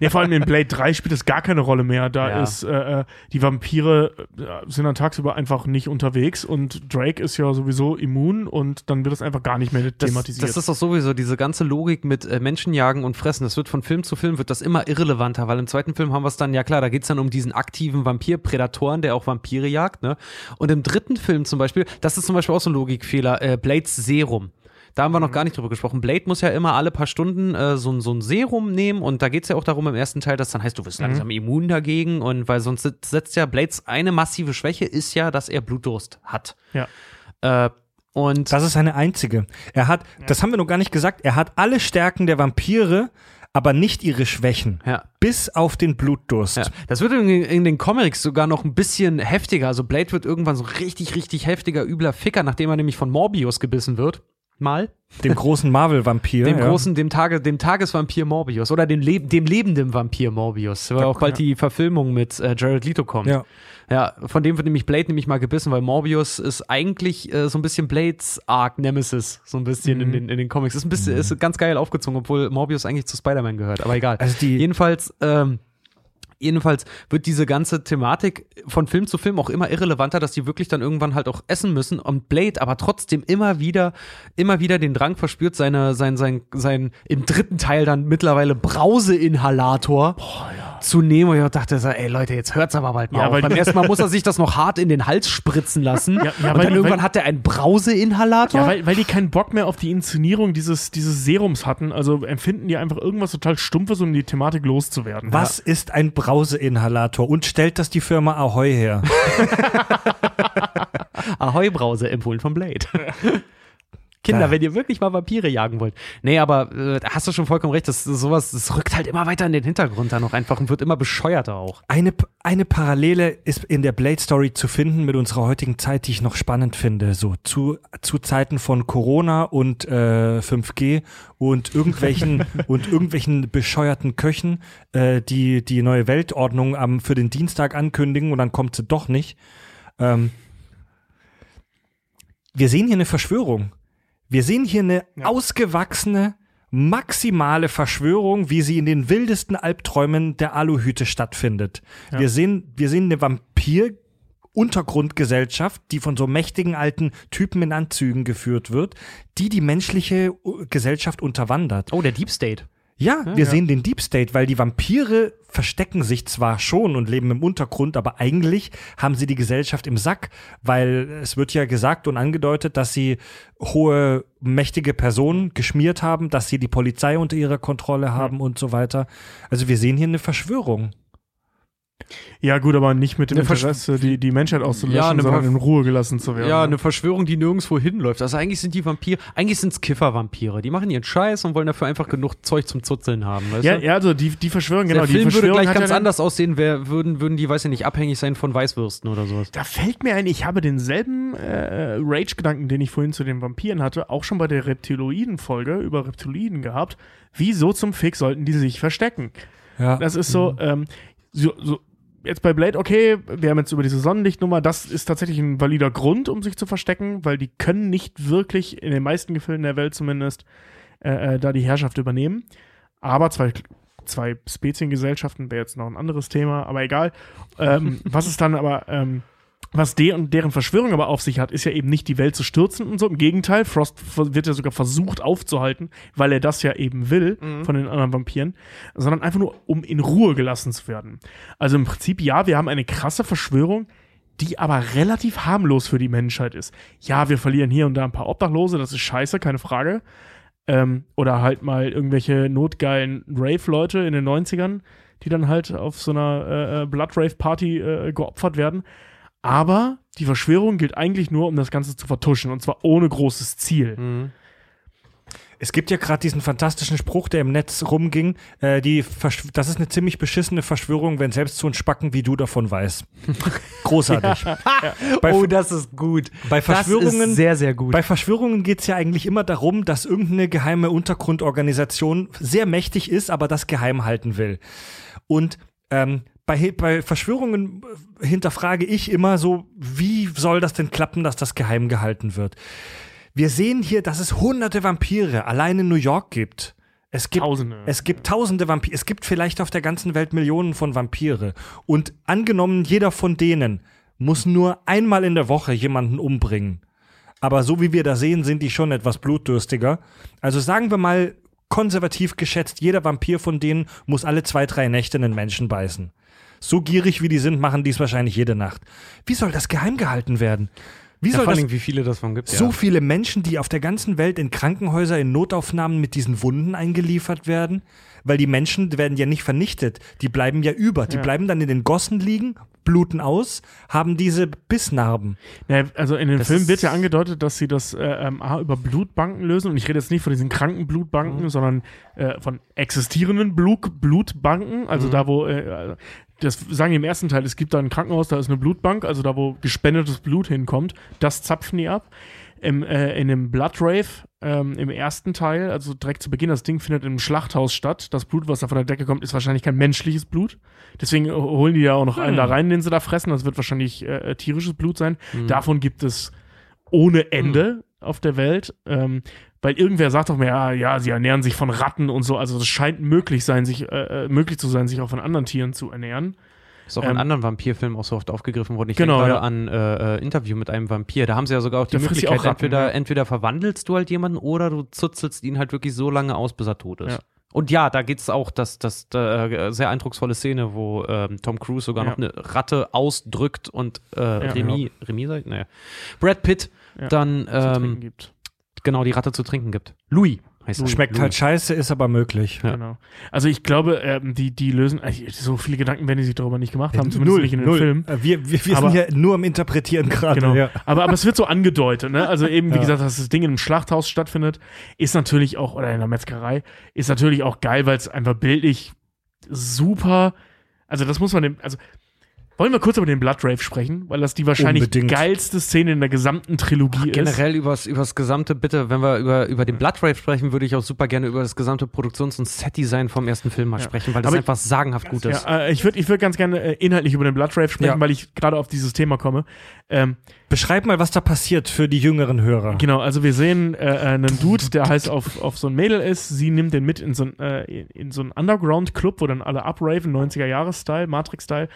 ja, vor allem in Blade 3 spielt es gar keine Rolle mehr. Da Ja. ist, äh, äh, die Vampire äh, sind dann tagsüber einfach nicht unterwegs und Drake ist ja sowieso immun und dann wird es einfach gar nicht mehr Das, thematisiert. das ist doch sowieso diese ganze Logik mit äh, Menschenjagen und Fressen. Das wird von Film zu Film wird das immer irrelevanter, weil im zweiten Film haben wir es dann, ja klar, da geht's dann um diesen aktiven Vampirprädatoren, der auch Vampire jagt, ne? Und im dritten Film zum Beispiel, das ist zum Beispiel auch so ein Logikfehler, äh, Blades Serum. Da haben wir noch gar nicht drüber gesprochen. Blade muss ja immer alle paar Stunden äh, so, ein- so ein Serum nehmen und da geht's ja auch darum im ersten Teil, dass dann heißt, du wirst langsam immun dagegen und weil sonst setzt ja Blades eine massive Schwäche ist ja, dass er Blutdurst hat. ja. Äh, und Das ist seine einzige. Er hat, das haben wir noch gar nicht gesagt, er hat alle Stärken der Vampire, aber nicht ihre Schwächen. ja. Bis auf den Blutdurst. Ja, das wird in, in den Comics sogar noch ein bisschen heftiger. Also Blade wird irgendwann so richtig, richtig heftiger, übler Ficker, nachdem er nämlich von Morbius gebissen wird. Mal. Dem großen Marvel-Vampir. *laughs* Dem ja. großen, dem, Tage, dem Tagesvampir Morbius. Oder dem, Leb dem lebenden Vampir Morbius. Weil auch bald die Verfilmung mit äh, Jared Leto kommt. Ja. Ja, von dem wird nämlich Blade nämlich mal gebissen, weil Morbius ist eigentlich äh, so ein bisschen Blades Arc Nemesis, so ein bisschen Mhm. in, den, in den Comics. Ist ein bisschen, ist ganz geil aufgezogen, obwohl Morbius eigentlich zu Spider-Man gehört, aber egal. Also die- Jedenfalls, ähm, jedenfalls wird diese ganze Thematik von Film zu Film auch immer irrelevanter, dass die wirklich dann irgendwann halt auch essen müssen. Und Blade aber trotzdem immer wieder, immer wieder den Drang verspürt, seine, sein, sein, sein im dritten Teil dann mittlerweile Brauseinhalator zu nehmen. Und ich dachte so, ey Leute, jetzt hört's aber bald mal Ja, auf. weil- Beim ersten Mal muss er sich das noch hart in den Hals spritzen lassen. *laughs* Ja, ja, und weil- dann irgendwann weil- hat er einen Brauseinhalator. Ja, weil, weil die keinen Bock mehr auf die Inszenierung dieses, dieses Serums hatten. Also empfinden die einfach irgendwas total Stumpfes, um die Thematik loszuwerden. Was ist ein Brauseinhalator und stellt das die Firma Ahoy her? *laughs* Ahoi Brause, empfohlen von Blade. *laughs* Kinder, wenn ihr wirklich mal Vampire jagen wollt. Nee, aber äh, hast du schon vollkommen recht, das, sowas, das rückt halt immer weiter in den Hintergrund dann noch einfach und wird immer bescheuerter auch. Eine, eine Parallele ist in der Blade Story zu finden mit unserer heutigen Zeit, die ich noch spannend finde. So zu, zu Zeiten von Corona und äh, 5G und irgendwelchen *laughs* und irgendwelchen bescheuerten Köchen, äh, die die neue Weltordnung am, für den Dienstag ankündigen und dann kommt sie doch nicht. Ähm, wir sehen hier eine Verschwörung. Wir sehen hier eine ausgewachsene, maximale Verschwörung, wie sie in den wildesten Albträumen der Aluhüte stattfindet. Wir, sehen, wir sehen eine Vampir-Untergrundgesellschaft, die von so mächtigen alten Typen in Anzügen geführt wird, die die menschliche uh, Gesellschaft unterwandert. Oh, der Deep State. Ja, wir sehen den Deep State, weil die Vampire verstecken sich zwar schon und leben im Untergrund, aber eigentlich haben sie die Gesellschaft im Sack, weil es wird ja gesagt und angedeutet, dass sie hohe, mächtige Personen geschmiert haben, dass sie die Polizei unter ihrer Kontrolle haben und so weiter. Also wir sehen hier eine Verschwörung. Ja, gut, aber nicht mit dem Eine Versch- Interesse, die, die Menschheit auszulöschen, Ja, sondern Ver- in Ruhe gelassen zu werden. Ja, ne? eine Verschwörung, die nirgendwo hinläuft. Also eigentlich sind die Vampire, eigentlich sind's Kiffer-Vampire. Die machen ihren Scheiß und wollen dafür einfach genug Zeug zum Zuzeln haben. Ja, ja, also die, die Verschwörung, genau, der die Film würde Verschwörung gleich hat ganz ja anders aussehen, wär, würden, würden die, weiß ich nicht, abhängig sein von Weißwürsten oder sowas. Da fällt mir ein, ich habe denselben äh, Rage-Gedanken, den ich vorhin zu den Vampiren hatte, auch schon bei der Reptiloiden-Folge über Reptiloiden gehabt. Wieso zum Fick sollten die sich verstecken? Ja. Das ist so, ähm, so, so, jetzt bei Blade, okay, wir haben jetzt über diese Sonnenlichtnummer, das ist tatsächlich ein valider Grund, um sich zu verstecken, weil die können nicht wirklich, in den meisten Gefilden der Welt zumindest, äh, äh, da die Herrschaft übernehmen. Aber zwei, zwei Speziengesellschaften wäre jetzt noch ein anderes Thema, aber egal. Ähm, was ist dann aber, ähm, was de und deren Verschwörung aber auf sich hat, ist ja eben nicht die Welt zu stürzen und so. Im Gegenteil, Frost wird ja sogar versucht aufzuhalten, weil er das ja eben will von den anderen Vampiren, sondern einfach nur, um in Ruhe gelassen zu werden. Also im Prinzip, ja, wir haben eine krasse Verschwörung, die aber relativ harmlos für die Menschheit ist. Ja, wir verlieren hier und da ein paar Obdachlose, das ist scheiße, keine Frage. Ähm, oder halt mal irgendwelche notgeilen Rave-Leute in den 90ern, die dann halt auf so einer äh, äh, Blood-Rave-Party äh, geopfert werden. Aber die Verschwörung gilt eigentlich nur, um das Ganze zu vertuschen und zwar ohne großes Ziel. Mhm. Es gibt ja gerade diesen fantastischen Spruch, der im Netz rumging. Äh, die das ist eine ziemlich beschissene Verschwörung, wenn selbst so ein Spacken wie du davon weiß. *laughs* Großartig. Bei, *laughs* oh, das ist gut. bei Das Verschwörungen, ist sehr, sehr gut. bei Verschwörungen geht es ja eigentlich immer darum, dass irgendeine geheime Untergrundorganisation sehr mächtig ist, aber das geheim halten will. Und ähm, bei, bei Verschwörungen äh, hinterfrage ich immer so, wie soll das denn klappen, dass das geheim gehalten wird? Wir sehen hier, dass es hunderte Vampire allein in New York gibt. Es gibt, Tausende. es gibt tausende Vampire. Es gibt vielleicht auf der ganzen Welt Millionen von Vampire. Und angenommen, jeder von denen muss nur einmal in der Woche jemanden umbringen. Aber so wie wir da sehen, sind die schon etwas blutdürstiger. Also sagen wir mal, konservativ geschätzt, jeder Vampir von denen muss alle zwei, drei Nächte einen Menschen beißen. So gierig wie die sind, machen die es wahrscheinlich jede Nacht. Wie soll das geheim gehalten werden? Wie ja, soll vor das allem, wie viele das von gibt. so ja. viele Menschen, die auf der ganzen Welt in Krankenhäuser, in Notaufnahmen mit diesen Wunden eingeliefert werden, weil die Menschen werden ja nicht vernichtet, die bleiben ja über, die Ja. bleiben dann in den Gossen liegen, bluten aus, haben diese Bissnarben. Also in dem Das Film wird ja angedeutet, dass sie das äh, ähm, A, über Blutbanken lösen. Und ich rede jetzt nicht von diesen kranken Blutbanken, Mhm. sondern äh, von existierenden Blut Blutbanken. Mhm. Also da, wo, äh, das sagen die im ersten Teil, es gibt da ein Krankenhaus, da ist eine Blutbank, also da, wo gespendetes Blut hinkommt, das zapfen die ab. Im, äh, in dem Blood Rave, ähm, im ersten Teil, also direkt zu Beginn, das Ding findet im Schlachthaus statt. Das Blut, was da von der Decke kommt, ist wahrscheinlich kein menschliches Blut. Deswegen äh, holen die ja auch noch einen da rein, den sie da fressen. Das wird wahrscheinlich äh, äh, tierisches Blut sein. Davon gibt es ohne Ende auf der Welt. Ähm, weil irgendwer sagt doch mir, ja, ja, sie ernähren sich von Ratten und so. Also es scheint möglich sein, sich äh, äh, möglich zu sein, sich auch von anderen Tieren zu ernähren. Ist auch in Ähm, anderen Vampirfilmen auch so oft aufgegriffen worden. Ich Genau, denke ja. gerade an äh, äh, Interview mit einem Vampir. Da haben sie ja sogar auch die ja Möglichkeit, auch Ratten, entweder, ja. entweder verwandelst du halt jemanden oder du zuzelst ihn halt wirklich so lange aus, bis er tot ist. Ja. Und ja, da geht es auch, das, das äh, sehr eindrucksvolle Szene, wo ähm, Tom Cruise sogar Ja. noch eine Ratte ausdrückt und äh, Ja. Remy, Remy sagt, naja, Brad Pitt Ja, dann ähm, gibt. Genau die Ratte zu trinken gibt. Louis heißt. Schmeckt Louis. halt scheiße, ist aber möglich. Ja. Genau. Also ich glaube, ähm, die, die lösen, äh, so viele Gedanken werden die sich darüber nicht gemacht haben, zumindest null, nicht in den null. Film. Äh, Wir, wir, wir Aber- sind hier nur am Interpretieren gerade. Genau. Ja. Aber, aber es wird so angedeutet, ne? Also eben, wie Ja. gesagt, dass das Ding in einem Schlachthaus stattfindet, ist natürlich auch, oder in der Metzgerei, ist natürlich auch geil, weil es einfach bildlich super, also das muss man dem, also wollen wir kurz über den Blood Rave sprechen, weil das die wahrscheinlich Unbedingt. geilste Szene in der gesamten Trilogie ist. Generell übers, übers gesamte, bitte, wenn wir über, über den Blood Rave sprechen, würde ich auch super gerne über das gesamte Produktions- und Set-Design vom ersten Film mal Ja. sprechen, weil das Aber einfach sagenhaft gut ist. Ja, äh, ich würde ich würd ganz gerne äh, inhaltlich über den Blood Rave sprechen, Ja. weil ich gerade auf dieses Thema komme. Ähm, Beschreib mal, was da passiert für die jüngeren Hörer. Genau, also wir sehen äh, äh, einen Dude, der heißt auf, auf so ein Mädel ist. Sie nimmt den mit in so ein, äh, in- in so einen Underground-Club, wo dann alle upraven, 90er-Jahres-Style, Matrix-Style.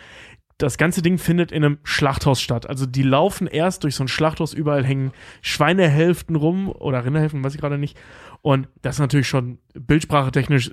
Das ganze Ding findet in einem Schlachthaus statt. Also die laufen erst durch so ein Schlachthaus, überall hängen Schweinehälften rum oder Rinderhälften, weiß ich gerade nicht. Und das ist natürlich schon bildsprachetechnisch,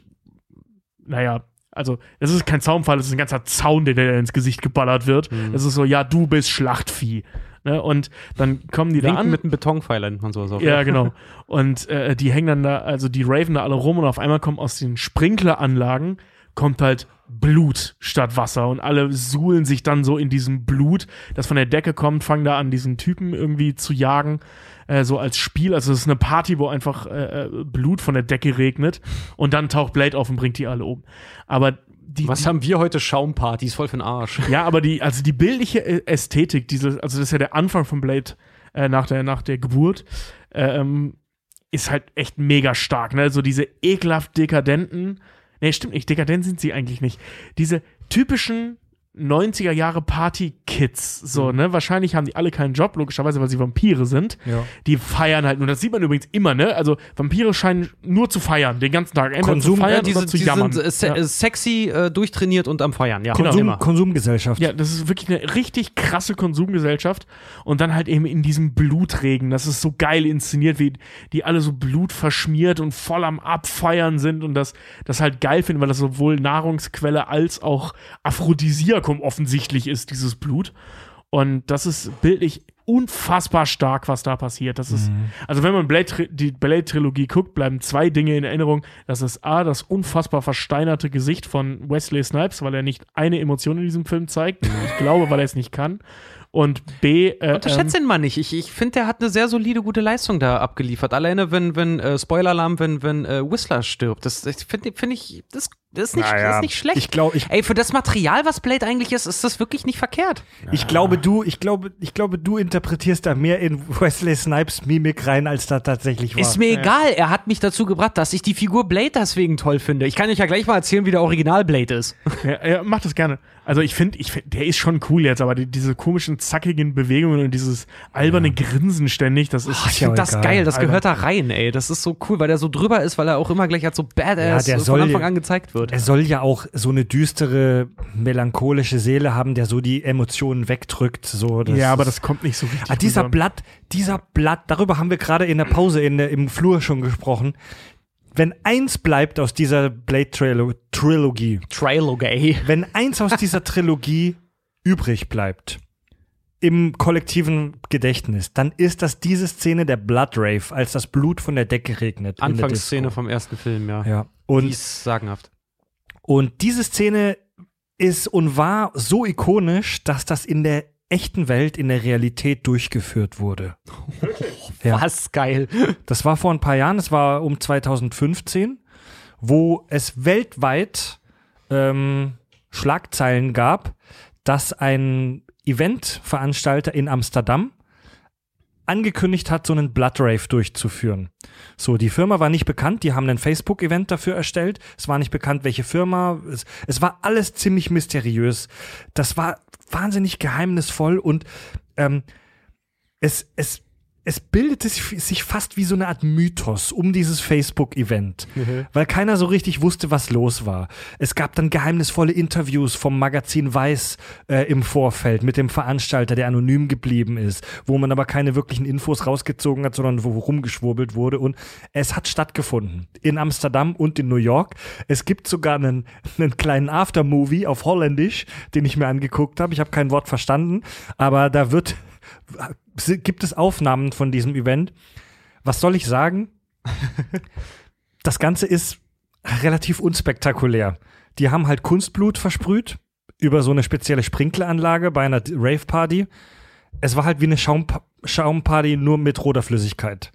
naja, also es ist kein Zaunfall, es ist ein ganzer Zaun, der dir ins Gesicht geballert wird. Mhm. Es ist so, ja, du bist Schlachtvieh. Ne? Und dann kommen die da Winken an. mit einem Betonpfeiler nennt man sowas auch. Ja, genau. Und äh, die hängen dann da, also die raven da alle rum und auf einmal kommt aus den Sprinkleranlagen kommt halt Blut statt Wasser und alle suhlen sich dann so in diesem Blut, das von der Decke kommt, fangen da an, diesen Typen irgendwie zu jagen, äh, so als Spiel. Also es ist eine Party, wo einfach äh, äh, Blut von der Decke regnet und dann taucht Blade auf und bringt die alle um. Aber die, Was die, haben wir heute? Schaumpartys, voll für den Arsch. *laughs* ja, aber die, also die bildliche Ä- Ästhetik, diese, also das ist ja der Anfang von Blade äh, nach, der, nach der Geburt, ähm, ist halt echt mega stark, ne? So diese ekelhaft dekadenten, nee, stimmt nicht, dekadent sind sie eigentlich nicht. Diese typischen 90er Jahre Party-Kids, so, Mhm. ne? Wahrscheinlich haben die alle keinen Job, logischerweise, weil sie Vampire sind. Ja. Die feiern halt nur. Das sieht man übrigens immer, ne? Also Vampire scheinen nur zu feiern, den ganzen Tag. Entweder Konsum- zu feiern Ja, die oder sind, zu jammern. sind äh, se ja. äh, sexy, äh, durchtrainiert und am Feiern. Ja, Genau. Konsum, immer. Konsumgesellschaft. Ja, das ist wirklich eine richtig krasse Konsumgesellschaft. Und dann halt eben in diesem Blutregen. Das ist so geil inszeniert, wie die alle so blutverschmiert und voll am Abfeiern sind und das, das halt geil finden, weil das sowohl Nahrungsquelle als auch Aphrodisiakum offensichtlich ist, dieses Blut. Und das ist bildlich unfassbar stark, was da passiert. Das ist, also wenn man Blade, die Blade-Trilogie guckt, bleiben zwei Dinge in Erinnerung. Das ist A, das unfassbar versteinerte Gesicht von Wesley Snipes, weil er nicht eine Emotion in diesem Film zeigt. *laughs* Ich glaube, weil er es nicht kann. Und B, äh, Unterschätze ähm, ihn mal nicht. Ich, ich finde, der hat eine sehr solide, gute Leistung da abgeliefert. Alleine, wenn, wenn äh, Spoiler-Alarm, wenn, wenn äh, Whistler stirbt. Das finde find ich, das, das, ist nicht, Naja, das ist nicht schlecht. Ich glaube, ich, Ey, für das Material, was Blade eigentlich ist, ist das wirklich nicht verkehrt. ich glaube, du, ich glaube, ich glaube, du interpretierst da mehr in Wesley Snipes Mimik rein, als da tatsächlich war. Ist mir egal. Er hat mich dazu gebracht, dass ich die Figur Blade deswegen toll finde. Ich kann euch ja gleich mal erzählen, wie der Original Blade ist. ja, ja, mach das gerne. Also ich finde, ich find, der ist schon cool jetzt, aber die, diese komischen, zackigen Bewegungen und dieses alberne Grinsen ständig, das ist. Oh, ich ja finde das geil. Das Albern. gehört da rein, ey. Das ist so cool, weil der so drüber ist, weil er auch immer gleich als so badass Ja, der von soll- Anfang an gezeigt wird. Er soll ja auch so eine düstere, melancholische Seele haben, der so die Emotionen wegdrückt. So, das ja, aber das kommt nicht so richtig. Ah, dieser rüber. Blatt, dieser Blatt, darüber haben wir gerade in der Pause in der, im Flur schon gesprochen. Wenn eins bleibt aus dieser Blade Trilo Trilogie, Trilogy. *laughs* wenn eins aus dieser Trilogie übrig bleibt im kollektiven Gedächtnis, dann ist das diese Szene der Blood Rave, als das Blut von der Decke regnet. Anfangsszene vom ersten Film, ja. Ja. Die Und, ist sagenhaft. Und diese Szene ist und war so ikonisch, dass das in der echten Welt, in der Realität durchgeführt wurde. Ja. Was geil. Das war vor ein paar Jahren, das war um 2015, wo es weltweit ähm, Schlagzeilen gab, dass ein Eventveranstalter in Amsterdam angekündigt hat, so einen Blood Rave durchzuführen. So, die Firma war nicht bekannt, die haben ein Facebook-Event dafür erstellt. Es war nicht bekannt, welche Firma. Es, es war alles ziemlich mysteriös. Das war wahnsinnig geheimnisvoll und ähm, es, es es bildete sich fast wie so eine Art Mythos um dieses Facebook-Event, weil keiner so richtig wusste, was los war. Es gab dann geheimnisvolle Interviews vom Magazin Weiß äh, im Vorfeld mit dem Veranstalter, der anonym geblieben ist, wo man aber keine wirklichen Infos rausgezogen hat, sondern wo rumgeschwurbelt wurde. Und es hat stattgefunden in Amsterdam und in New York. Es gibt sogar einen, einen kleinen Aftermovie auf Holländisch, den ich mir angeguckt habe. Ich habe kein Wort verstanden, aber da wird gibt es Aufnahmen von diesem Event. Was soll ich sagen? *laughs* das Ganze ist relativ unspektakulär. Die haben halt Kunstblut versprüht über so eine spezielle Sprinkleranlage bei einer Rave-Party. Es war halt wie eine Schaum Schaumparty nur mit roter Flüssigkeit.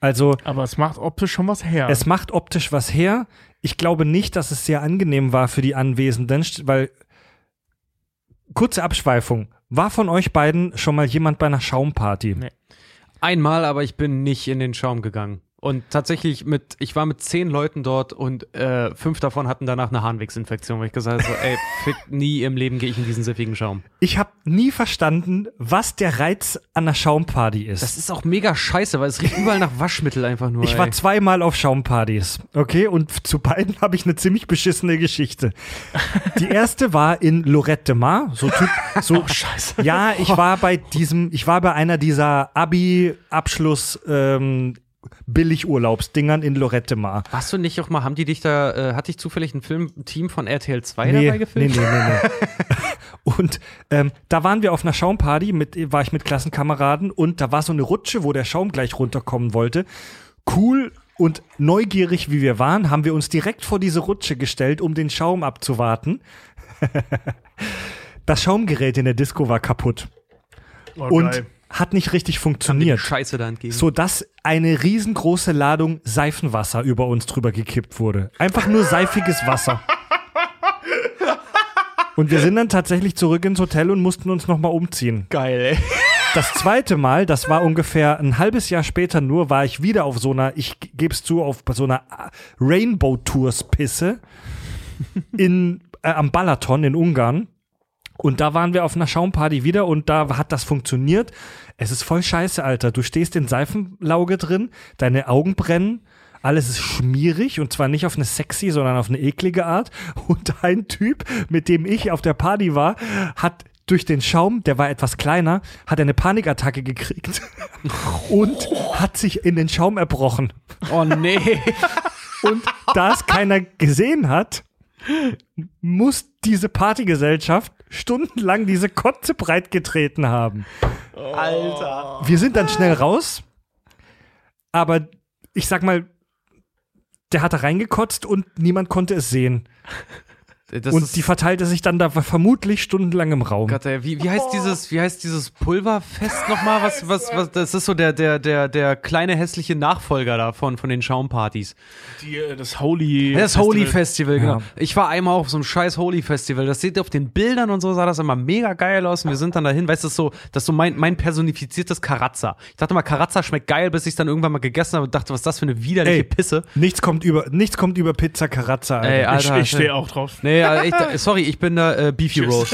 Also, aber es macht optisch schon was her. Es macht optisch was her. Ich glaube nicht, dass es sehr angenehm war für die Anwesenden, weil kurze Abschweifung. War von euch beiden schon mal jemand bei einer Schaumparty? Nee. Einmal, aber ich bin nicht in den Schaum gegangen. Und tatsächlich mit, ich war mit zehn Leuten dort und äh, fünf davon hatten danach eine Harnwegsinfektion, weil ich gesagt habe, so, ey, *laughs* fick, nie im Leben gehe ich in diesen siffigen Schaum. Ich habe nie verstanden, was der Reiz an einer Schaumparty ist. Das ist auch mega scheiße, weil es riecht überall nach Waschmittel einfach nur. Ich ey. war zweimal auf Schaumpartys, okay, und zu beiden habe ich eine ziemlich beschissene Geschichte. Die erste war in Lorette de Mar, so typ, so *laughs* oh, scheiße. Ja, ich war bei diesem, ich war bei einer dieser Abi-Abschluss ähm, Billigurlaubsdingern in Lorette Mar. Warst du nicht auch mal, haben die dich da, äh, hatte ich zufällig ein Filmteam von RTL 2 nee, dabei gefilmt? Nee, nee, nee, *laughs* nee. und ähm, da waren wir auf einer Schaumparty, mit, war ich mit Klassenkameraden und da war so eine Rutsche, wo der Schaum gleich runterkommen wollte. Cool und neugierig wie wir waren, haben wir uns direkt vor diese Rutsche gestellt, um den Schaum abzuwarten. *laughs* das Schaumgerät in der Disco war kaputt. Oh, und geil hat nicht richtig funktioniert. Scheiße da entgegen. Sodass eine riesengroße Ladung Seifenwasser über uns drüber gekippt wurde. Einfach nur seifiges Wasser. Und wir sind dann tatsächlich zurück ins Hotel und mussten uns nochmal umziehen. Geil, ey. Das zweite Mal, das war ungefähr ein halbes Jahr später nur, war ich wieder auf so einer, ich gebe es zu, auf so einer Rainbow Tours Pisse in, äh, am Balaton in Ungarn. Und da waren wir auf einer Schaumparty wieder und da hat das funktioniert. Es ist voll scheiße, Alter. Du stehst in Seifenlauge drin, deine Augen brennen, alles ist schmierig und zwar nicht auf eine sexy, sondern auf eine eklige Art. *laughs* Und ein Typ, mit dem ich auf der Party war, hat durch den Schaum, der war etwas kleiner, hat eine Panikattacke gekriegt *laughs* und hat sich in den Schaum erbrochen. Oh nee. Und da es keiner gesehen hat, muss diese Partygesellschaft stundenlang diese Kotze breit getreten haben. Alter. Wir sind dann schnell raus, aber ich sag mal, der hat da reingekotzt und niemand konnte es sehen. Das und die verteilte sich dann da vermutlich stundenlang im Raum. Gott, ey, wie, wie heißt dieses, wie heißt dieses Pulverfest nochmal? Was, was, was, das ist so der, der, der, der kleine hässliche Nachfolger davon, von den Schaumpartys. Die, äh, das Holy Das Festival. Holy Festival, genau. Ja. Ich war einmal auf so einem scheiß Holy Festival. Das sieht auf den Bildern und so, sah das immer mega geil aus. Und wir sind dann dahin, weißt du, so, das ist so mein, mein personifiziertes Karazza. Ich dachte mal, Karazza schmeckt geil, bis ich es dann irgendwann mal gegessen habe und dachte, was ist das für eine widerliche ey, Pisse. Nichts kommt über, nichts kommt über Pizza Karazza. Ey, Alter, ich, ich stehe auch drauf. Nee, Nee, ich, sorry, ich bin da äh, Beefy Roll.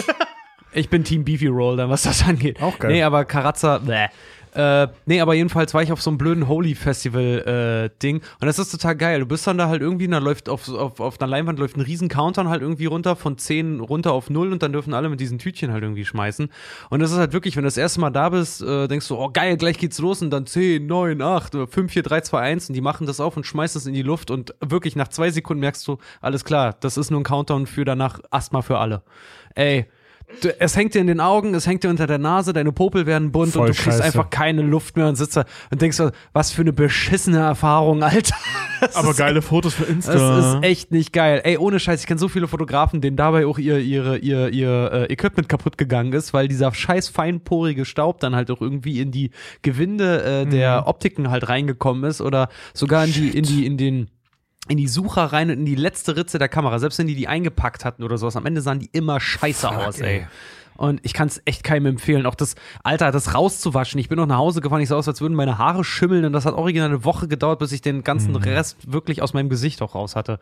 Ich bin Team Beefy Roll, dann was das angeht. Auch geil. Nee, aber Karazza, bäh. Äh, nee, aber jedenfalls war ich auf so einem blöden Holy Festival äh, Ding und das ist total geil. Du bist dann da halt irgendwie, da läuft auf, auf, auf einer Leinwand läuft ein riesen Countdown halt irgendwie runter von 10 runter auf 0 und dann dürfen alle mit diesen Tütchen halt irgendwie schmeißen. Und das ist halt wirklich, wenn du das erste Mal da bist, äh, denkst du, oh geil, gleich geht's los und dann 10, 9, 8, 5, 4, 3, 2, 1 und die machen das auf und schmeißen es in die Luft und wirklich nach zwei Sekunden merkst du, alles klar, das ist nur ein Countdown für danach Asthma für alle. Ey, du, es hängt dir in den Augen, es hängt dir unter der Nase, deine Popel werden bunt Voll und du kriegst scheiße. einfach keine Luft mehr und sitzt da und denkst so, was für eine beschissene Erfahrung, Alter. *laughs* Das Aber geile Fotos für Insta. Das ist echt nicht geil. Ey, ohne Scheiß, ich kenne so viele Fotografen, denen dabei auch ihr, ihre, ihr, ihr äh, Equipment kaputt gegangen ist, weil dieser scheiß feinporige Staub dann halt auch irgendwie in die Gewinde äh, der mhm. Optiken halt reingekommen ist oder sogar in die, in die, in den in die Sucher rein und in die letzte Ritze der Kamera. Selbst wenn die die eingepackt hatten oder sowas, am Ende sahen die immer scheiße Fuck, aus, ey. ey. Und ich kann es echt keinem empfehlen. Auch das, Alter, das rauszuwaschen. Ich bin noch nach Hause gefahren, ich sah aus, als würden meine Haare schimmeln. Und das hat original eine Woche gedauert, bis ich den ganzen mhm. Rest wirklich aus meinem Gesicht auch raus hatte.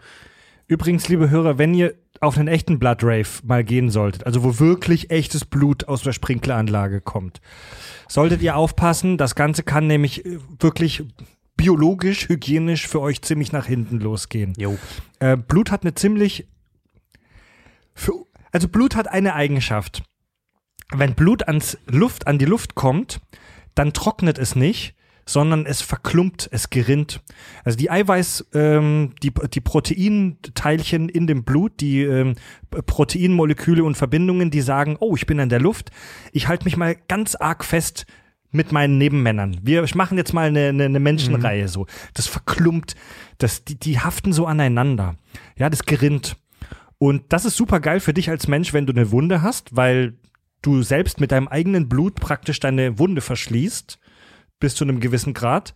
Übrigens, liebe Hörer, wenn ihr auf einen echten Blood Rave mal gehen solltet, also wo wirklich echtes Blut aus der Sprinkleranlage kommt, solltet ihr aufpassen. Das Ganze kann nämlich äh, wirklich biologisch, hygienisch für euch ziemlich nach hinten losgehen. Jo. Äh, Blut hat eine ziemlich. Für, also Blut hat eine Eigenschaft. Wenn Blut ans Luft, an die Luft kommt, dann trocknet es nicht, sondern es verklumpt, es gerinnt. Also die Eiweiß, ähm, die, die Proteinteilchen in dem Blut, die ähm, Proteinmoleküle und Verbindungen, die sagen, oh, ich bin in der Luft, ich halte mich mal ganz arg fest mit meinen Nebenmännern. Wir machen jetzt mal eine, eine, eine Menschenreihe so. Das verklumpt, das, die, die haften so aneinander. Ja, das gerinnt. Und das ist super geil für dich als Mensch, wenn du eine Wunde hast, weil du selbst mit deinem eigenen Blut praktisch deine Wunde verschließt, bis zu einem gewissen Grad.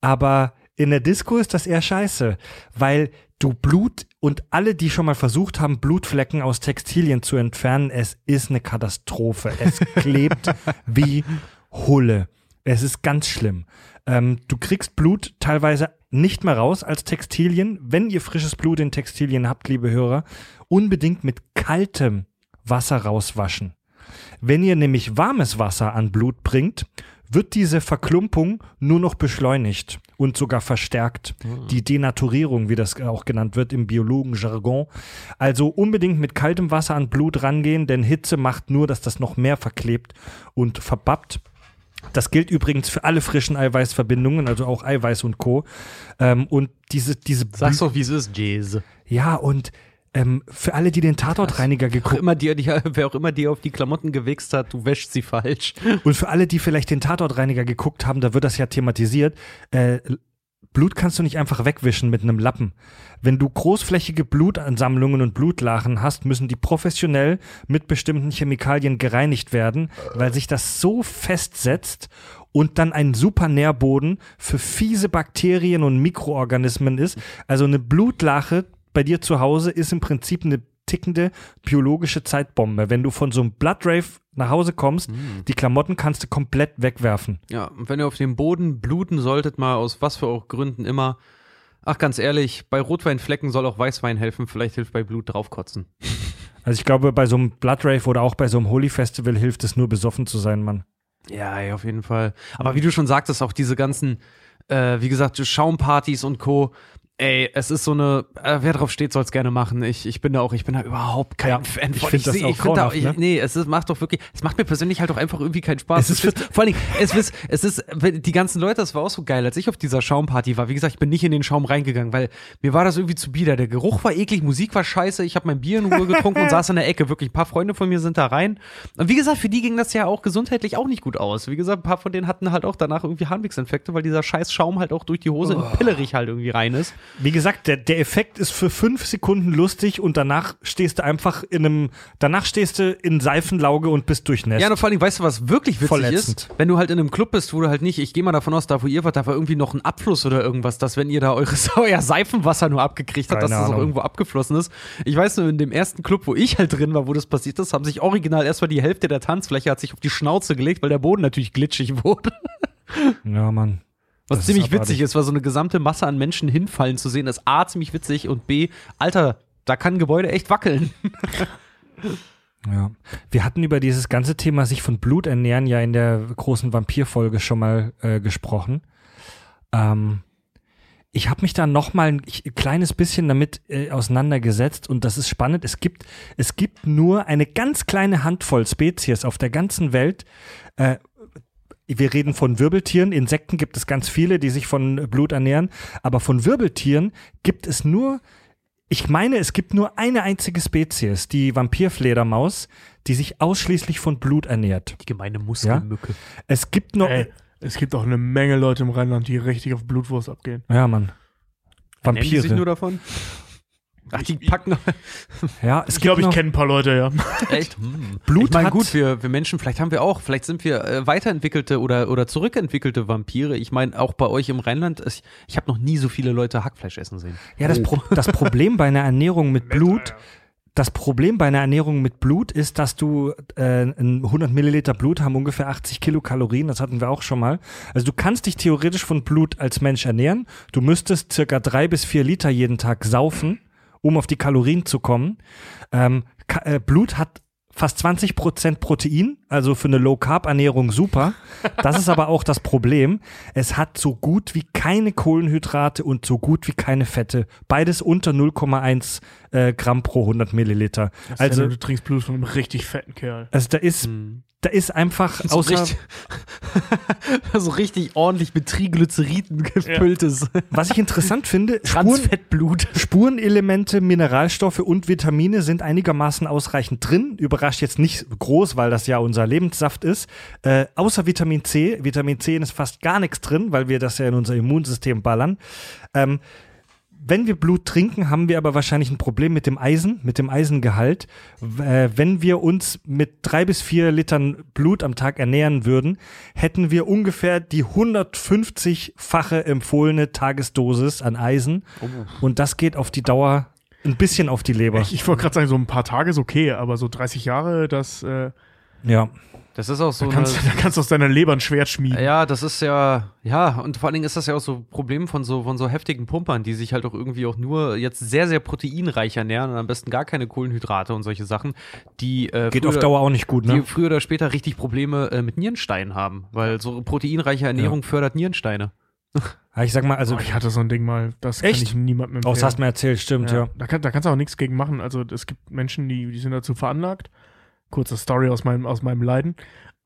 Aber in der Disco ist das eher scheiße, weil du Blut und alle, die schon mal versucht haben, Blutflecken aus Textilien zu entfernen, es ist eine Katastrophe. Es *laughs* klebt wie Hulle. Es ist ganz schlimm. Ähm, du kriegst Blut teilweise nicht mehr raus als Textilien. Wenn ihr frisches Blut in Textilien habt, liebe Hörer, unbedingt mit kaltem Wasser rauswaschen. Wenn ihr nämlich warmes Wasser an Blut bringt, wird diese Verklumpung nur noch beschleunigt und sogar verstärkt. Die Denaturierung, wie das auch genannt wird im Biologenjargon. Also unbedingt mit kaltem Wasser an Blut rangehen, denn Hitze macht nur, dass das noch mehr verklebt und verbappt. Das gilt übrigens für alle frischen Eiweißverbindungen, also auch Eiweiß und Co. Ähm, und diese, diese Sag's doch, wie es ist, Jez. ja, und ähm, für alle, die den Tatortreiniger geguckt die, *laughs* wer auch immer dir auf die Klamotten gewichst hat, du wäschst sie falsch. und für alle, die vielleicht den Tatortreiniger geguckt haben, da wird das ja thematisiert. Äh, Blut kannst du nicht einfach wegwischen mit einem Lappen. Wenn du großflächige Blutansammlungen und Blutlachen hast, müssen die professionell mit bestimmten Chemikalien gereinigt werden, weil sich das so festsetzt und dann ein super Nährboden für fiese Bakterien und Mikroorganismen ist. Also eine Blutlache bei dir zu Hause ist im Prinzip eine tickende biologische Zeitbombe. Wenn du von so einem Blood Rave nach Hause kommst, die Klamotten kannst du komplett wegwerfen. Ja, und wenn ihr auf dem Boden bluten solltet, mal aus was für auch Gründen immer, ach ganz ehrlich, bei Rotweinflecken soll auch Weißwein helfen, vielleicht hilft bei Blut draufkotzen. *laughs* Also ich glaube, bei so einem Blood Rave oder auch bei so einem Holy Festival hilft es nur, besoffen zu sein, Mann. Ja, ja, auf jeden Fall. Aber wie du schon sagtest, auch diese ganzen, äh, wie gesagt, Schaumpartys und Co. Ey, es ist so eine, äh, wer drauf steht, soll es gerne machen. Ich, ich bin da auch, ich bin da überhaupt kein Ja, Fan ich von. das seh- auch ich find da, ich, ne? Nee, es ist, macht doch wirklich, es macht mir persönlich halt auch einfach irgendwie keinen Spaß. Es ist vor allen Dingen, es ist, es ist, die ganzen Leute, das war auch so geil, als ich auf dieser Schaumparty war. Wie gesagt, ich bin nicht in den Schaum reingegangen, weil mir war das irgendwie zu bieder. Der Geruch war eklig, Musik war scheiße, ich habe mein Bier in Ruhe getrunken und *laughs* saß in der Ecke. Wirklich, ein paar Freunde von mir sind da rein. Und wie gesagt, für die ging das ja auch gesundheitlich auch nicht gut aus. Wie gesagt, ein paar von denen hatten halt auch danach irgendwie Harnwegsinfekte, weil dieser scheiß Schaum halt auch durch die Hose in Pillerig halt irgendwie rein ist. Wie gesagt, der, der Effekt ist für fünf Sekunden lustig und danach stehst du einfach in einem, danach stehst du in Seifenlauge und bist durchnässt. Ja, und vor allem, weißt du, was wirklich witzig Verletzend. ist? Wenn du halt in einem Club bist, wo du halt nicht, ich gehe mal davon aus, da wo ihr wart, da war irgendwie noch ein Abfluss oder irgendwas, dass wenn ihr da eures, *laughs* euer Seifenwasser nur abgekriegt habt, dass das auch irgendwo abgeflossen ist. Ich weiß nur, in dem ersten Club, wo ich halt drin war, wo das passiert ist, haben sich original erstmal die Hälfte der Tanzfläche hat sich auf die Schnauze gelegt, weil der Boden natürlich glitschig *laughs* wurde. ja Mann. Was Das ist ziemlich abartig. witzig ist, war so eine gesamte Masse an Menschen hinfallen zu sehen, ist A, ziemlich witzig und B, Alter, da kann ein Gebäude echt wackeln. *laughs* Ja. Wir hatten über dieses ganze Thema sich von Blut ernähren ja in der großen Vampir-Folge schon mal äh, gesprochen. Ähm, ich habe mich da noch mal ein kleines bisschen damit äh, auseinandergesetzt und das ist spannend. Es gibt, es gibt nur eine ganz kleine Handvoll Spezies auf der ganzen Welt. Äh, wir reden von Wirbeltieren. Insekten gibt es ganz viele, die sich von Blut ernähren. Aber von Wirbeltieren gibt es nur ich meine, es gibt nur eine einzige Spezies, die Vampirfledermaus, die sich ausschließlich von Blut ernährt. Die gemeine Muskelmücke. Es gibt noch. Ey, es gibt auch eine Menge Leute im Rheinland, die richtig auf Blutwurst abgehen. Ja, Mann. Nennen die sich nur Vampire. davon? Ach, die packen *laughs* Ja, es Ich glaube, ich noch kenne ein paar Leute, ja. echt. *laughs* Hm. Blut ich meine, hat- gut, wir, wir Menschen, vielleicht haben wir auch, vielleicht sind wir äh, weiterentwickelte oder, oder zurückentwickelte Vampire. Ich meine, auch bei euch im Rheinland, ich, ich habe noch nie so viele Leute Hackfleisch essen sehen. Ja, das, Pro das Problem bei einer Ernährung mit Blut, das Problem bei einer Ernährung mit Blut ist, dass du äh, ein 100 Milliliter Blut haben ungefähr 80 Kilokalorien. Das hatten wir auch schon mal. Also du kannst dich theoretisch von Blut als Mensch ernähren. Du müsstest circa drei bis vier Liter jeden Tag saufen um auf die Kalorien zu kommen. Ähm, Ka äh, Blut hat fast 20 Prozent Protein, also für eine Low-Carb-Ernährung super. Das ist aber auch das Problem. Es hat so gut wie keine Kohlenhydrate und so gut wie keine Fette. Beides unter 0,1 äh, Gramm pro 100 Milliliter. Also, Also, du trinkst Blut von einem richtig fetten Kerl. also da ist, da ist einfach So außer, richtig, *laughs* so richtig ordentlich mit Triglyceriden gefülltes was ich interessant finde, Spuren, Transfettblut. Spurenelemente, Mineralstoffe und Vitamine sind einigermaßen ausreichend drin. Überrascht jetzt nicht groß, weil das ja unser Lebenssaft ist. Äh, außer Vitamin C. Vitamin C ist fast gar nichts drin, weil wir das ja in unser Immunsystem ballern. Ähm, wenn wir Blut trinken, haben wir aber wahrscheinlich ein Problem mit dem Eisen, mit dem Eisengehalt. Äh, wenn wir uns mit drei bis vier Litern Blut am Tag ernähren würden, hätten wir ungefähr die 150-fache empfohlene Tagesdosis an Eisen. Und das geht auf die Dauer ein bisschen auf die Leber. Ich, ich wollte gerade sagen, so ein paar Tage ist okay, aber so 30 Jahre, das äh, Ja. Das ist auch so da, kannst, eine, *laughs* da kannst du aus deiner Leber ein Schwert schmieden. Ja, das ist ja, ja, und vor allen Dingen ist das ja auch so ein Problem von so, von so heftigen Pumpern, die sich halt auch irgendwie auch nur jetzt sehr, sehr proteinreich ernähren und am besten gar keine Kohlenhydrate und solche Sachen, die äh, Geht früher, auf Dauer auch nicht gut, die ne? früher oder später richtig Probleme äh, mit Nierensteinen haben, weil so proteinreiche Ernährung fördert Nierensteine. Ja, ich sag mal, also, Oh, ich hatte so ein Ding mal, das Echt? kann ich niemandem empfehlen. auch das hast du mir erzählt, stimmt, ja. ja. Da, kann, da kannst du auch nichts gegen machen. Also es gibt Menschen, die, die sind dazu veranlagt. Kurze Story aus meinem, aus meinem Leiden.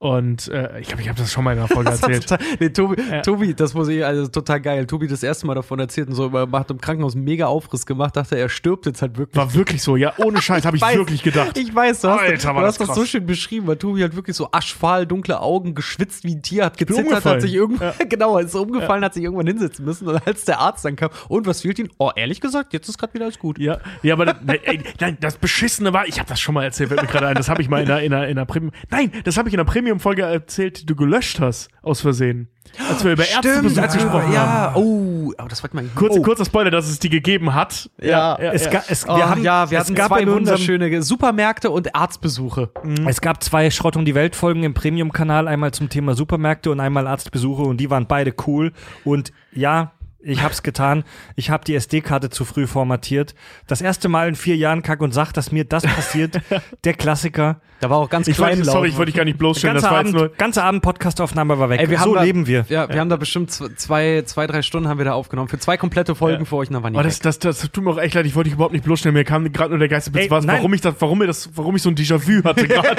Und äh, ich glaube, ich habe das schon mal in einer Folge *laughs* Das erzählt. total, nee, Tobi, Ja. Tobi, das muss ich, also total geil. Tobi das erste Mal davon erzählt und so, er hat im Krankenhaus einen mega Aufriss gemacht, dachte, er stirbt jetzt halt wirklich. War wirklich so, ja, ohne Scheiß, habe *laughs* ich weiß. wirklich gedacht. Ich weiß, du hast, Alter, du das hast das krass. so schön beschrieben, weil Tobi hat wirklich so aschfahl, dunkle Augen, geschwitzt wie ein Tier, hat gezittert, hat sich irgendwann, Ja. *laughs* genau, ist umgefallen, hat sich irgendwann hinsetzen müssen und als der Arzt dann kam, und was fehlt ihm? Oh, ehrlich gesagt, jetzt ist gerade wieder alles gut. Ja, ja, aber das, ne, nein, das Beschissene war, ich habe das schon mal erzählt, fällt mir gerade ein, das habe ich mal in einer, in einer, in einer Premium, nein, das habe ich in einer Premium-Folge erzählt, die du gelöscht hast, aus Versehen. Als wir über Ärztebesuch als wir- gesprochen ja, haben. oh, aber das war mal Kurze, oh. kurzer Spoiler, dass es die gegeben hat. Ja. Es, ga, es, Oh, wir haben, ja, wir es hatten gab zwei wunderschöne Supermärkte und Arztbesuche. Es gab zwei Schrott um die Welt Folgen im Premium-Kanal, einmal zum Thema Supermärkte und einmal Arztbesuche und die waren beide cool. Und ja, ich hab's getan. Ich habe die SD-Karte zu früh formatiert. Das erste Mal in vier Jahren Kack und Sach, dass mir das passiert. *laughs* Der Klassiker. Da war auch ganz Ich klein weiß, laut. sorry, ich wollte dich gar nicht bloßstellen, das Ganze war jetzt Abend, nur. ganze Abend Podcastaufnahme war weg. Ey, wir so da, leben wir. Ja, wir haben da bestimmt zwei, zwei, drei Stunden haben wir da aufgenommen. Für zwei komplette Folgen Ja. für euch, dann waren die Oh, das, das, das tut mir auch echt leid, ich wollte dich überhaupt nicht bloßstellen. Mir kam gerade nur der Geistesblitz, Ey, was, warum ich das, warum mir das, warum ich so ein Déjà-vu hatte *laughs* gerade.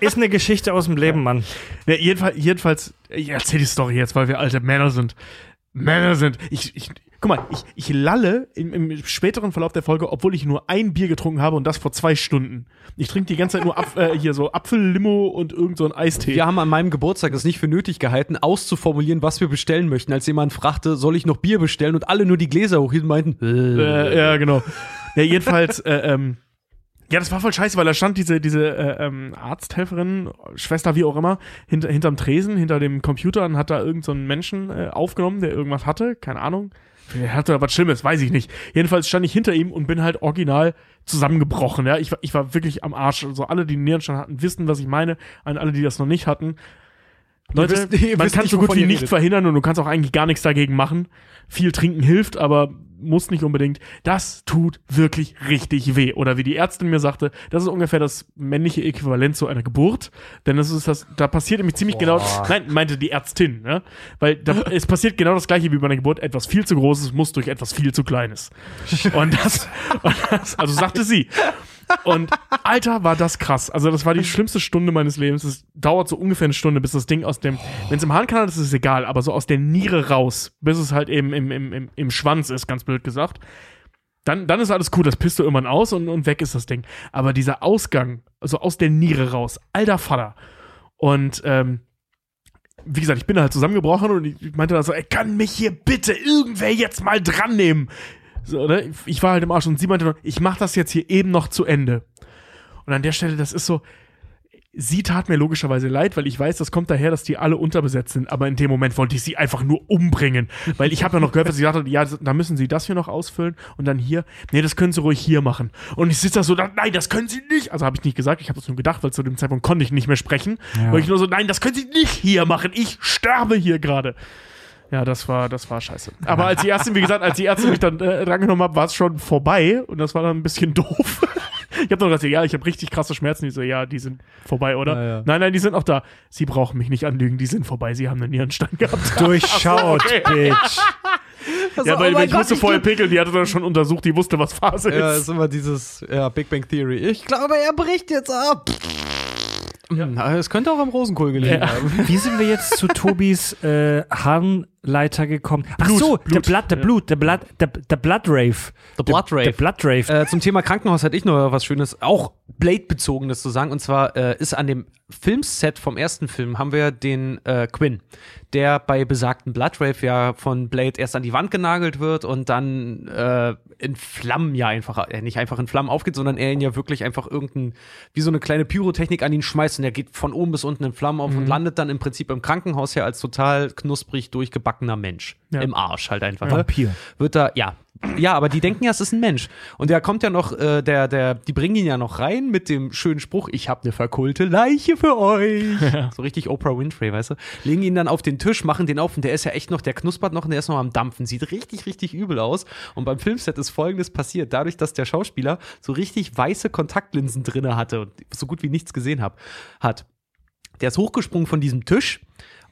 Ist eine Geschichte aus dem Leben, Mann. ja, jedenfalls, jedenfalls, ich erzähl die Story jetzt, weil wir alte Männer sind. Männer sind. Ich, ich, guck mal, ich, ich lalle im, im späteren Verlauf der Folge, obwohl ich nur ein Bier getrunken habe und das vor zwei Stunden. Ich trinke die ganze Zeit nur Apf äh, hier so Apfellimo und irgend so ein Eistee. Wir haben an meinem Geburtstag es nicht für nötig gehalten, auszuformulieren, was wir bestellen möchten, als jemand fragte, soll ich noch Bier bestellen und alle nur die Gläser hochhielten und meinten, äh, Äh, ja, genau. Ja, jedenfalls, äh, ähm, ja, das war voll scheiße, weil da stand diese, diese äh, ähm, Arzthelferin, Schwester, wie auch immer, hinter, hinterm Tresen, hinter dem Computer und hat da irgendeinen so einen Menschen äh, aufgenommen, der irgendwas hatte, keine Ahnung. Der hatte was Schlimmes, weiß ich nicht. Jedenfalls stand ich hinter ihm und bin halt original zusammengebrochen. Ja, ich war, ich war wirklich am Arsch. Also alle, die einen Nierenstein hatten, wissen, was ich meine. An alle, die das noch nicht hatten. Leute, wisst- *laughs* ihr man kann so gut wie ihr nicht redet. verhindern und du kannst auch eigentlich gar nichts dagegen machen. Viel trinken hilft, aber muss nicht unbedingt. Das tut wirklich richtig weh. Oder wie die Ärztin mir sagte, das ist ungefähr das männliche Äquivalent zu einer Geburt. Denn das ist das, da passiert nämlich ziemlich genau, nein, meinte die Ärztin, ne? Weil da, *laughs* es passiert genau das gleiche wie bei einer Geburt. Etwas viel zu Großes muss durch etwas viel zu Kleines. Und das, *laughs* und das also sagte sie. Und Alter, war das krass. Also, das war die schlimmste Stunde meines Lebens. Es dauert so ungefähr eine Stunde, bis das Ding aus dem, wenn es im Harnkanal ist, ist es egal, aber so aus der Niere raus, bis es halt eben im, im, im, im Schwanz ist, ganz blöd gesagt. Dann, dann ist alles cool, das pisst du irgendwann aus und, und weg ist das Ding. Aber dieser Ausgang, also aus der Niere raus, alter Vater. Und, ähm, wie gesagt, ich bin halt zusammengebrochen und ich meinte dann so, ey, kann mich hier bitte irgendwer jetzt mal dran nehmen? So, ne? Ich war halt im Arsch und sie meinte noch, ich mach das jetzt hier eben noch zu Ende. Und an der Stelle, das ist so, sie tat mir logischerweise leid, weil ich weiß, das kommt daher, dass die alle unterbesetzt sind. Aber in dem Moment wollte ich sie einfach nur umbringen. Weil ich habe ja noch gehört, dass sie sagte, ja, da müssen sie das hier noch ausfüllen und dann hier. Nee, das können sie ruhig hier machen. Und ich sitze da so, nein, das können sie nicht. Also habe ich nicht gesagt, ich habe es nur gedacht, weil zu dem Zeitpunkt konnte ich nicht mehr sprechen. Ja. Weil ich nur so, nein, das können sie nicht hier machen. Ich sterbe hier gerade. Ja, das war, das war scheiße. Aber als die Ärztin, wie gesagt, als die Ärztin mich dann äh, drangenommen hat, war es schon vorbei und das war dann ein bisschen *laughs* doof. ich habe dann gesagt, ja, ich habe richtig krasse Schmerzen. Die so, ja, die sind vorbei, oder? Ja, ja. Nein, nein, die sind noch da. Sie brauchen mich nicht anlügen, die sind vorbei. Sie haben einen Nierenstein gehabt. *laughs* Durchschaut, okay. Bitch. ja, oh weil mein ich Gott, musste ich vorher pickeln, die hatte das schon untersucht, die wusste, was Phase Ja, ist. ist immer dieses ja, Big Bang Theory. Ich glaube, er bricht jetzt ab. Ja. Es könnte auch am Rosenkohl gelegen Ja. haben. Wie sind wir jetzt zu Tobis äh, Harnleiter gekommen? Ach Blut, so, der Blut. Blood, der. Blut, der Blood, der, der Blood Rave. The Blood Der, Rave. der Blood Rave. Äh, zum Thema Krankenhaus hätte ich noch was Schönes, auch Blade-bezogenes zu sagen. Und zwar äh, ist an dem Filmset vom ersten Film haben wir den äh, Quinn, der bei besagten Bloodrave ja von Blade erst an die Wand genagelt wird und dann äh, in Flammen ja einfach, äh, nicht einfach in Flammen aufgeht, sondern er ihn ja wirklich einfach irgendein, wie so eine kleine Pyrotechnik an ihn schmeißt und er geht von oben bis unten in Flammen auf und landet dann im Prinzip im Krankenhaus ja als total knusprig durchgebackener Mensch. Ja. Im Arsch halt einfach. Ne? Vampir. wird da, ja. Ja, aber die denken ja, es ist ein Mensch. Und der kommt ja noch, äh, der, der, die bringen ihn ja noch rein mit dem schönen Spruch, ich habe eine verkohlte Leiche für euch. So richtig Oprah Winfrey, weißt du? Legen ihn dann auf den Tisch, machen den auf und der ist ja echt noch, der knuspert noch und der ist noch am Dampfen. Sieht richtig, richtig übel aus. Und beim Filmset ist folgendes passiert. Dadurch, dass der Schauspieler so richtig weiße Kontaktlinsen drinne hatte und so gut wie nichts gesehen hab, hat, der ist hochgesprungen von diesem Tisch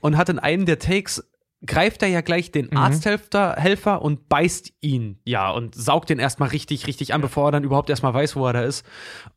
und hat in einem der Takes greift er ja gleich den Arzthelfer Helfer und beißt ihn, ja, und saugt den erstmal richtig, richtig an, bevor er dann überhaupt erstmal weiß, wo er da ist.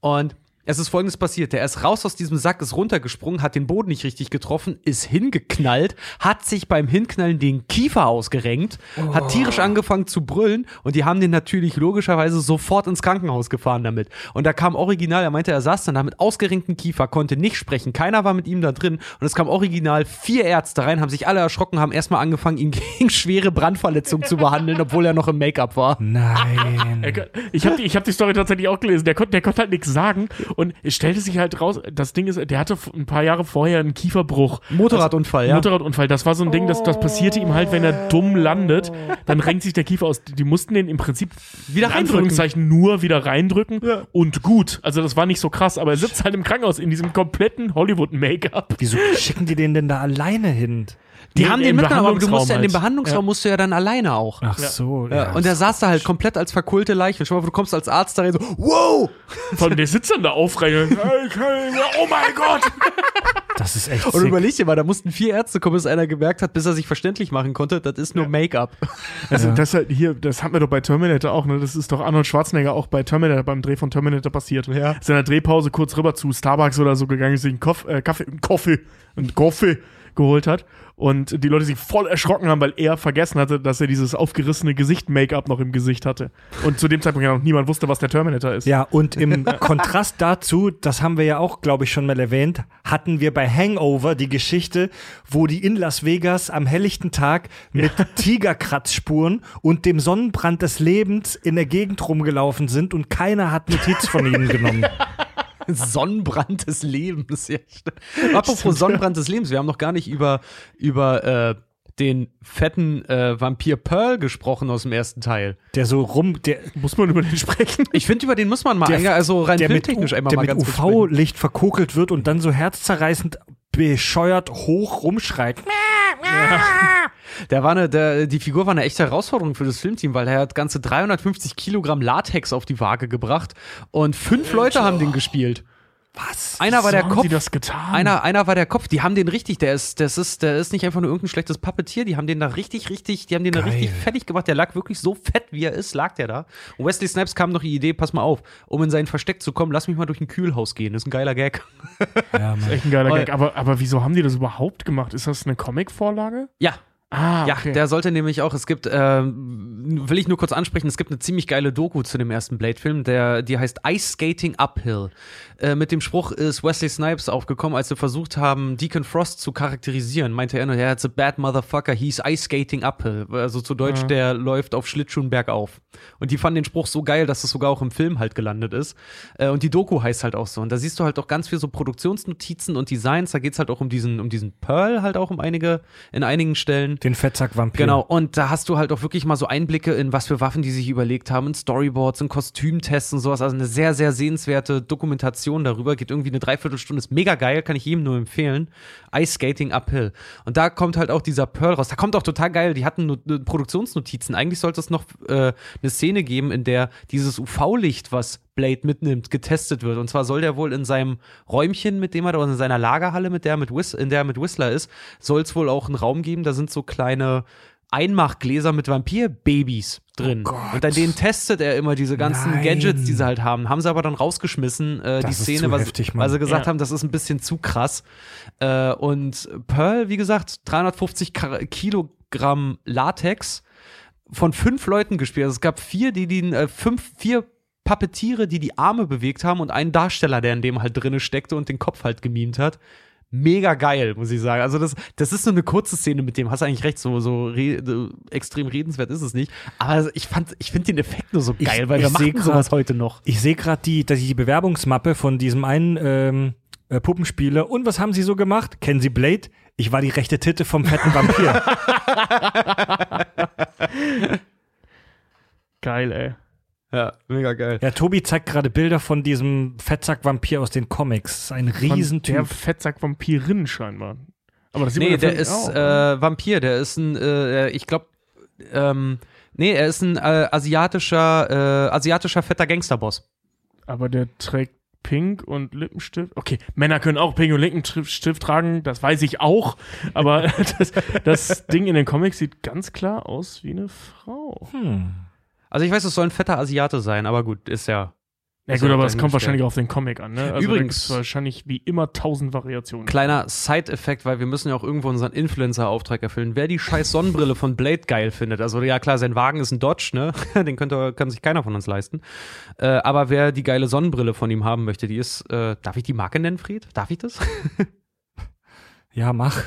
Und es ist folgendes passiert: Der ist raus aus diesem Sack, ist runtergesprungen, hat den Boden nicht richtig getroffen, ist hingeknallt, hat sich beim Hinknallen den Kiefer ausgerenkt, hat tierisch angefangen zu brüllen und die haben den natürlich logischerweise sofort ins Krankenhaus gefahren damit. Und da kam original, er meinte, er saß dann da mit ausgerenktem Kiefer, konnte nicht sprechen, keiner war mit ihm da drin und es kam original vier Ärzte rein, haben sich alle erschrocken, haben erstmal angefangen, ihn *laughs* gegen schwere Brandverletzungen zu behandeln, obwohl er noch im Make-up war. Nein. Er *laughs* Ich habe die, ich hab die Story tatsächlich auch gelesen. Der, kon, der konnte halt nichts sagen. Und es stellte sich halt raus, das Ding ist, der hatte ein paar Jahre vorher einen Kieferbruch. Motorradunfall, ja. Motorradunfall. Das war so ein Ding, das, das passierte ihm halt, wenn er dumm landet. Dann renkt sich der Kiefer aus. Die mussten den im Prinzip Wieder. Anführungszeichen nur wieder reindrücken. Und gut. Also das war nicht so krass. Aber er sitzt halt im Krankenhaus in diesem kompletten Hollywood-Make-up. Wieso schicken die den denn da alleine hin? Die Nee, haben den mitgenommen, aber du musst ja in dem Behandlungsraum halt. Behandlungsraum musst du ja dann alleine auch. Ach so. Ja, und der saß da halt komplett als verkohlte Leiche. Schau mal, du kommst als Arzt da rein so, wow! Allem, der sitzt dann da aufrein. *laughs* oh mein Gott! das ist echt Und überleg dir mal, da mussten vier Ärzte kommen, bis einer gemerkt hat, bis er sich verständlich machen konnte, das ist nur Make-up. Also das halt hier, das hatten wir doch bei Terminator auch, ne? Das ist doch Arnold Schwarzenegger auch bei Terminator, beim Dreh von Terminator passiert. Ja. Ist in der Drehpause kurz rüber zu Starbucks oder so gegangen, sich einen Koff, äh, Kaffee, einen Kaffee, einen Kaffee geholt hat. Und die Leute sich voll erschrocken haben, weil er vergessen hatte, dass er dieses aufgerissene Gesicht-Make-up noch im Gesicht hatte. Und zu dem Zeitpunkt ja noch niemand wusste, was der Terminator ist. Ja, und im *laughs* Kontrast dazu, das haben wir ja auch, glaube ich, schon mal erwähnt, hatten wir bei Hangover die Geschichte, wo die in Las Vegas am helllichten Tag mit *laughs* Tigerkratzspuren und dem Sonnenbrand des Lebens in der Gegend rumgelaufen sind und keiner hat Notiz von ihnen genommen. *laughs* *laughs* Sonnenbrand des Lebens. Ja, stimmt. Apropos Sonnenbrand des Lebens, wir haben noch gar nicht über, über äh, den fetten äh, Vampir Pearl gesprochen aus dem ersten Teil. Der so rum, der, Muss man über den sprechen? Ich finde, über den muss man mal Der- also rein filmtechnisch einmal der mal mit. UV-Licht verkokelt wird und dann so herzzerreißend bescheuert hoch rumschreit. *laughs* Der war eine, der, die Figur war eine echte Herausforderung für das Filmteam, weil er hat ganze 350 Kilogramm Latex auf die Waage gebracht und fünf Leute haben den gespielt. Was? Einer war der haben Kopf. die das getan? Einer, einer war der Kopf, die haben den richtig, der ist, das ist, der ist nicht einfach nur irgendein schlechtes Pappetier, die haben den da richtig, richtig, die haben den da Geil. richtig fertig gemacht. Der lag wirklich so fett, wie er ist, lag der da. Und Wesley Snipes kam noch die Idee, pass mal auf, um in sein Versteck zu kommen, lass mich mal durch ein Kühlhaus gehen. Das ist ein geiler Gag. Ja, Mann. Echt ein geiler Gag. Aber, aber wieso haben die das überhaupt gemacht? Ist das eine Comic-Vorlage? Ja, Ah, Ja, okay. der sollte nämlich auch, es gibt, ähm, will ich nur kurz ansprechen, es gibt eine ziemlich geile Doku zu dem ersten Blade-Film, der, die heißt Ice Skating Uphill. Äh, mit dem Spruch ist Wesley Snipes aufgekommen, als sie versucht haben, Deacon Frost zu charakterisieren, meinte er nur, ja, it's a bad motherfucker, he's ice skating uphill. Also zu Deutsch, der läuft auf Schlittschuhen bergauf. Und die fanden den Spruch so geil, dass es sogar auch im Film halt gelandet ist. Äh, und die Doku heißt halt auch so. Und da siehst du halt auch ganz viel so Produktionsnotizen und Designs, da geht's halt auch um diesen, um diesen Pearl halt auch um einige, in einigen Stellen. Den Fettsack-Vampir. Genau, und da hast du halt auch wirklich mal so Einblicke in was für Waffen die sich überlegt haben, in Storyboards, in Kostümtests und sowas. Also eine sehr, sehr sehenswerte Dokumentation darüber. Geht irgendwie eine Dreiviertelstunde, ist mega geil, kann ich jedem nur empfehlen. Ice Skating Uphill. Und da kommt halt auch dieser Pearl raus. Da kommt auch total geil, die hatten nur Produktionsnotizen. Eigentlich sollte es noch äh, eine Szene geben, in der dieses UV-Licht, was Blade mitnimmt, getestet wird. Und zwar soll der wohl in seinem Räumchen, mit dem er da, oder in seiner Lagerhalle, mit der mit Whis in der er mit Whistler ist, soll es wohl auch einen Raum geben, da sind so kleine Einmachgläser mit Vampirbabys drin. Oh und an denen testet er immer diese ganzen Nein. Gadgets, die sie halt haben. Haben sie aber dann rausgeschmissen, äh, die Szene, weil, heftig, weil sie gesagt Ja. haben, das ist ein bisschen zu krass. Äh, und Pearl, wie gesagt, 350 Kar- Kilogramm Latex von fünf Leuten gespielt. Also es gab vier, die die äh, fünf, vier Puppetiere, die die Arme bewegt haben und einen Darsteller, der in dem halt drinne steckte und den Kopf halt gemimt hat. Mega geil, muss ich sagen. Also das, das ist so eine kurze Szene mit dem. Hast eigentlich recht, so, so re so extrem redenswert ist es nicht. Aber ich fand, ich finde den Effekt nur so Ich- geil, weil ich wir seh machen grad- sowas heute noch. Ich sehe gerade die, dass die Bewerbungsmappe von diesem einen ähm, äh, Puppenspieler. Und was haben sie so gemacht? Kennen Sie Blade? Ich war die rechte Titte vom fetten Vampir. *laughs* *laughs* Geil, ey. Ja, mega geil. ja, Tobi zeigt gerade Bilder von diesem Fettsack-Vampir aus den Comics. Das ist ein Riesentyp. Der Fettsack-Vampirin scheinbar. Aber das sieht Nee, man der ist auch, ne? äh, Vampir, der ist ein, äh, ich glaube, ähm, nee, er ist ein äh, asiatischer, äh, asiatischer fetter Gangsterboss. Aber der trägt Pink und Lippenstift. Okay, Männer können auch Pink und Lippenstift tragen, das weiß ich auch. Aber *laughs* das, das Ding in den Comics sieht ganz klar aus wie eine Frau. Hm. Also ich weiß, es soll ein fetter Asiate sein, aber gut, ist ja. Ja Ist gut, ja aber es kommt wahrscheinlich auf den Comic an, ne? Also Übrigens- wahrscheinlich wie immer tausend Variationen. Kleiner Side-Effekt, weil wir müssen ja auch irgendwo unseren Influencer-Auftrag erfüllen. Wer die scheiß Sonnenbrille von Blade geil findet, also ja klar, sein Wagen ist ein Dodge, ne? *laughs* Den könnte, kann sich keiner von uns leisten. Äh, aber wer die geile Sonnenbrille von ihm haben möchte, die ist, äh, darf ich die Marke nennen, Fried? Darf ich das? *laughs* Ja, mach.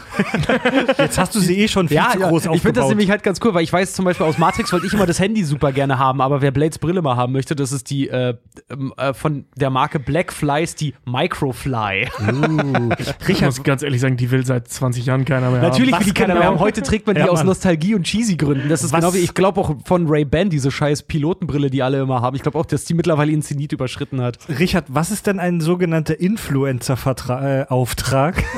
*laughs* Jetzt hast du sie eh schon viel zu groß ich finde das nämlich halt ganz cool, weil ich weiß zum Beispiel aus Matrix wollte ich immer das Handy super gerne haben, aber wer Blades Brille mal haben möchte, das ist die äh, ähm, äh, von der Marke Blackflies, die Microfly. uh, *laughs* Ich Richard, muss ganz ehrlich sagen, die will seit 20 Jahren keiner mehr Natürlich haben. will die keiner mehr haben. Heute trägt man die Ja, aus. Nostalgie und cheesy Gründen. Das ist Was- genau wie, ich glaube auch von Ray-Ban, diese scheiß Pilotenbrille, die alle immer haben. Ich glaube auch, dass die mittlerweile ihren Zenit überschritten hat. Richard, was ist denn ein sogenannter Influencer-Auftrag? *laughs*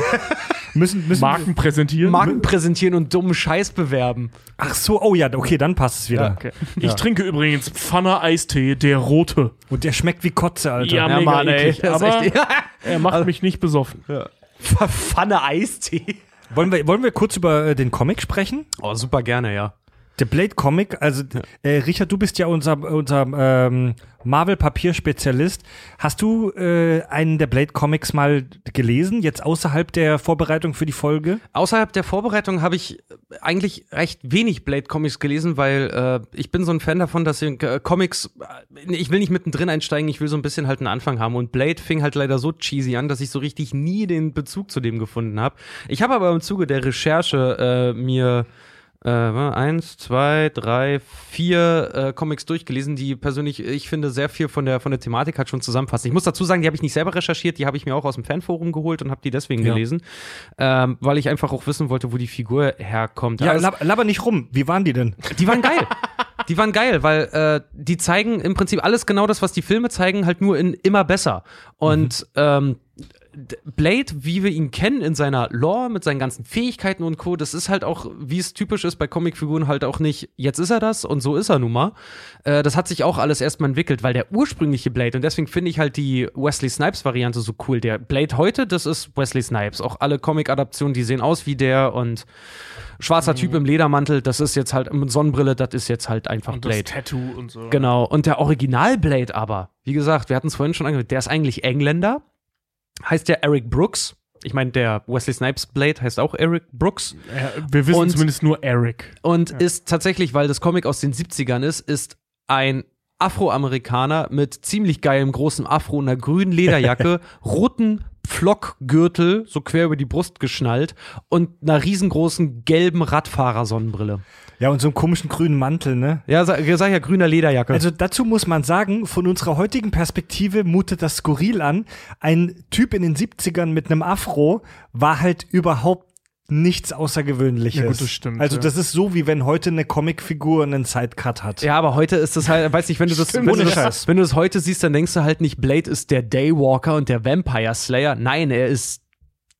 müssen, müssen Marken präsentieren. Marken präsentieren und dummen Scheiß bewerben. Ach so, oh ja, okay, dann passt es wieder. Okay. Ich trinke übrigens Pfanner Eistee, der rote. Und der schmeckt wie Kotze, Alter. Ja, Ja, mega Mann, ey, eklig. ist Aber *laughs* er macht mich nicht besoffen. Verfanne Eistee. Wollen, wir, wollen wir kurz über äh, den Comic sprechen? Oh, super gerne, ja. Der Blade Comic, also äh, Richard, du bist ja unser, unser ähm, Marvel-Papierspezialist. Hast du äh, einen der Blade Comics mal gelesen, jetzt außerhalb der Vorbereitung für die Folge? Außerhalb der Vorbereitung habe ich eigentlich recht wenig Blade Comics gelesen, weil äh, ich bin so ein Fan davon, dass ich, äh, Comics, äh, ich will nicht mittendrin einsteigen, ich will so ein bisschen halt einen Anfang haben. Und Blade fing halt leider so cheesy an, dass ich so richtig nie den Bezug zu dem gefunden habe. Ich habe aber im Zuge der Recherche äh, mir äh, eins, zwei, drei, vier äh, Comics durchgelesen, die persönlich, ich finde, sehr viel von der, von der Thematik halt schon zusammenfassen. Ich muss dazu sagen, die habe ich nicht selber recherchiert, die habe ich mir auch aus dem Fanforum geholt und habe die deswegen Ja. gelesen, ähm, weil ich einfach auch wissen wollte, wo die Figur herkommt. Ja, Also, lab, laber nicht rum. Wie waren die denn? die waren geil. Die waren geil, weil äh, die zeigen im Prinzip alles genau das, was die Filme zeigen, halt nur in immer besser. Und ähm, D- Blade, wie wir ihn kennen in seiner Lore, mit seinen ganzen Fähigkeiten und Co., das ist halt auch, wie es typisch ist bei Comicfiguren, halt auch nicht, jetzt ist er das und so ist er nun mal. Äh, das hat sich auch alles erstmal entwickelt, weil der ursprüngliche Blade, und deswegen finde ich halt die Wesley Snipes-Variante so cool. Der Blade heute, das ist Wesley Snipes. Auch alle Comic-Adaptionen, die sehen aus wie der und schwarzer Typ im Ledermantel, das ist jetzt halt mit Sonnenbrille, das ist jetzt halt einfach Und das Blade. Tattoo und so. Genau. Und der Original Blade aber, wie gesagt, wir hatten es vorhin schon angehört, der ist eigentlich Engländer. Heißt der Eric Brooks. Ich meine, der Wesley Snipes Blade heißt auch Eric Brooks. Ja, wir wissen Und- zumindest nur Eric. Und ist tatsächlich, weil das Comic aus den 70ern ist, ist ein Afroamerikaner mit ziemlich geilem großem Afro und einer grünen Lederjacke, *laughs* roten Pflockgürtel, so quer über die Brust geschnallt und einer riesengroßen gelben Radfahrer-Sonnenbrille. Ja, und so einen komischen grünen Mantel, ne? Ja, sag, sag ja grüner Lederjacke. Also dazu muss man sagen, von unserer heutigen Perspektive mutet das skurril an. Ein Typ in den 70ern mit einem Afro war halt überhaupt nichts Außergewöhnliches. Ja, gut, das stimmt, Also ja. das ist so, wie wenn heute eine Comicfigur einen Sidecut hat. Ja, aber heute ist das halt, weiß nicht, wenn du das, Stimmt, wenn du das, wenn du das heute siehst, dann denkst du halt nicht, Blade ist der Daywalker und der Vampire Slayer. Nein, er ist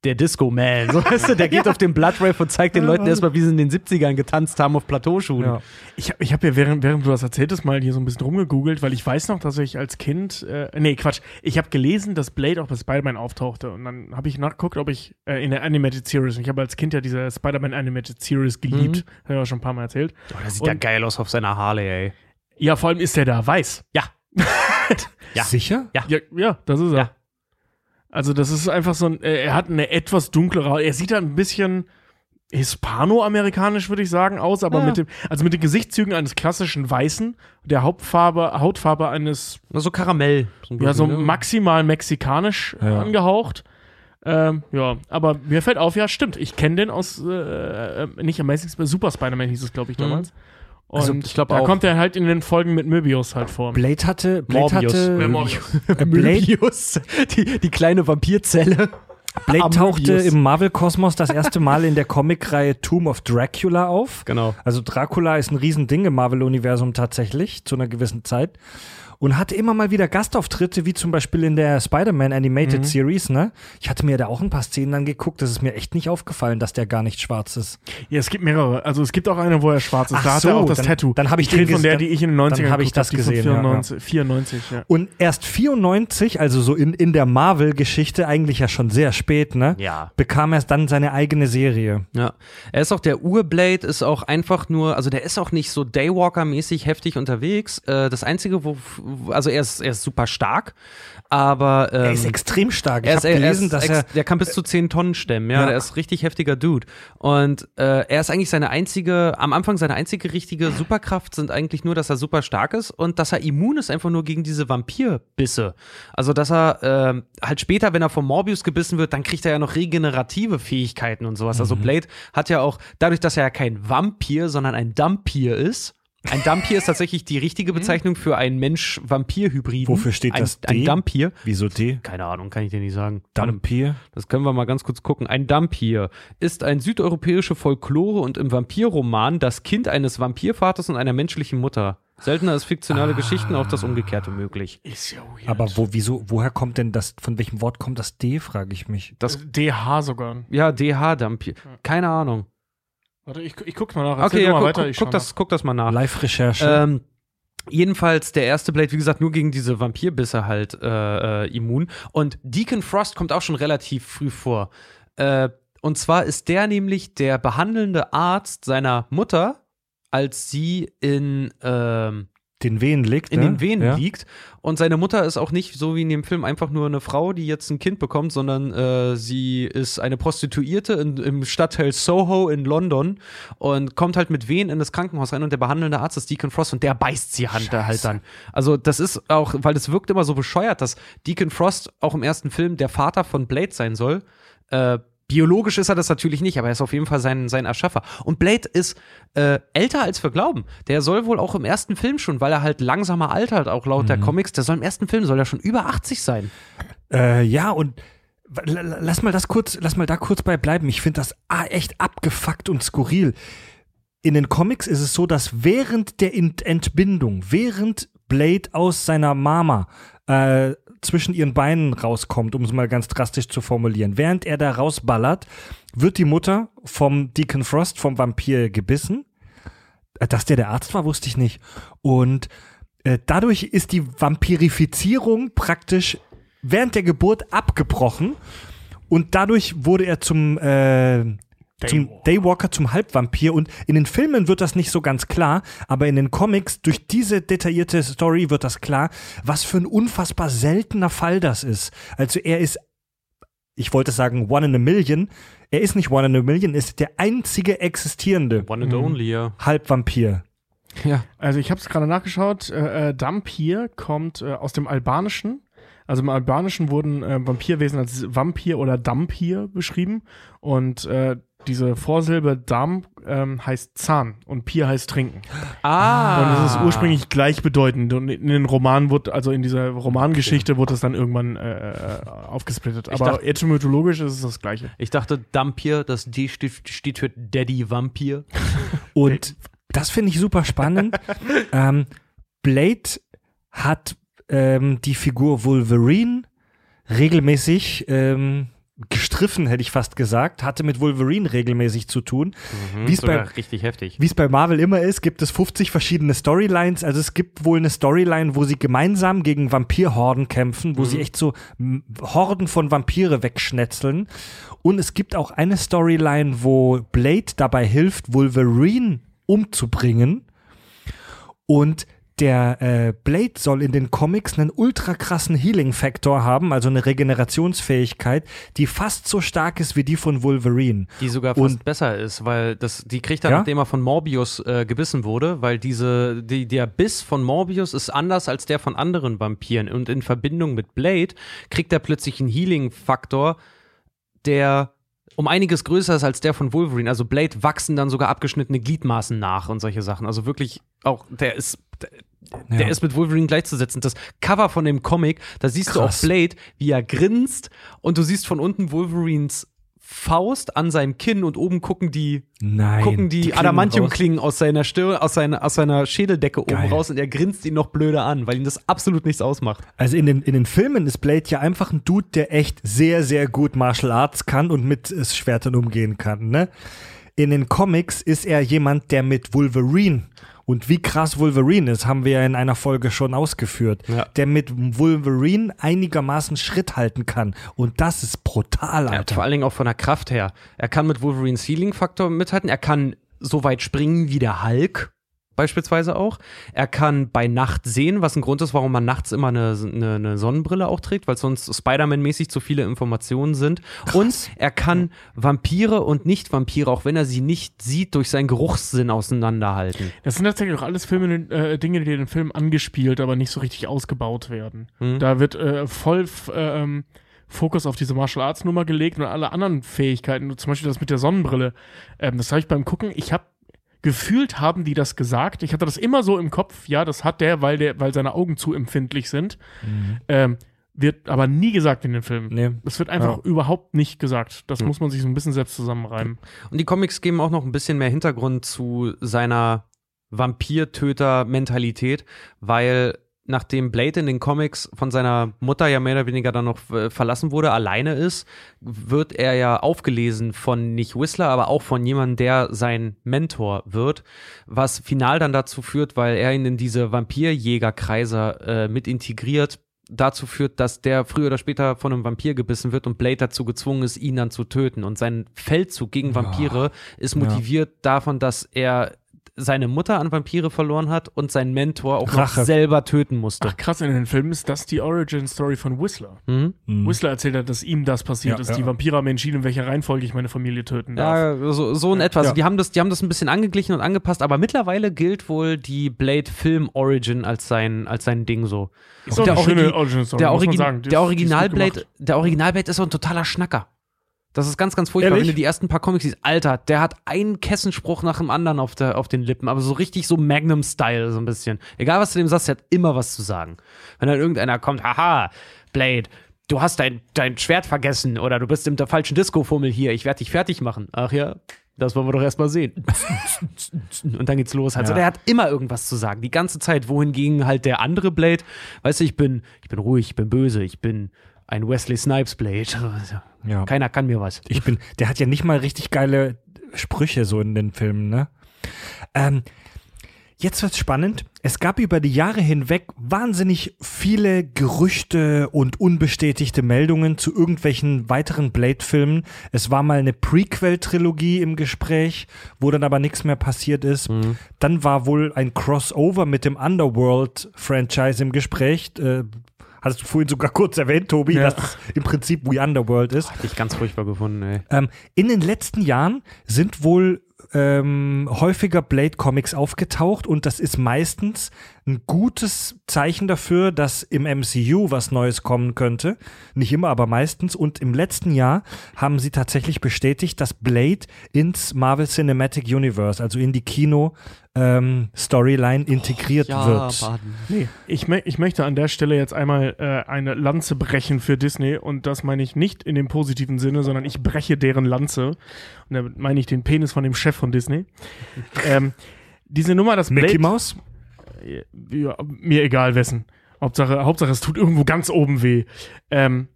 der Disco Man. So weißt du, der geht *laughs* auf den Blood Rave und zeigt den Leuten erstmal, wie sie in den 70ern getanzt haben auf Plateauschuhen. Ja. Ich habe ich hab ja, während, während du das erzähltest, mal hier so ein bisschen rumgegoogelt, weil ich weiß noch, dass ich als Kind, äh, nee, Quatsch, ich habe gelesen, dass Blade auch bei Spider-Man auftauchte und dann habe ich nachgeguckt, ob ich äh, in der Animated Series, und ich habe als Kind ja diese Spider-Man Animated Series geliebt, habe ich auch schon ein paar Mal erzählt. Oh, der sieht ja Und- geil aus auf seiner Harley, ey. Ja, vor allem ist der da weiß. Ja. *laughs* Ja. Sicher? Ja. Ja, ja das ist er. Ja. Also das ist einfach so ein, äh, er hat eine etwas dunklere Haut. Er sieht da ein bisschen hispanoamerikanisch, würde ich sagen, aus, aber Ja. mit dem, also mit den Gesichtszügen eines klassischen Weißen, der Hauptfarbe, Hautfarbe eines, So Karamell. So ja, so ne? maximal mexikanisch Ja. angehaucht. Ähm, ja, aber mir fällt auf, ja, stimmt. Ich kenne den aus, äh, äh, nicht Amazing Sp- Super Spider-Man hieß es, glaube ich, Mhm. Damals. Und Also, ich glaub da auch. kommt er halt in den Folgen mit Möbius halt vor. Blade hatte, Blade Morbius. hatte, Äh, Morbius. *laughs* äh, Möbius. Die, die kleine Vampirzelle. Blade tauchte im Marvel-Kosmos das erste Mal in der Comicreihe Tomb of Dracula auf. Genau. Also Dracula ist ein Riesending im Marvel-Universum tatsächlich, zu einer gewissen Zeit. Und hatte immer mal wieder Gastauftritte, wie zum Beispiel in der Spider-Man Animated Mhm. Series, ne? Ich hatte mir da auch ein paar Szenen angeguckt, das ist mir echt nicht aufgefallen, dass der gar nicht schwarz ist. Ja, es gibt mehrere. Also es gibt auch eine, wo er schwarz ist. Ach da hat so, er auch das dann- Tattoo. dann hab ich rede den von der, die ich in den 90ern dann hab ich das von gesehen, ja, 94, 94, ja. Und erst 94, also so in, in der Marvel-Geschichte, eigentlich ja schon sehr spät, ne? Ja. Bekam er dann seine eigene Serie. Ja, er ist auch der Urblade, ist auch einfach nur, also der ist auch nicht so Daywalker-mäßig heftig unterwegs. Äh, das Einzige, wo, also er ist, er ist super stark, aber ähm, er ist extrem stark. Ich er habe ist, er gelesen, ist dass ex- er der kann bis zu 10 Tonnen stemmen, ja, Ja. der ist richtig heftiger Dude. Und äh, er ist eigentlich seine einzige, am Anfang seine einzige richtige Superkraft sind eigentlich nur, dass er super stark ist und dass er immun ist einfach nur gegen diese Vampirbisse. Also dass er äh, halt später, wenn er vom Morbius gebissen wird, dann kriegt er ja noch regenerative Fähigkeiten und sowas. Mhm. Also Blade hat ja auch, dadurch, dass er ja kein Vampir, sondern ein Dampir ist. Ein Dampir ist tatsächlich die richtige Bezeichnung für einen Mensch-Vampir-Hybriden. Wofür steht ein, das Ein D? Dampir. Wieso die? Keine Ahnung, kann ich dir nicht sagen. Dampir? Das können wir mal ganz kurz gucken. Ein Dampir ist ein südeuropäische Folklore und im Vampirroman das Kind eines Vampirvaters und einer menschlichen Mutter. Seltener ist fiktionale Geschichten auch das Umgekehrte möglich. Ist ja weird. Aber wo, wieso, woher kommt denn das, von welchem Wort kommt das D, frage ich mich. Das, DH sogar. ja, DH-Dampir. Keine Ahnung. Warte, ich, ich guck mal nach. Erzähl Okay, ja, mal guck, weiter. ich guck, das, guck das mal nach. Live-Recherche. Ähm, jedenfalls der erste Blade, wie gesagt, nur gegen diese Vampirbisse halt äh, äh, immun. Und Deacon Frost kommt auch schon relativ früh vor. Äh, und zwar ist der nämlich der behandelnde Arzt seiner Mutter, als sie in, ähm, den Wehen liegt, in ne? den Venen ja? liegt. Und seine Mutter ist auch nicht so wie in dem Film einfach nur eine Frau, die jetzt ein Kind bekommt, sondern äh, sie ist eine Prostituierte in, im Stadtteil Soho in London und kommt halt mit Wehen in das Krankenhaus rein und der behandelnde Arzt ist Deacon Frost und der beißt sie halt, halt dann. Also das ist auch, weil das wirkt immer so bescheuert, dass Deacon Frost auch im ersten Film der Vater von Blade sein soll. Äh, Biologisch ist er das natürlich nicht, aber er ist auf jeden Fall sein, sein Erschaffer. Und Blade ist äh, älter als wir glauben. Der soll wohl auch im ersten Film schon, weil er halt langsamer altert, auch laut der Comics, der soll im ersten Film soll er schon über 80 sein. Äh, ja, und lass mal das kurz, lass mal da kurz bei bleiben. Ich finde das ah, echt abgefuckt und skurril. In den Comics ist es so, dass während der Ent Entbindung, während Blade aus seiner Mama äh, zwischen ihren Beinen rauskommt, um es mal ganz drastisch zu formulieren, während er da rausballert, wird die Mutter vom Deacon Frost, vom Vampir, gebissen. Äh, Dass der der Arzt war, wusste ich nicht. Und äh, dadurch ist die Vampirifizierung praktisch während der Geburt abgebrochen und dadurch wurde er zum, äh, zum Daywalker, zum Halbvampir und in den Filmen wird das nicht so ganz klar, aber in den Comics durch diese detaillierte Story wird das klar, was für ein unfassbar seltener Fall das ist. Also er ist, ich wollte sagen One in a Million, er ist nicht One in a Million, ist der einzige existierende One and only, ja. Halbvampir. Ja. Also ich habe es gerade nachgeschaut. Äh, äh, Dampir kommt äh, aus dem Albanischen. Also im Albanischen wurden äh, Vampirwesen als Vampir oder Dampir beschrieben. Und äh, diese Vorsilbe Darm ähm, heißt Zahn und Pier heißt Trinken. Ah. Und es ist ursprünglich gleichbedeutend. Und in den Romanen wurde, also in dieser Romangeschichte wurde es dann irgendwann äh, äh, aufgesplittet. Ich Aber dachte- etymologisch ist es das Gleiche. Ich dachte, Dampier, das D steht, steht für Daddy Vampir. *laughs* Und das finde ich super spannend. *laughs* ähm, Blade hat ähm, die Figur Wolverine regelmäßig ähm, gestriffen, hätte ich fast gesagt, hatte mit Wolverine regelmäßig zu tun. Wie es bei, richtig heftig. wie es bei Marvel immer ist, gibt es 50 verschiedene Storylines. Also es gibt wohl eine Storyline, wo sie gemeinsam gegen Vampirhorden kämpfen, wo sie echt so Horden von Vampire wegschnetzeln. Und es gibt auch eine Storyline, wo Blade dabei hilft, Wolverine umzubringen. Und der äh, Blade soll in den Comics einen ultra krassen Healing-Faktor haben, also eine Regenerationsfähigkeit, die fast so stark ist wie die von Wolverine. Die sogar fast Und- besser ist, weil das, die kriegt er, Ja? nachdem er von Morbius äh, gebissen wurde, weil diese, die, der Biss von Morbius ist anders als der von anderen Vampiren. Und in Verbindung mit Blade kriegt er plötzlich einen Healing-Faktor, der um einiges größer ist als der von Wolverine. Also Blade wachsen dann sogar abgeschnittene Gliedmaßen nach und solche Sachen. Also wirklich auch, der ist. Der Ja. ist mit Wolverine gleichzusetzen. Das Cover von dem Comic, da siehst Krass. du auch Blade, wie er grinst und du siehst von unten Wolverines Faust an seinem Kinn und oben gucken die, Nein. gucken die, raus. Adamantiumklingen aus seiner Stirn, aus seiner, aus seiner Schädeldecke oben Geil. raus und er grinst ihn noch blöder an, weil ihm das absolut nichts ausmacht. Also in den, in den Filmen ist Blade ja einfach ein Dude, der echt sehr, sehr gut Martial Arts kann und mit äh, Schwertern umgehen kann. Ne? In den Comics ist er jemand, der mit Wolverine und wie krass Wolverine ist, haben wir ja in einer Folge schon ausgeführt, Ja. der mit Wolverine einigermaßen Schritt halten kann. Und das ist brutal, Ja, Alter. vor allen Dingen auch von der Kraft her. Er kann mit Wolverines Healing-Faktor mithalten. Er kann so weit springen wie der Hulk beispielsweise auch. Er kann bei Nacht sehen, was ein Grund ist, warum man nachts immer eine, eine, eine Sonnenbrille auch trägt, weil sonst Spider-Man-mäßig zu viele Informationen sind. Und er kann Vampire und Nicht-Vampire, auch wenn er sie nicht sieht, durch seinen Geruchssinn auseinanderhalten. Das sind tatsächlich auch alles Filme, äh, Dinge, die in den Film angespielt, aber nicht so richtig ausgebaut werden. Mhm. Da wird äh, voll äh, Fokus auf diese Martial Arts Nummer gelegt und alle anderen Fähigkeiten, zum Beispiel das mit der Sonnenbrille. Ähm, das habe ich beim Gucken, ich habe gefühlt haben die das gesagt. Ich hatte das immer so im Kopf, ja, das hat der, weil der, weil seine Augen zu empfindlich sind. Ähm, wird aber nie gesagt in den Filmen. Nee. Das wird einfach Ja. überhaupt nicht gesagt. Das muss man sich so ein bisschen selbst zusammenreimen. Und die Comics geben auch noch ein bisschen mehr Hintergrund zu seiner Vampir-Töter-Mentalität, weil nachdem Blade in den Comics von seiner Mutter ja mehr oder weniger dann noch äh, verlassen wurde, alleine ist, wird er ja aufgelesen von nicht Whistler, aber auch von jemandem, der sein Mentor wird, was final dann dazu führt, weil er ihn in diese Vampirjägerkreise äh, mit integriert, dazu führt, dass der früher oder später von einem Vampir gebissen wird und Blade dazu gezwungen ist, ihn dann zu töten. Und sein Feldzug gegen Vampire ist motiviert davon, dass er seine Mutter an Vampire verloren hat und seinen Mentor auch Rache. noch selber töten musste. Ach krass, in den Filmen ist das die Origin-Story von Whistler. Mhm. Whistler erzählt hat, dass ihm das passiert Ja, ist. ja. Die Vampire haben entschieden, in welcher Reihenfolge ich meine Familie töten darf. Ja, so, so in etwa. Also Ja. die haben das, die haben das ein bisschen angeglichen und angepasst, aber mittlerweile gilt wohl die Blade Film Origin als sein, als sein Ding so. Ist Und auch eine Origi- schöne Origin-Story, der, muss man Origi der gut Originalblade, gemacht. der Originalblade ist so ein totaler Schnacker. Das ist ganz, ganz furchtbar, Ehrlich? wenn du die ersten paar Comics siehst. Alter, der hat einen Kessenspruch nach dem anderen auf, der, auf den Lippen, aber so richtig so Magnum-Style, so ein bisschen. Egal, was du dem sagst, der hat immer was zu sagen. Wenn dann irgendeiner kommt, haha, Blade, du hast dein, dein Schwert vergessen oder du bist in der falschen Disco-Fummel hier, ich werde dich fertig machen. Ach ja, das wollen wir doch erstmal sehen. *laughs* Und dann geht's los. Also Ja. der hat immer irgendwas zu sagen, die ganze Zeit. Wohingegen halt der andere Blade, weißt du, ich bin, ich bin ruhig, ich bin böse, ich bin ein Wesley Snipes Blade. *laughs* Ja. Keiner kann mir was. Ich bin, der hat ja nicht mal richtig geile Sprüche so in den Filmen, ne? Ähm, jetzt wird's spannend. Es gab über die Jahre hinweg wahnsinnig viele Gerüchte und unbestätigte Meldungen zu irgendwelchen weiteren Blade-Filmen. Es war mal eine Prequel-Trilogie im Gespräch, wo dann aber nichts mehr passiert ist. Dann war wohl ein Crossover mit dem Underworld-Franchise im Gespräch. Äh, hattest du vorhin sogar kurz erwähnt, Tobi, Ja. dass es im Prinzip wie Underworld ist. Hab ich ganz furchtbar gefunden, ey. Ähm, in den letzten Jahren sind wohl ähm, häufiger Blade-Comics aufgetaucht und das ist meistens ein gutes Zeichen dafür, dass im MCU was Neues kommen könnte. Nicht immer, aber meistens. Und im letzten Jahr haben sie tatsächlich bestätigt, dass Blade ins Marvel Cinematic Universe, also in die Kino ähm, Storyline integriert wird. Baden. Nee, ich, ich möchte an der Stelle jetzt einmal äh, eine Lanze brechen für Disney und das meine ich nicht in dem positiven Sinne, sondern ich breche deren Lanze. Und damit meine ich den Penis von dem Chef von Disney. *laughs* ähm, diese Nummer, das Mickey Blade, Mouse? Ja, mir egal wessen. Hauptsache, Hauptsache, es tut irgendwo ganz oben weh. Ähm,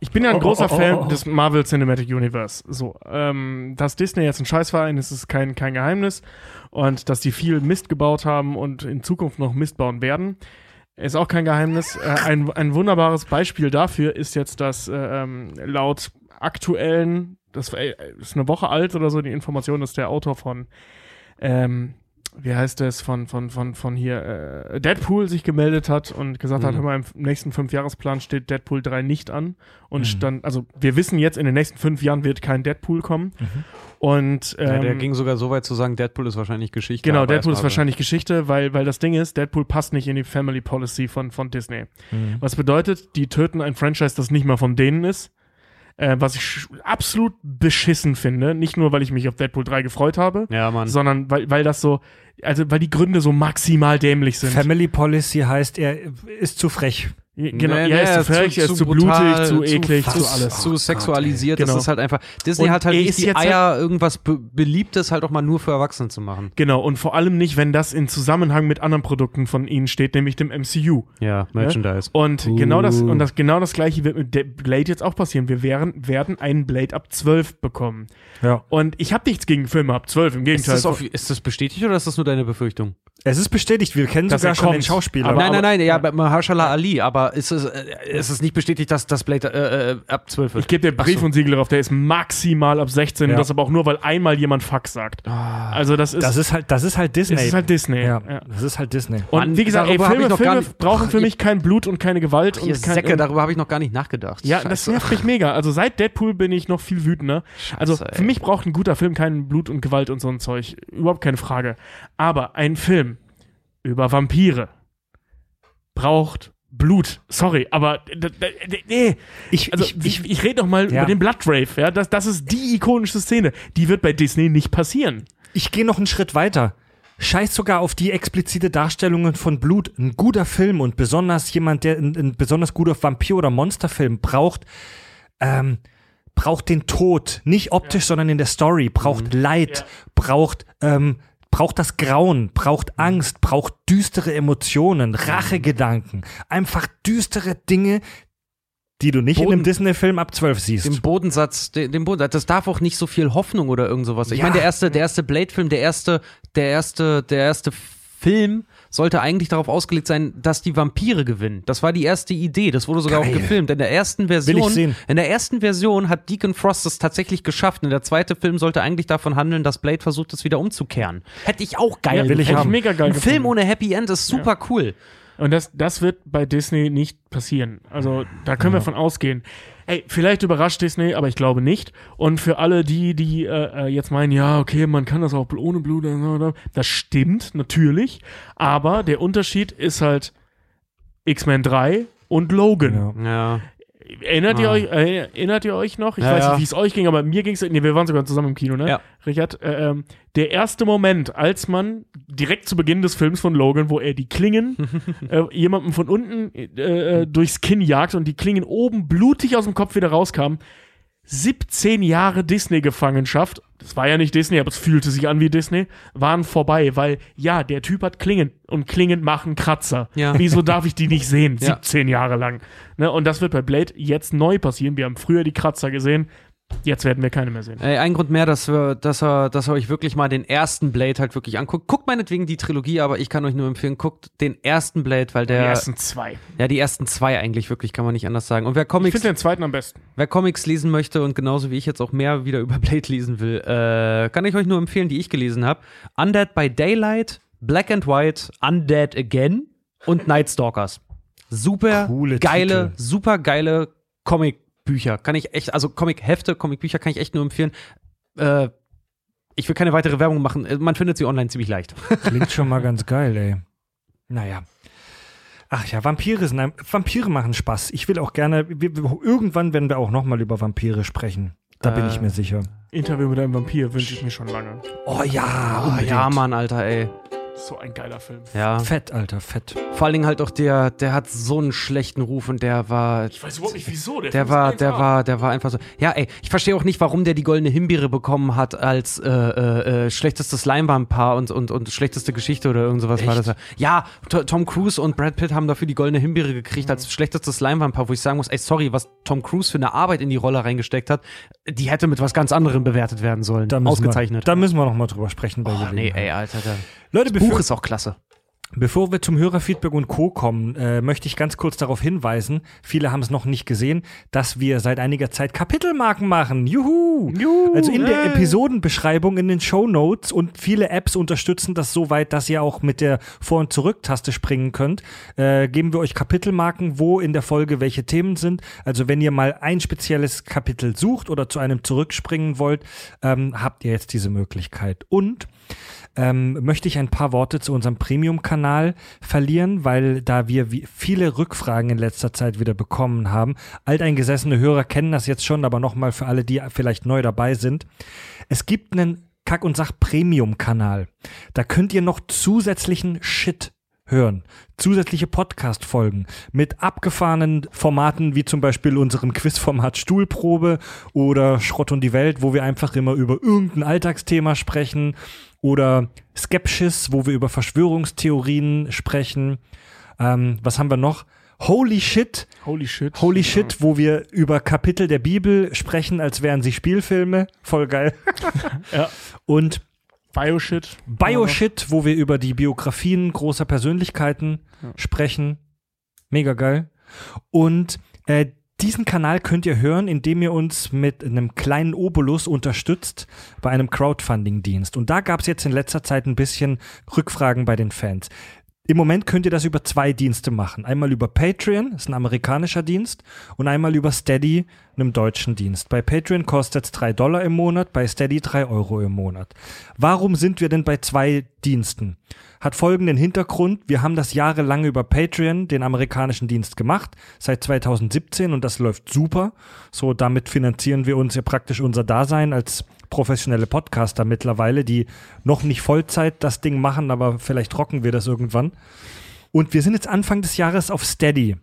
ich bin ja ein Oh, großer oh, oh, Fan oh, oh. des Marvel Cinematic Universe. So, ähm, dass Disney jetzt ein Scheißverein ist, ist kein, kein Geheimnis. Und dass die viel Mist gebaut haben und in Zukunft noch Mist bauen werden, ist auch kein Geheimnis. Äh, ein, ein wunderbares Beispiel dafür ist jetzt, dass äh, ähm, laut aktuellen, das äh, ist eine Woche alt oder so, die Information, dass der Autor von ähm, wie heißt es, von, von, von, von hier, äh, Deadpool sich gemeldet hat und gesagt hat, Mhm. hör mal, im nächsten Fünfjahresplan steht Deadpool 3 nicht an. Und Mhm. stand, also wir wissen jetzt, in den nächsten fünf Jahren wird kein Deadpool kommen. Mhm. Und ähm, Ja, der ging sogar so weit zu sagen, Deadpool ist wahrscheinlich Geschichte. Genau, Deadpool ist wahrscheinlich Geschichte, weil, weil das Ding ist, Deadpool passt nicht in die Family Policy von, von Disney. Mhm. Was bedeutet, die töten ein Franchise, das nicht mal von denen ist. Äh, was ich absolut beschissen finde. Nicht nur, weil ich mich auf Deadpool 3 gefreut habe, Ja, Mann. sondern weil, weil das so, also weil die Gründe so maximal dämlich sind. Family Policy heißt, er ist zu frech. Genau, Nee, er nee, ist zu frech, er ist zu blutig, brutal, zu eklig, zu, zu, alles. Zu sexualisiert. Genau. Das ist halt einfach. Disney Und hat halt er nicht ist die jetzt Eier, irgendwas Be Beliebtes halt auch mal nur für Erwachsene zu machen. Genau, und vor allem nicht, wenn das in Zusammenhang mit anderen Produkten von ihnen steht, nämlich dem MCU. Ja, Merchandise. Und genau das und das genau das gleiche wird mit Blade jetzt auch passieren. Wir wären, werden einen Blade ab 12 bekommen. Ja. Und ich habe nichts gegen Filme ab 12, im Ist Gegenteil. das, auf, ist das bestätigt oder ist das nur deine Befürchtung? Es ist bestätigt, wir kennen sogar er schon den. Schauspieler. Aber- nein, nein, nein, ja, bei Mahershala Ali, aber ist es, äh, ist es nicht bestätigt, dass das Blade äh, äh, ab 12 wird? ich gebe dir Brief Ach so. und Siegel darauf, der ist maximal ab 16 Ja. und das aber auch nur, weil einmal jemand Fuck sagt. Also das ist, das ist halt, das ist halt Disney. das ist halt Disney. ja, Ja. das ist halt Disney. Und Mann, wie gesagt, ey, Filme, Filme nicht- brauchen Ach, für mich kein Blut und keine Gewalt Ihr und kein, Säcke, darüber habe ich noch gar nicht nachgedacht. Ja, das Scheiße. nervt mich mega. Also seit Deadpool bin ich noch viel wütender. also Scheiße, für ey. mich braucht ein guter Film keinen Blut und Gewalt und so ein Zeug. Überhaupt keine Frage. Aber ein Film über Vampire braucht Blut. Sorry, aber d- nee. Ich, Also ich, ich, ich, rede noch mal Ja. über den Blood Rave. Ja? Das, das ist die ikonische Szene. Die wird bei Disney nicht passieren. ich gehe noch einen Schritt weiter. Scheiß sogar auf die explizite Darstellungen von Blut. Ein guter Film und besonders jemand, der ein, ein besonders guter Vampir- oder Monsterfilm braucht, ähm, braucht den Tod. Nicht optisch, sondern in der Story. Braucht Leid, Ja. braucht, ähm, braucht das Grauen, braucht Angst, braucht düstere Emotionen, Rachegedanken. Einfach düstere Dinge, die du nicht in einem Boden- Disney-Film ab 12 siehst. Den Bodensatz, den, den Bodensatz, das darf auch nicht so viel Hoffnung oder irgend sowas. Ich Ja. meine, der erste, der erste Blade-Film, der erste, der erste, der erste Film sollte eigentlich darauf ausgelegt sein, dass die Vampire gewinnen. Das war die erste Idee. Das wurde sogar Geil. auch gefilmt. In der ersten Will ich Version, sehen. in der ersten Version hat Deacon Frost es tatsächlich geschafft. Und der zweite Film sollte eigentlich davon handeln, dass Blade versucht, es wieder umzukehren. Hätte ich auch geil Ja, will ich haben. mega geil Ein Film gefunden. ohne Happy End ist super cool. Und das, das wird bei Disney nicht passieren. Also da können wir von ausgehen. Ey, vielleicht überrascht Disney, aber ich glaube nicht. Und für alle die, die äh, äh, jetzt meinen, ja, okay, man kann das auch ohne Blut, das stimmt natürlich. Aber der Unterschied ist halt X-Men 3 und Logan. Ja. Ja. Erinnert, ihr Ah. euch, äh, erinnert ihr euch noch? Ich Ja, weiß nicht, wie es euch ging, aber mir ging es, nee, wir waren sogar zusammen im Kino, ne? Ja. Richard, äh, ähm, der erste Moment, als man direkt zu Beginn des Films von Logan, wo er die Klingen *laughs* äh, jemandem von unten äh, äh, durchs Kinn jagt und die Klingen oben blutig aus dem Kopf wieder rauskamen, 17 Jahre Disney-Gefangenschaft, das war ja nicht Disney, aber es fühlte sich an wie Disney, waren vorbei, weil ja, der Typ hat Klingen und Klingen machen Kratzer. Ja. *laughs* Wieso darf ich die nicht sehen? Ja. 17 Jahre lang. Ne? Und das wird bei Blade jetzt neu passieren. Wir haben früher die Kratzer gesehen, jetzt werden wir keine mehr sehen. Ey, ein Grund mehr, dass, wir, dass, er, dass er euch wirklich mal den ersten Blade halt wirklich anguckt. Guckt meinetwegen die Trilogie, aber ich kann euch nur empfehlen, guckt den ersten Blade, weil der. die ersten zwei. ja, die ersten zwei eigentlich wirklich, kann man nicht anders sagen. Und wer Ich Comics, finde den zweiten am besten. wer Comics lesen möchte und genauso wie ich jetzt auch mehr wieder *laughs* über Blade lesen will, äh, kann ich euch nur empfehlen, die ich gelesen habe. Undead by Daylight, Black and White, Undead Again und Night Stalkers. Super Coole geile, Titel. super geile Comicbücher. Kann ich echt, also Comic-Hefte, Comicbücher kann ich echt nur empfehlen. Äh, ich will keine weitere Werbung machen. Äh, Man findet sie online ziemlich leicht. *laughs* Klingt schon mal ganz geil, ey. Naja. Ach ja, Vampire sind ein, Vampire machen Spaß. Ich will auch gerne, wir, wir, irgendwann werden wir auch nochmal über Vampire sprechen. Da bin Äh, ich mir sicher. Interview mit einem Vampir wünsche ich mir schon lange. Oh ja, Oh, ja, Mann, Alter, ey. So ein geiler Film. Ja. Fett, Alter, fett. Vor allen Dingen halt auch der, der hat so einen schlechten Ruf und der war. Ich weiß überhaupt nicht wieso. Der ist war, 1A. der war, der war einfach so. Ja, ey, ich verstehe auch nicht, warum der die goldene Himbeere bekommen hat als äh, äh, äh, schlechtestes Leinwandpaar und, und, und schlechteste Geschichte oder irgend sowas war das. ja. Tom Cruise und Brad Pitt haben dafür die goldene Himbeere gekriegt Mhm. als schlechtestes Leinwandpaar, wo ich sagen muss, ey, sorry, was Tom Cruise für eine Arbeit in die Rolle reingesteckt hat, die hätte mit was ganz anderem bewertet werden sollen. Da müssen Ausgezeichnet. Wir, da müssen wir nochmal drüber sprechen bei oh, nee, ey, Alter, der Leute, Buch bevor, ist auch klasse. bevor wir zum Hörerfeedback und Co. kommen, äh, möchte ich ganz kurz darauf hinweisen, viele haben es noch nicht gesehen, dass wir seit einiger Zeit Kapitelmarken machen. Juhu! also in der Episodenbeschreibung, in den Show Notes und viele Apps unterstützen das so weit, dass ihr auch mit der Vor- und Zurück-Taste springen könnt. Äh, geben wir euch Kapitelmarken, wo in der Folge welche Themen sind. Also wenn ihr mal ein spezielles Kapitel sucht oder zu einem zurückspringen wollt, ähm, habt ihr jetzt diese Möglichkeit. Und ähm, möchte ich ein paar Worte zu unserem Premium-Kanal verlieren, weil da wir viele Rückfragen in letzter Zeit wieder bekommen haben. Alteingesessene Hörer kennen das jetzt schon, aber nochmal für alle, die vielleicht neu dabei sind. Es gibt einen Kack- und Sach-Premium-Kanal. Da könnt ihr noch zusätzlichen Shit hören. Zusätzliche Podcast-Folgen mit abgefahrenen Formaten, wie zum Beispiel unserem Quizformat Stuhlprobe oder Schrott und die Welt, wo wir einfach immer über irgendein Alltagsthema sprechen oder Skepsis, wo wir über Verschwörungstheorien sprechen. Ähm, was haben wir noch? Holy Shit, Holy shit. Holy Shit, wo wir über Kapitel der Bibel sprechen, als wären sie Spielfilme. Voll geil. *laughs* Ja. Und Bioshit. Bioshit, wo wir über die Biografien großer Persönlichkeiten sprechen. Mega geil. Und äh, diesen Kanal könnt ihr hören, indem ihr uns mit einem kleinen Obolus unterstützt bei einem Crowdfunding-Dienst. Und da gab es jetzt in letzter Zeit ein bisschen Rückfragen bei den Fans. Im Moment könnt ihr das über zwei Dienste machen. Einmal über Patreon, das ist ein amerikanischer Dienst, und einmal über Steady, einem deutschen Dienst. Bei Patreon kostet es 3 Dollar im Monat, bei Steady 3 Euro im Monat. Warum sind wir denn bei zwei Diensten? Hat folgenden Hintergrund. Wir haben das jahrelang über Patreon, den amerikanischen Dienst, gemacht, seit 2017 und das läuft super. So, damit finanzieren wir uns ja praktisch unser Dasein als professionelle Podcaster mittlerweile, die noch nicht Vollzeit das Ding machen, aber vielleicht rocken wir das irgendwann. Und wir sind jetzt Anfang des Jahres auf Steady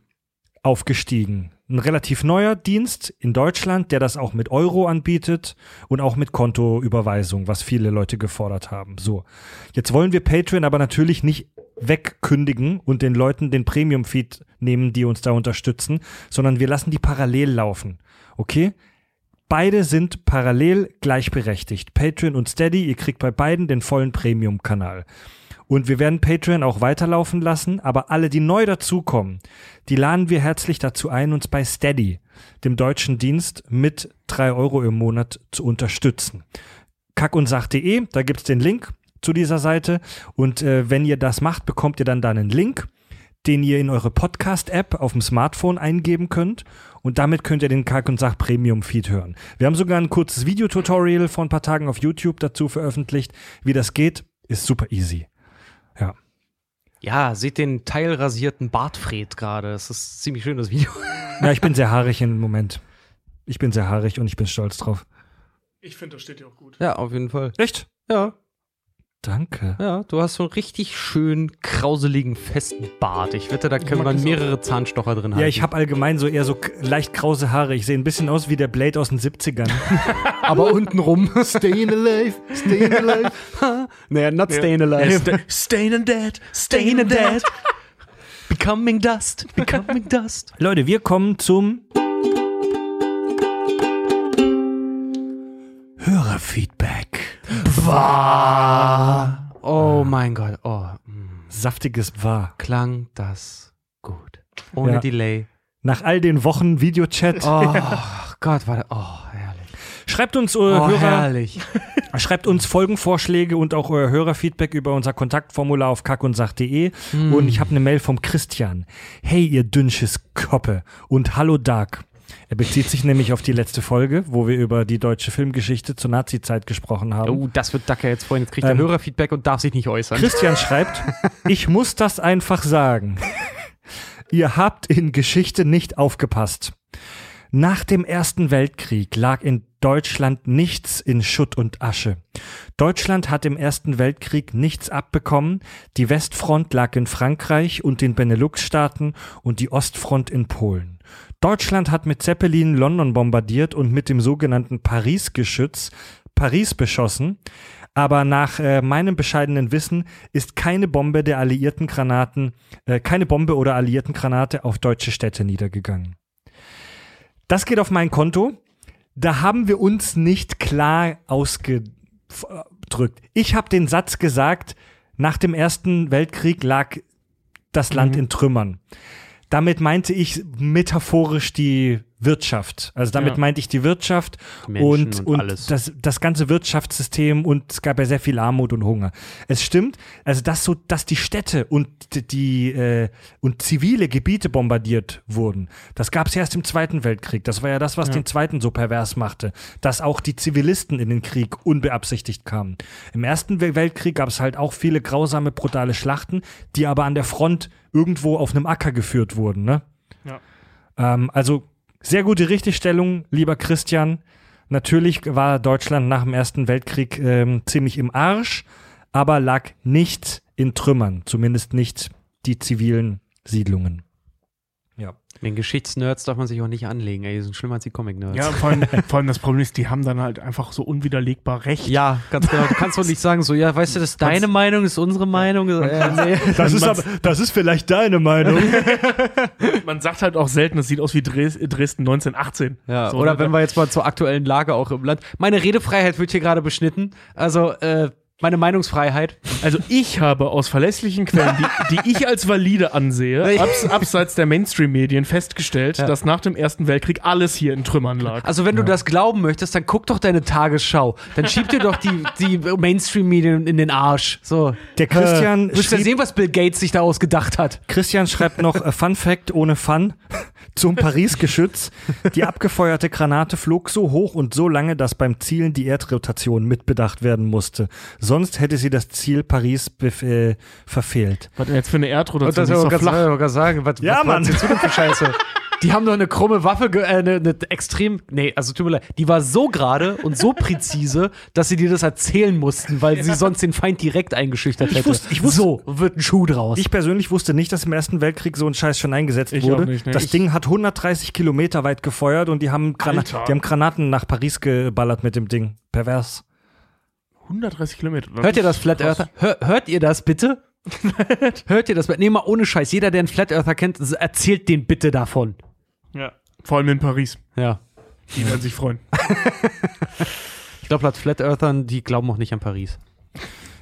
aufgestiegen. Ein relativ neuer Dienst in Deutschland, der das auch mit Euro anbietet und auch mit Kontoüberweisung, was viele Leute gefordert haben. So. Jetzt wollen wir Patreon aber natürlich nicht wegkündigen und den Leuten den Premium-Feed nehmen, die uns da unterstützen, sondern wir lassen die parallel laufen. Okay? Beide sind parallel gleichberechtigt. Patreon und Steady, ihr kriegt bei beiden den vollen Premium-Kanal. Und wir werden Patreon auch weiterlaufen lassen, aber alle, die neu dazukommen, die laden wir herzlich dazu ein, uns bei Steady, dem deutschen Dienst, mit drei Euro im Monat zu unterstützen. kackundsach.de, da gibt's den Link zu dieser Seite. Und äh, wenn ihr das macht, bekommt ihr dann da einen Link, den ihr in eure Podcast-App auf dem Smartphone eingeben könnt. Und damit könnt ihr den Kack und Sach Premium Feed hören. Wir haben sogar ein kurzes Videotutorial vor ein paar Tagen auf YouTube dazu veröffentlicht. Wie das geht, ist super easy. Ja. Ja, seht den teilrasierten Bartfred gerade. Das ist ziemlich schön, das Video. *laughs* Ja, ich bin sehr haarig im Moment. Ich bin sehr haarig und ich bin stolz drauf. Ich finde, das steht dir auch gut. Ja, auf jeden Fall. Echt? Ja, Danke. ja, du hast so einen richtig schön krauseligen, festen Bart. Ich wette, da können auch. mehrere Zahnstocher drin haben. Ja, ich habe allgemein so eher so leicht krause Haare. Ich sehe ein bisschen aus wie der Blade aus den 70ern. *laughs* aber unten rum. Staying alive, staying alive. *laughs* naja, not staying alive. Staying dead, staying dead. Becoming dust, becoming dust. Leute, wir kommen zum Hörerfeedback. Oh mein Gott, oh, mm, Saftiges war. klang das gut. Ohne Ja. Delay. Nach all den Wochen Videochat. Oh *laughs* Gott, war das, oh, herrlich. Schreibt uns, äh, Oh, Hörer, herrlich. *laughs* schreibt uns Folgenvorschläge und auch euer Hörerfeedback über unser Kontaktformular auf kackundsach.de. Hm. Und ich habe eine Mail vom Christian. Hey, ihr dünnsches Koppe. Und hallo Dark. Er bezieht sich nämlich auf die letzte Folge, wo wir über die deutsche Filmgeschichte zur Nazi-Zeit gesprochen haben. Oh, das wird Dacker jetzt vorhin. Jetzt kriegt er Ähm, Hörerfeedback und darf sich nicht äußern. Christian schreibt, *laughs* ich muss das einfach sagen. Ihr habt in Geschichte nicht aufgepasst. Nach dem Ersten Weltkrieg lag in Deutschland nichts in Schutt und Asche. Deutschland hat im Ersten Weltkrieg nichts abbekommen. Die Westfront lag in Frankreich und den Benelux-Staaten und die Ostfront in Polen. Deutschland hat mit Zeppelin London bombardiert und mit dem sogenannten Paris-Geschütz Paris beschossen. Aber nach äh, meinem bescheidenen Wissen ist keine Bombe der alliierten Granaten, äh, keine Bombe oder alliierten Granate auf deutsche Städte niedergegangen. Das geht auf mein Konto. Da haben wir uns nicht klar ausgedrückt. Ich habe den Satz gesagt, nach dem Ersten Weltkrieg lag das Land in Trümmern. Damit meinte ich metaphorisch die Wirtschaft. Also damit Ja. meinte ich die Wirtschaft Menschen und, und und. Das, das ganze Wirtschaftssystem und es gab ja sehr viel Armut und Hunger. Es stimmt, also dass so, dass die Städte und die- die äh, und zivile Gebiete bombardiert wurden, das gab es erst im Zweiten Weltkrieg. Das war ja das, was den Zweiten so pervers machte, dass auch die Zivilisten in den Krieg unbeabsichtigt kamen. Im Ersten Wel- Weltkrieg gab es halt auch viele grausame, brutale Schlachten, die aber an der Front irgendwo auf einem Acker geführt wurden. Ne? Ja. Ähm, also sehr gute Richtigstellung, lieber Christian. Natürlich war Deutschland nach dem Ersten Weltkrieg ähm, ziemlich im Arsch, aber lag nicht in Trümmern, zumindest nicht die zivilen Siedlungen. Den Geschichtsnerds darf man sich auch nicht anlegen, ey. Die sind schlimmer als die Comic-Nerds. Ja, *laughs* vor allem, vor allem das Problem ist, die haben dann halt einfach so unwiderlegbar recht. Ja, ganz genau. Du kannst doch nicht sagen, so, ja, weißt du, das ist deine Meinung, das ist unsere Meinung. Äh, nee. *laughs* Das ist, aber, das ist vielleicht deine Meinung. *laughs* Man sagt halt auch selten, es sieht aus wie Dres Dresden 1918. Ja, So, oder ne? wenn wir jetzt mal zur aktuellen Lage auch im Land. Meine Redefreiheit wird hier gerade beschnitten. Also, äh, meine Meinungsfreiheit. Also ich habe aus verlässlichen Quellen, die, die ich als valide ansehe, *laughs* abs, abseits der Mainstream-Medien festgestellt, Ja. dass nach dem Ersten Weltkrieg alles hier in Trümmern lag. Also, wenn du das glauben möchtest, dann guck doch deine Tagesschau. Dann schieb dir doch die, die Mainstream-Medien in den Arsch. So. Der Christian, Du wirst ja sehen, was Bill Gates sich da ausgedacht hat. Christian schreibt noch äh, Fun Fact ohne Fun zum Paris-Geschütz. Die abgefeuerte Granate flog so hoch und so lange, dass beim Zielen die Erdrotation mitbedacht werden musste. Sonst hätte sie das Ziel Paris äh, verfehlt. Was denn jetzt für eine Erdrotation? Und das ist auch doch ganz, flach. sagen, was, Ja, was Mann. erzählst du denn für Scheiße? Die haben doch eine krumme Waffe, ge- äh, eine, eine extrem, nee, also tut mir leid, die war so gerade und so präzise, dass sie dir das erzählen mussten, weil sie sonst den Feind direkt eingeschüchtert hätte. wusste- ich wusste- so wird ein Schuh draus. Ich persönlich wusste nicht, dass im Ersten Weltkrieg so ein Scheiß schon eingesetzt Ich wurde. nicht, ne. Das Ich- Ding hat 130 Kilometer weit gefeuert und die haben, Alter. die haben Granaten nach Paris geballert mit dem Ding. Pervers. 130 Kilometer. Hört ihr das, Flat Earther? Hör, hört ihr das bitte? *laughs* hört ihr das? Nee, mal ohne Scheiß. Jeder, der einen Flat Earther kennt, erzählt den bitte davon. Ja. Vor allem in Paris. Ja. Die werden sich freuen. *laughs* Ich glaube, laut Flat Earthern, die glauben auch nicht an Paris.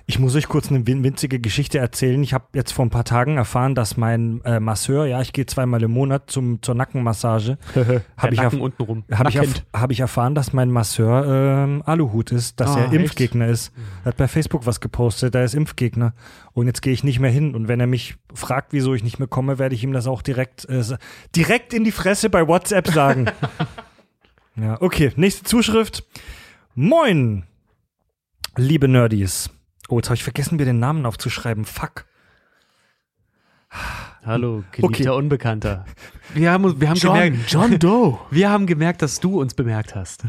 Ich muss euch kurz eine win- winzige Geschichte erzählen. Ich habe jetzt vor ein paar Tagen erfahren, dass mein äh, Masseur, ja, ich gehe zweimal im Monat zum, zur Nackenmassage, *laughs* habe ich, Nacken unten rum. hab ich, erf- hab ich erfahren, dass mein Masseur ähm, Aluhut ist, dass Ah, er echt? Impfgegner ist. Er hat bei Facebook was gepostet, er ist Impfgegner. Und jetzt gehe ich nicht mehr hin. Und wenn er mich fragt, wieso ich nicht mehr komme, werde ich ihm das auch direkt, äh, direkt in die Fresse bei WhatsApp sagen. *laughs* ja, okay, nächste Zuschrift. Moin, liebe Nerdies. Oh, jetzt habe ich vergessen, mir den Namen aufzuschreiben. Fuck. Hallo, geliebter Okay. Unbekannter. Wir haben, wir, haben gemerkt, John Doe. *laughs* wir haben gemerkt, dass du uns bemerkt hast.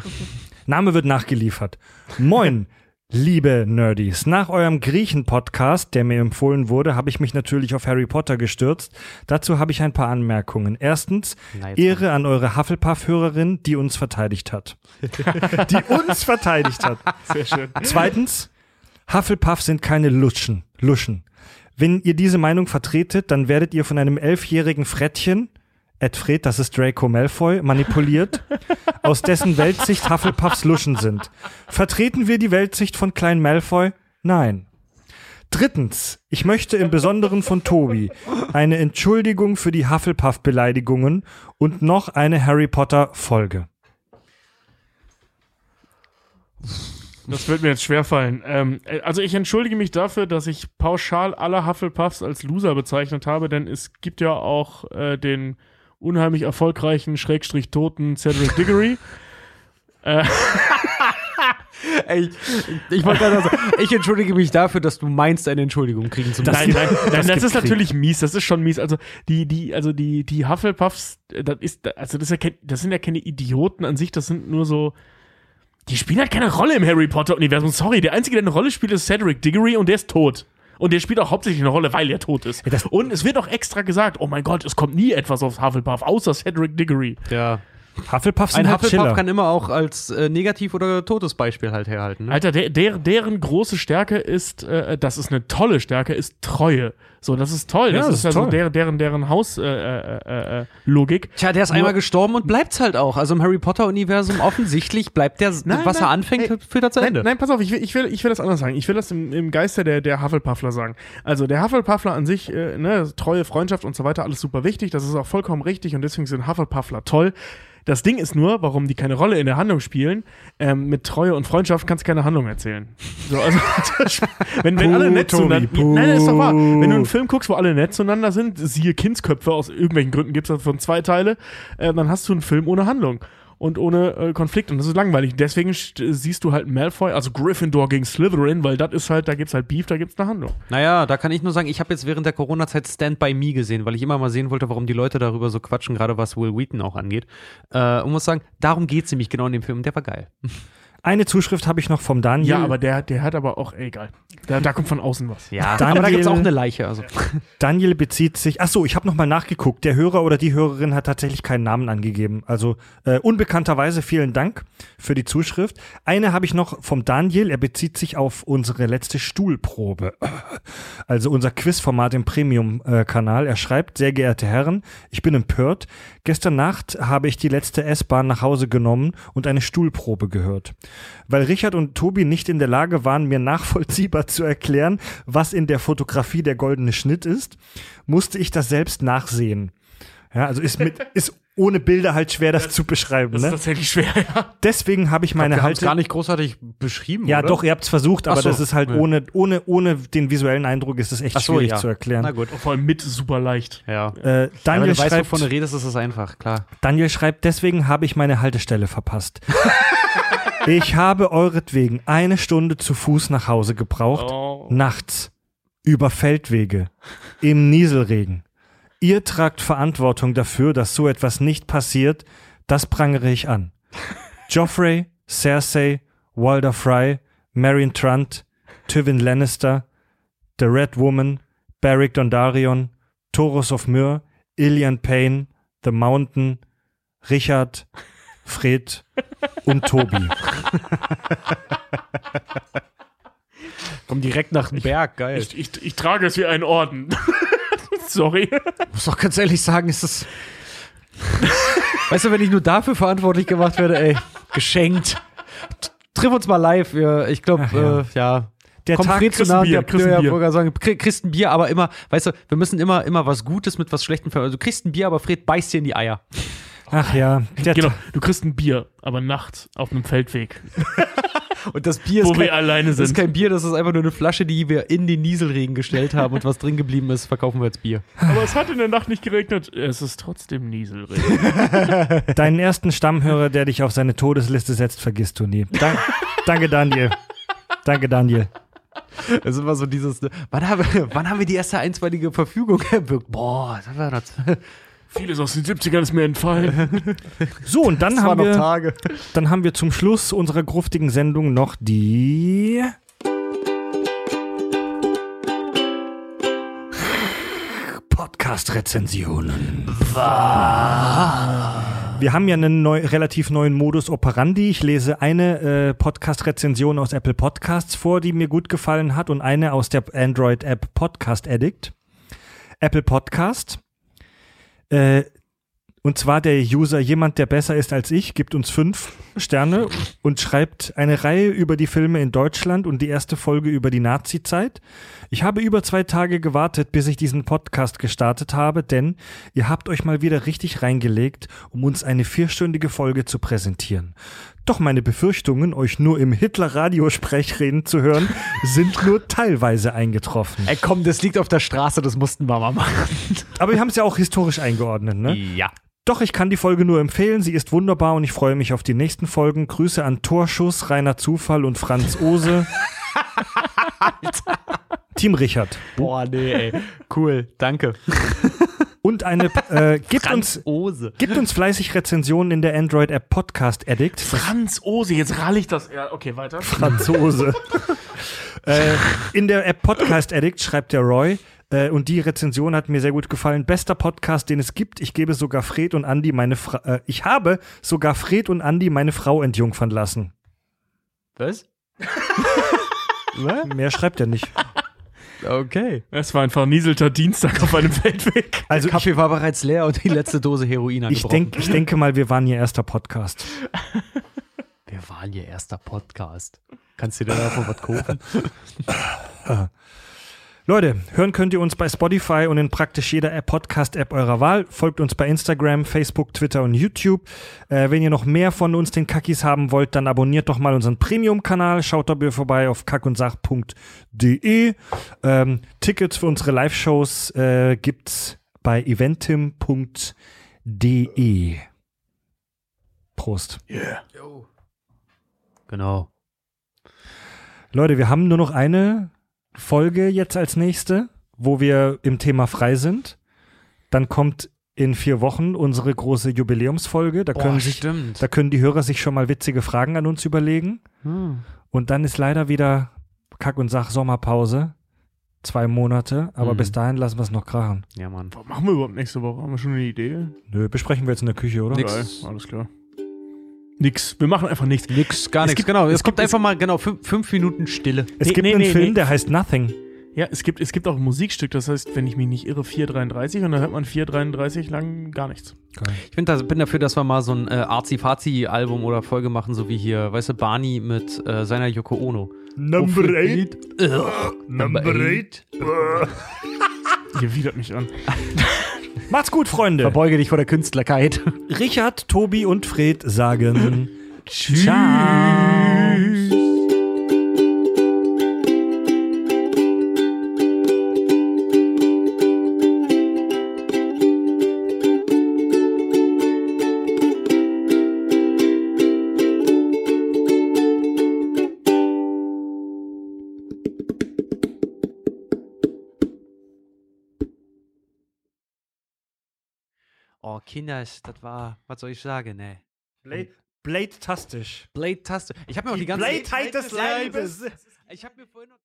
Name wird nachgeliefert. Moin, *laughs* liebe Nerdies. Nach eurem Griechen-Podcast, der mir empfohlen wurde, habe ich mich natürlich auf Harry Potter gestürzt. Dazu habe ich ein paar Anmerkungen. Erstens, jetzt Ehre an eure Hufflepuff-Hörerin, die uns verteidigt hat. *laughs* die uns verteidigt hat. Sehr schön. Zweitens, Hufflepuff sind keine Luschen. Luschen. Wenn ihr diese Meinung vertretet, dann werdet ihr von einem elfjährigen Frettchen, Ed Fred, das ist Draco Malfoy, manipuliert, *laughs* aus dessen Weltsicht Hufflepuffs Luschen sind. Vertreten wir die Weltsicht von Klein Malfoy? Nein. Drittens, ich möchte im Besonderen von Tobi eine Entschuldigung für die Hufflepuff-Beleidigungen und noch eine Harry Potter-Folge. Das wird mir jetzt schwerfallen. Ähm, äh, also ich entschuldige mich dafür, dass ich pauschal alle Hufflepuffs als Loser bezeichnet habe, denn es gibt ja auch äh, den unheimlich erfolgreichen, schrägstrich toten Cedric Diggory. *laughs* äh, Ey, ich wollte gerade sagen, ich entschuldige mich dafür, dass du meinst, eine Entschuldigung kriegen zu müssen. nein, nein, *laughs* nein, das, gibt ist natürlich mies, das ist schon mies. Also die, die, also die, die Hufflepuffs, äh, das ist, also das, ist ja das sind ja keine Idioten an sich, das sind nur so. Die spielen halt keine Rolle im Harry Potter-Universum. Sorry, der Einzige, der eine Rolle spielt, ist Cedric Diggory und der ist tot. Und der spielt auch hauptsächlich eine Rolle, weil er tot ist. das- und es wird auch extra gesagt, oh mein Gott, es kommt nie etwas auf Hufflepuff, außer Cedric Diggory. Ja. Hufflepuff sind Ein halt Hufflepuff Chiller. kann immer auch als äh, negativ oder totes Beispiel halt herhalten. Ne? Alter, der, der, deren große Stärke ist, äh, das ist eine tolle Stärke, ist Treue. So, das ist toll. Ja, das, das ist ist also deren, deren, deren Haus, äh, äh, äh, äh, Logik. Tja, der ist Nur- einmal gestorben und bleibt's halt auch. Also im Harry Potter-Universum offensichtlich bleibt der, Nein, was er nein, anfängt, ey, führt er zu Ende. Nein, nein, pass auf, ich will, ich, will, ich will das anders sagen. Ich will das im, im Geiste der, der Hufflepuffler sagen. Also der Hufflepuffler an sich, äh, ne, Treue, Freundschaft und so weiter, alles super wichtig. Das ist auch vollkommen richtig und deswegen sind Hufflepuffler toll. Das Ding ist nur, warum die keine Rolle in der Handlung spielen, ähm, mit Treue und Freundschaft kannst du keine Handlung erzählen. So, also, *laughs* wenn, wenn Puh, alle nett Tobi, zueinander puh. Nein, das ist doch wahr. Wenn du einen Film guckst, wo alle nett zueinander sind, siehe Kindsköpfe, aus irgendwelchen Gründen gibt es davon zwei Teile, äh, dann hast du einen Film ohne Handlung und ohne äh, Konflikt und das ist langweilig. Deswegen st- siehst du halt Malfoy, also Gryffindor gegen Slytherin, weil das ist halt, da gibt's halt Beef, da gibt's eine Handlung. Naja, da kann ich nur sagen, ich habe jetzt während der Corona-Zeit Stand By Me gesehen, weil ich immer mal sehen wollte, warum die Leute darüber so quatschen, gerade was Will Wheaton auch angeht. Äh, und muss sagen, darum geht's nämlich genau in dem Film. Der war geil. Eine Zuschrift habe ich noch vom Daniel. Ja, aber der, der hat aber auch, ey, egal. Da, da kommt von außen was. Ja, Daniel- aber da gibt's auch eine Leiche. Also. *laughs* Daniel bezieht sich. Ach so, ich habe noch mal nachgeguckt. Der Hörer oder die Hörerin hat tatsächlich keinen Namen angegeben. Also äh, unbekannterweise vielen Dank für die Zuschrift. Eine habe ich noch vom Daniel. Er bezieht sich auf unsere letzte Stuhlprobe. *laughs* Also unser Quizformat im Premium-Kanal. Er schreibt, sehr geehrte Herren, ich bin empört. Gestern Nacht habe ich die letzte S-Bahn nach Hause genommen und eine Stuhlprobe gehört. Weil Richard und Tobi nicht in der Lage waren, mir nachvollziehbar zu erklären, was in der Fotografie der goldene Schnitt ist, musste ich das selbst nachsehen. Ja, also ist mit, *laughs* ist ohne Bilder halt schwer, das, zu beschreiben. Das ist Ne? tatsächlich schwer, ja. Deswegen habe ich meine Wir haben's Halte. gar nicht großartig beschrieben. ja, oder? doch, ihr habt es versucht, aber so, das ist halt ja. ohne, ohne, ohne den visuellen Eindruck ist es echt so, schwierig ja. zu erklären. Na gut. Vor allem mit super leicht. Ja. Äh, Ja, wenn Daniel, du weißt, schreibt, wovon du redest, ist es einfach, klar. Daniel schreibt, deswegen habe ich meine Haltestelle verpasst. *laughs* ich habe euretwegen eine Stunde zu Fuß nach Hause gebraucht, Oh. nachts, über Feldwege, im Nieselregen. Ihr tragt Verantwortung dafür, dass so etwas nicht passiert, das prangere ich an. Joffrey, Cersei, Walder Frey, Marion Trant, Tywin Lannister, The Red Woman, Beric Dondarrion, Thoros of Myr, Ilian Payne, The Mountain, Richard, Fred und Tobi. Komm direkt nach dem Berg, geil. Ich, ich, ich trage es wie einen Orden. *laughs* Sorry. muss doch ganz ehrlich sagen, ist das. weißt du, wenn ich nur dafür verantwortlich gemacht werde, ey, geschenkt. Triff uns mal live. Ich glaube, ja. äh, ja. Der Komm Tag Fred zu nah, Bier, der, Bier. sagen, krieg- kriegst ein Bier, aber immer, weißt du, wir müssen immer, immer was Gutes mit was Schlechtem ver. Also, du kriegst ein Bier, aber Fred beißt dir in die Eier. Ach ja, Genau, du kriegst ein Bier, aber nachts auf einem Feldweg, *laughs* Und das Bier wo ist, wir kein, alleine das ist sind. kein Bier, das ist einfach nur eine Flasche, die wir in den Nieselregen gestellt haben und was drin geblieben ist, verkaufen wir als Bier. Aber es hat in der Nacht nicht geregnet. Es ist trotzdem Nieselregen. *laughs* Deinen ersten Stammhörer, der dich auf seine Todesliste setzt, vergisst du nie. Dank, danke, Daniel. Danke, Daniel. Das ist immer so dieses, ne, wann haben, wir, wann haben wir die erste einstweilige Verfügung erwirkt? *laughs* Boah, das war noch, Vieles aus den 70ern ist mir entfallen. *laughs* So, und dann das haben, wir, Tage. dann haben wir zum Schluss unserer gruftigen Sendung noch die Podcast-Rezensionen. Wir haben ja einen neu, relativ neuen Modus operandi. Ich lese eine äh, Podcast-Rezension aus Apple Podcasts vor, die mir gut gefallen hat, und eine aus der Android-App Podcast Addict. Apple Podcast. Äh, und zwar der User, jemand, der besser ist als ich, gibt uns fünf Sterne und schreibt eine Reihe über die Filme in Deutschland und die erste Folge über die Nazi-Zeit. Ich habe über zwei Tage gewartet, bis ich diesen Podcast gestartet habe, denn ihr habt euch mal wieder richtig reingelegt, um uns eine vierstündige Folge zu präsentieren. Doch meine Befürchtungen, euch nur im Hitler-Radiosprech reden zu hören, *laughs* sind nur teilweise eingetroffen. Ey, komm, das liegt auf der Straße, das mussten wir mal machen. *laughs* Aber wir haben es ja auch historisch eingeordnet, ne? Ja. Doch, ich kann die Folge nur empfehlen. Sie ist wunderbar und ich freue mich auf die nächsten Folgen. Grüße an Torschuss, Rainer Zufall und Franz Ose. *laughs* Team Richard. Boah, nee, ey. Cool, danke. Und eine, äh, *laughs* gibt uns, Ose. gibt uns fleißig Rezensionen in der Android-App Podcast Addict. Franz Ose, jetzt rall ich das. Ja, okay, weiter. Franzose. *laughs* äh, in der App Podcast Addict schreibt der Roy, äh, und die Rezension hat mir sehr gut gefallen. Bester Podcast, den es gibt. Ich gebe sogar Fred und Andi meine Fra äh, ich habe sogar Fred und Andi meine Frau entjungfern lassen. Was? *laughs* Mehr schreibt er nicht. Okay. Es war ein vernieselter Dienstag auf einem Feldweg. Also ich, Kaffee war bereits leer und die letzte Dose Heroin hat ich, denk, ich denke mal, wir waren ihr erster Podcast. *laughs* Wir waren ihr erster Podcast. Kannst du dir davon was kaufen? *laughs* Leute, hören könnt ihr uns bei Spotify und in praktisch jeder App- Podcast-App eurer Wahl. Folgt uns bei Instagram, Facebook, Twitter und YouTube. Äh, wenn ihr noch mehr von uns, den Kackis, haben wollt, dann abonniert doch mal unseren Premium-Kanal. Schaut dabei vorbei auf kackundsach.de. Ähm, Tickets für unsere Live-Shows äh, gibt's bei eventim.de. Prost. Genau. Leute, wir haben nur noch eine Folge jetzt als nächste, wo wir im Thema frei sind. Dann kommt in vier Wochen unsere große Jubiläumsfolge. Da können, sich, stimmt. da können die Hörer sich schon mal witzige Fragen an uns überlegen. Hm. Und dann ist leider wieder Kack- und Sach-Sommerpause. Zwei Monate. Aber Mhm. bis dahin lassen wir es noch krachen. Ja, Mann. Was machen wir überhaupt nächste Woche? Haben wir schon eine Idee? Nö, besprechen wir jetzt in der Küche, oder? Nix. Geil, alles klar. Nix. Wir machen einfach nichts. Nix, gar nichts. genau, es, es kommt gibt- einfach mal, genau, fünf, fünf Minuten Stille. Es Nee, gibt nee, einen nee, Film, nee. der heißt Nothing. Ja, es gibt, es gibt auch ein Musikstück, das heißt, wenn ich mich nicht irre, 433 und dann hört man 433 lang gar nichts. Ich bin, da, bin dafür, dass wir mal so ein äh, Arzi-Fazi-Album oder Folge machen, so wie hier, weißt du, Barney mit äh, seiner Yoko Ono. Number eight. Number eight. *laughs* Hier widert mich an. *laughs* Macht's gut, Freunde. Verbeuge dich vor der Künstlerkeit. Richard, Tobi und Fred sagen *laughs* Tschüss. Kinders, das war, was soll ich sagen, ne? Blade, Blade-tastisch. Blade-Taste. Ich habe mir auch die, ganze Blade-Heit des Leibes. Ich habe mir vorhin noch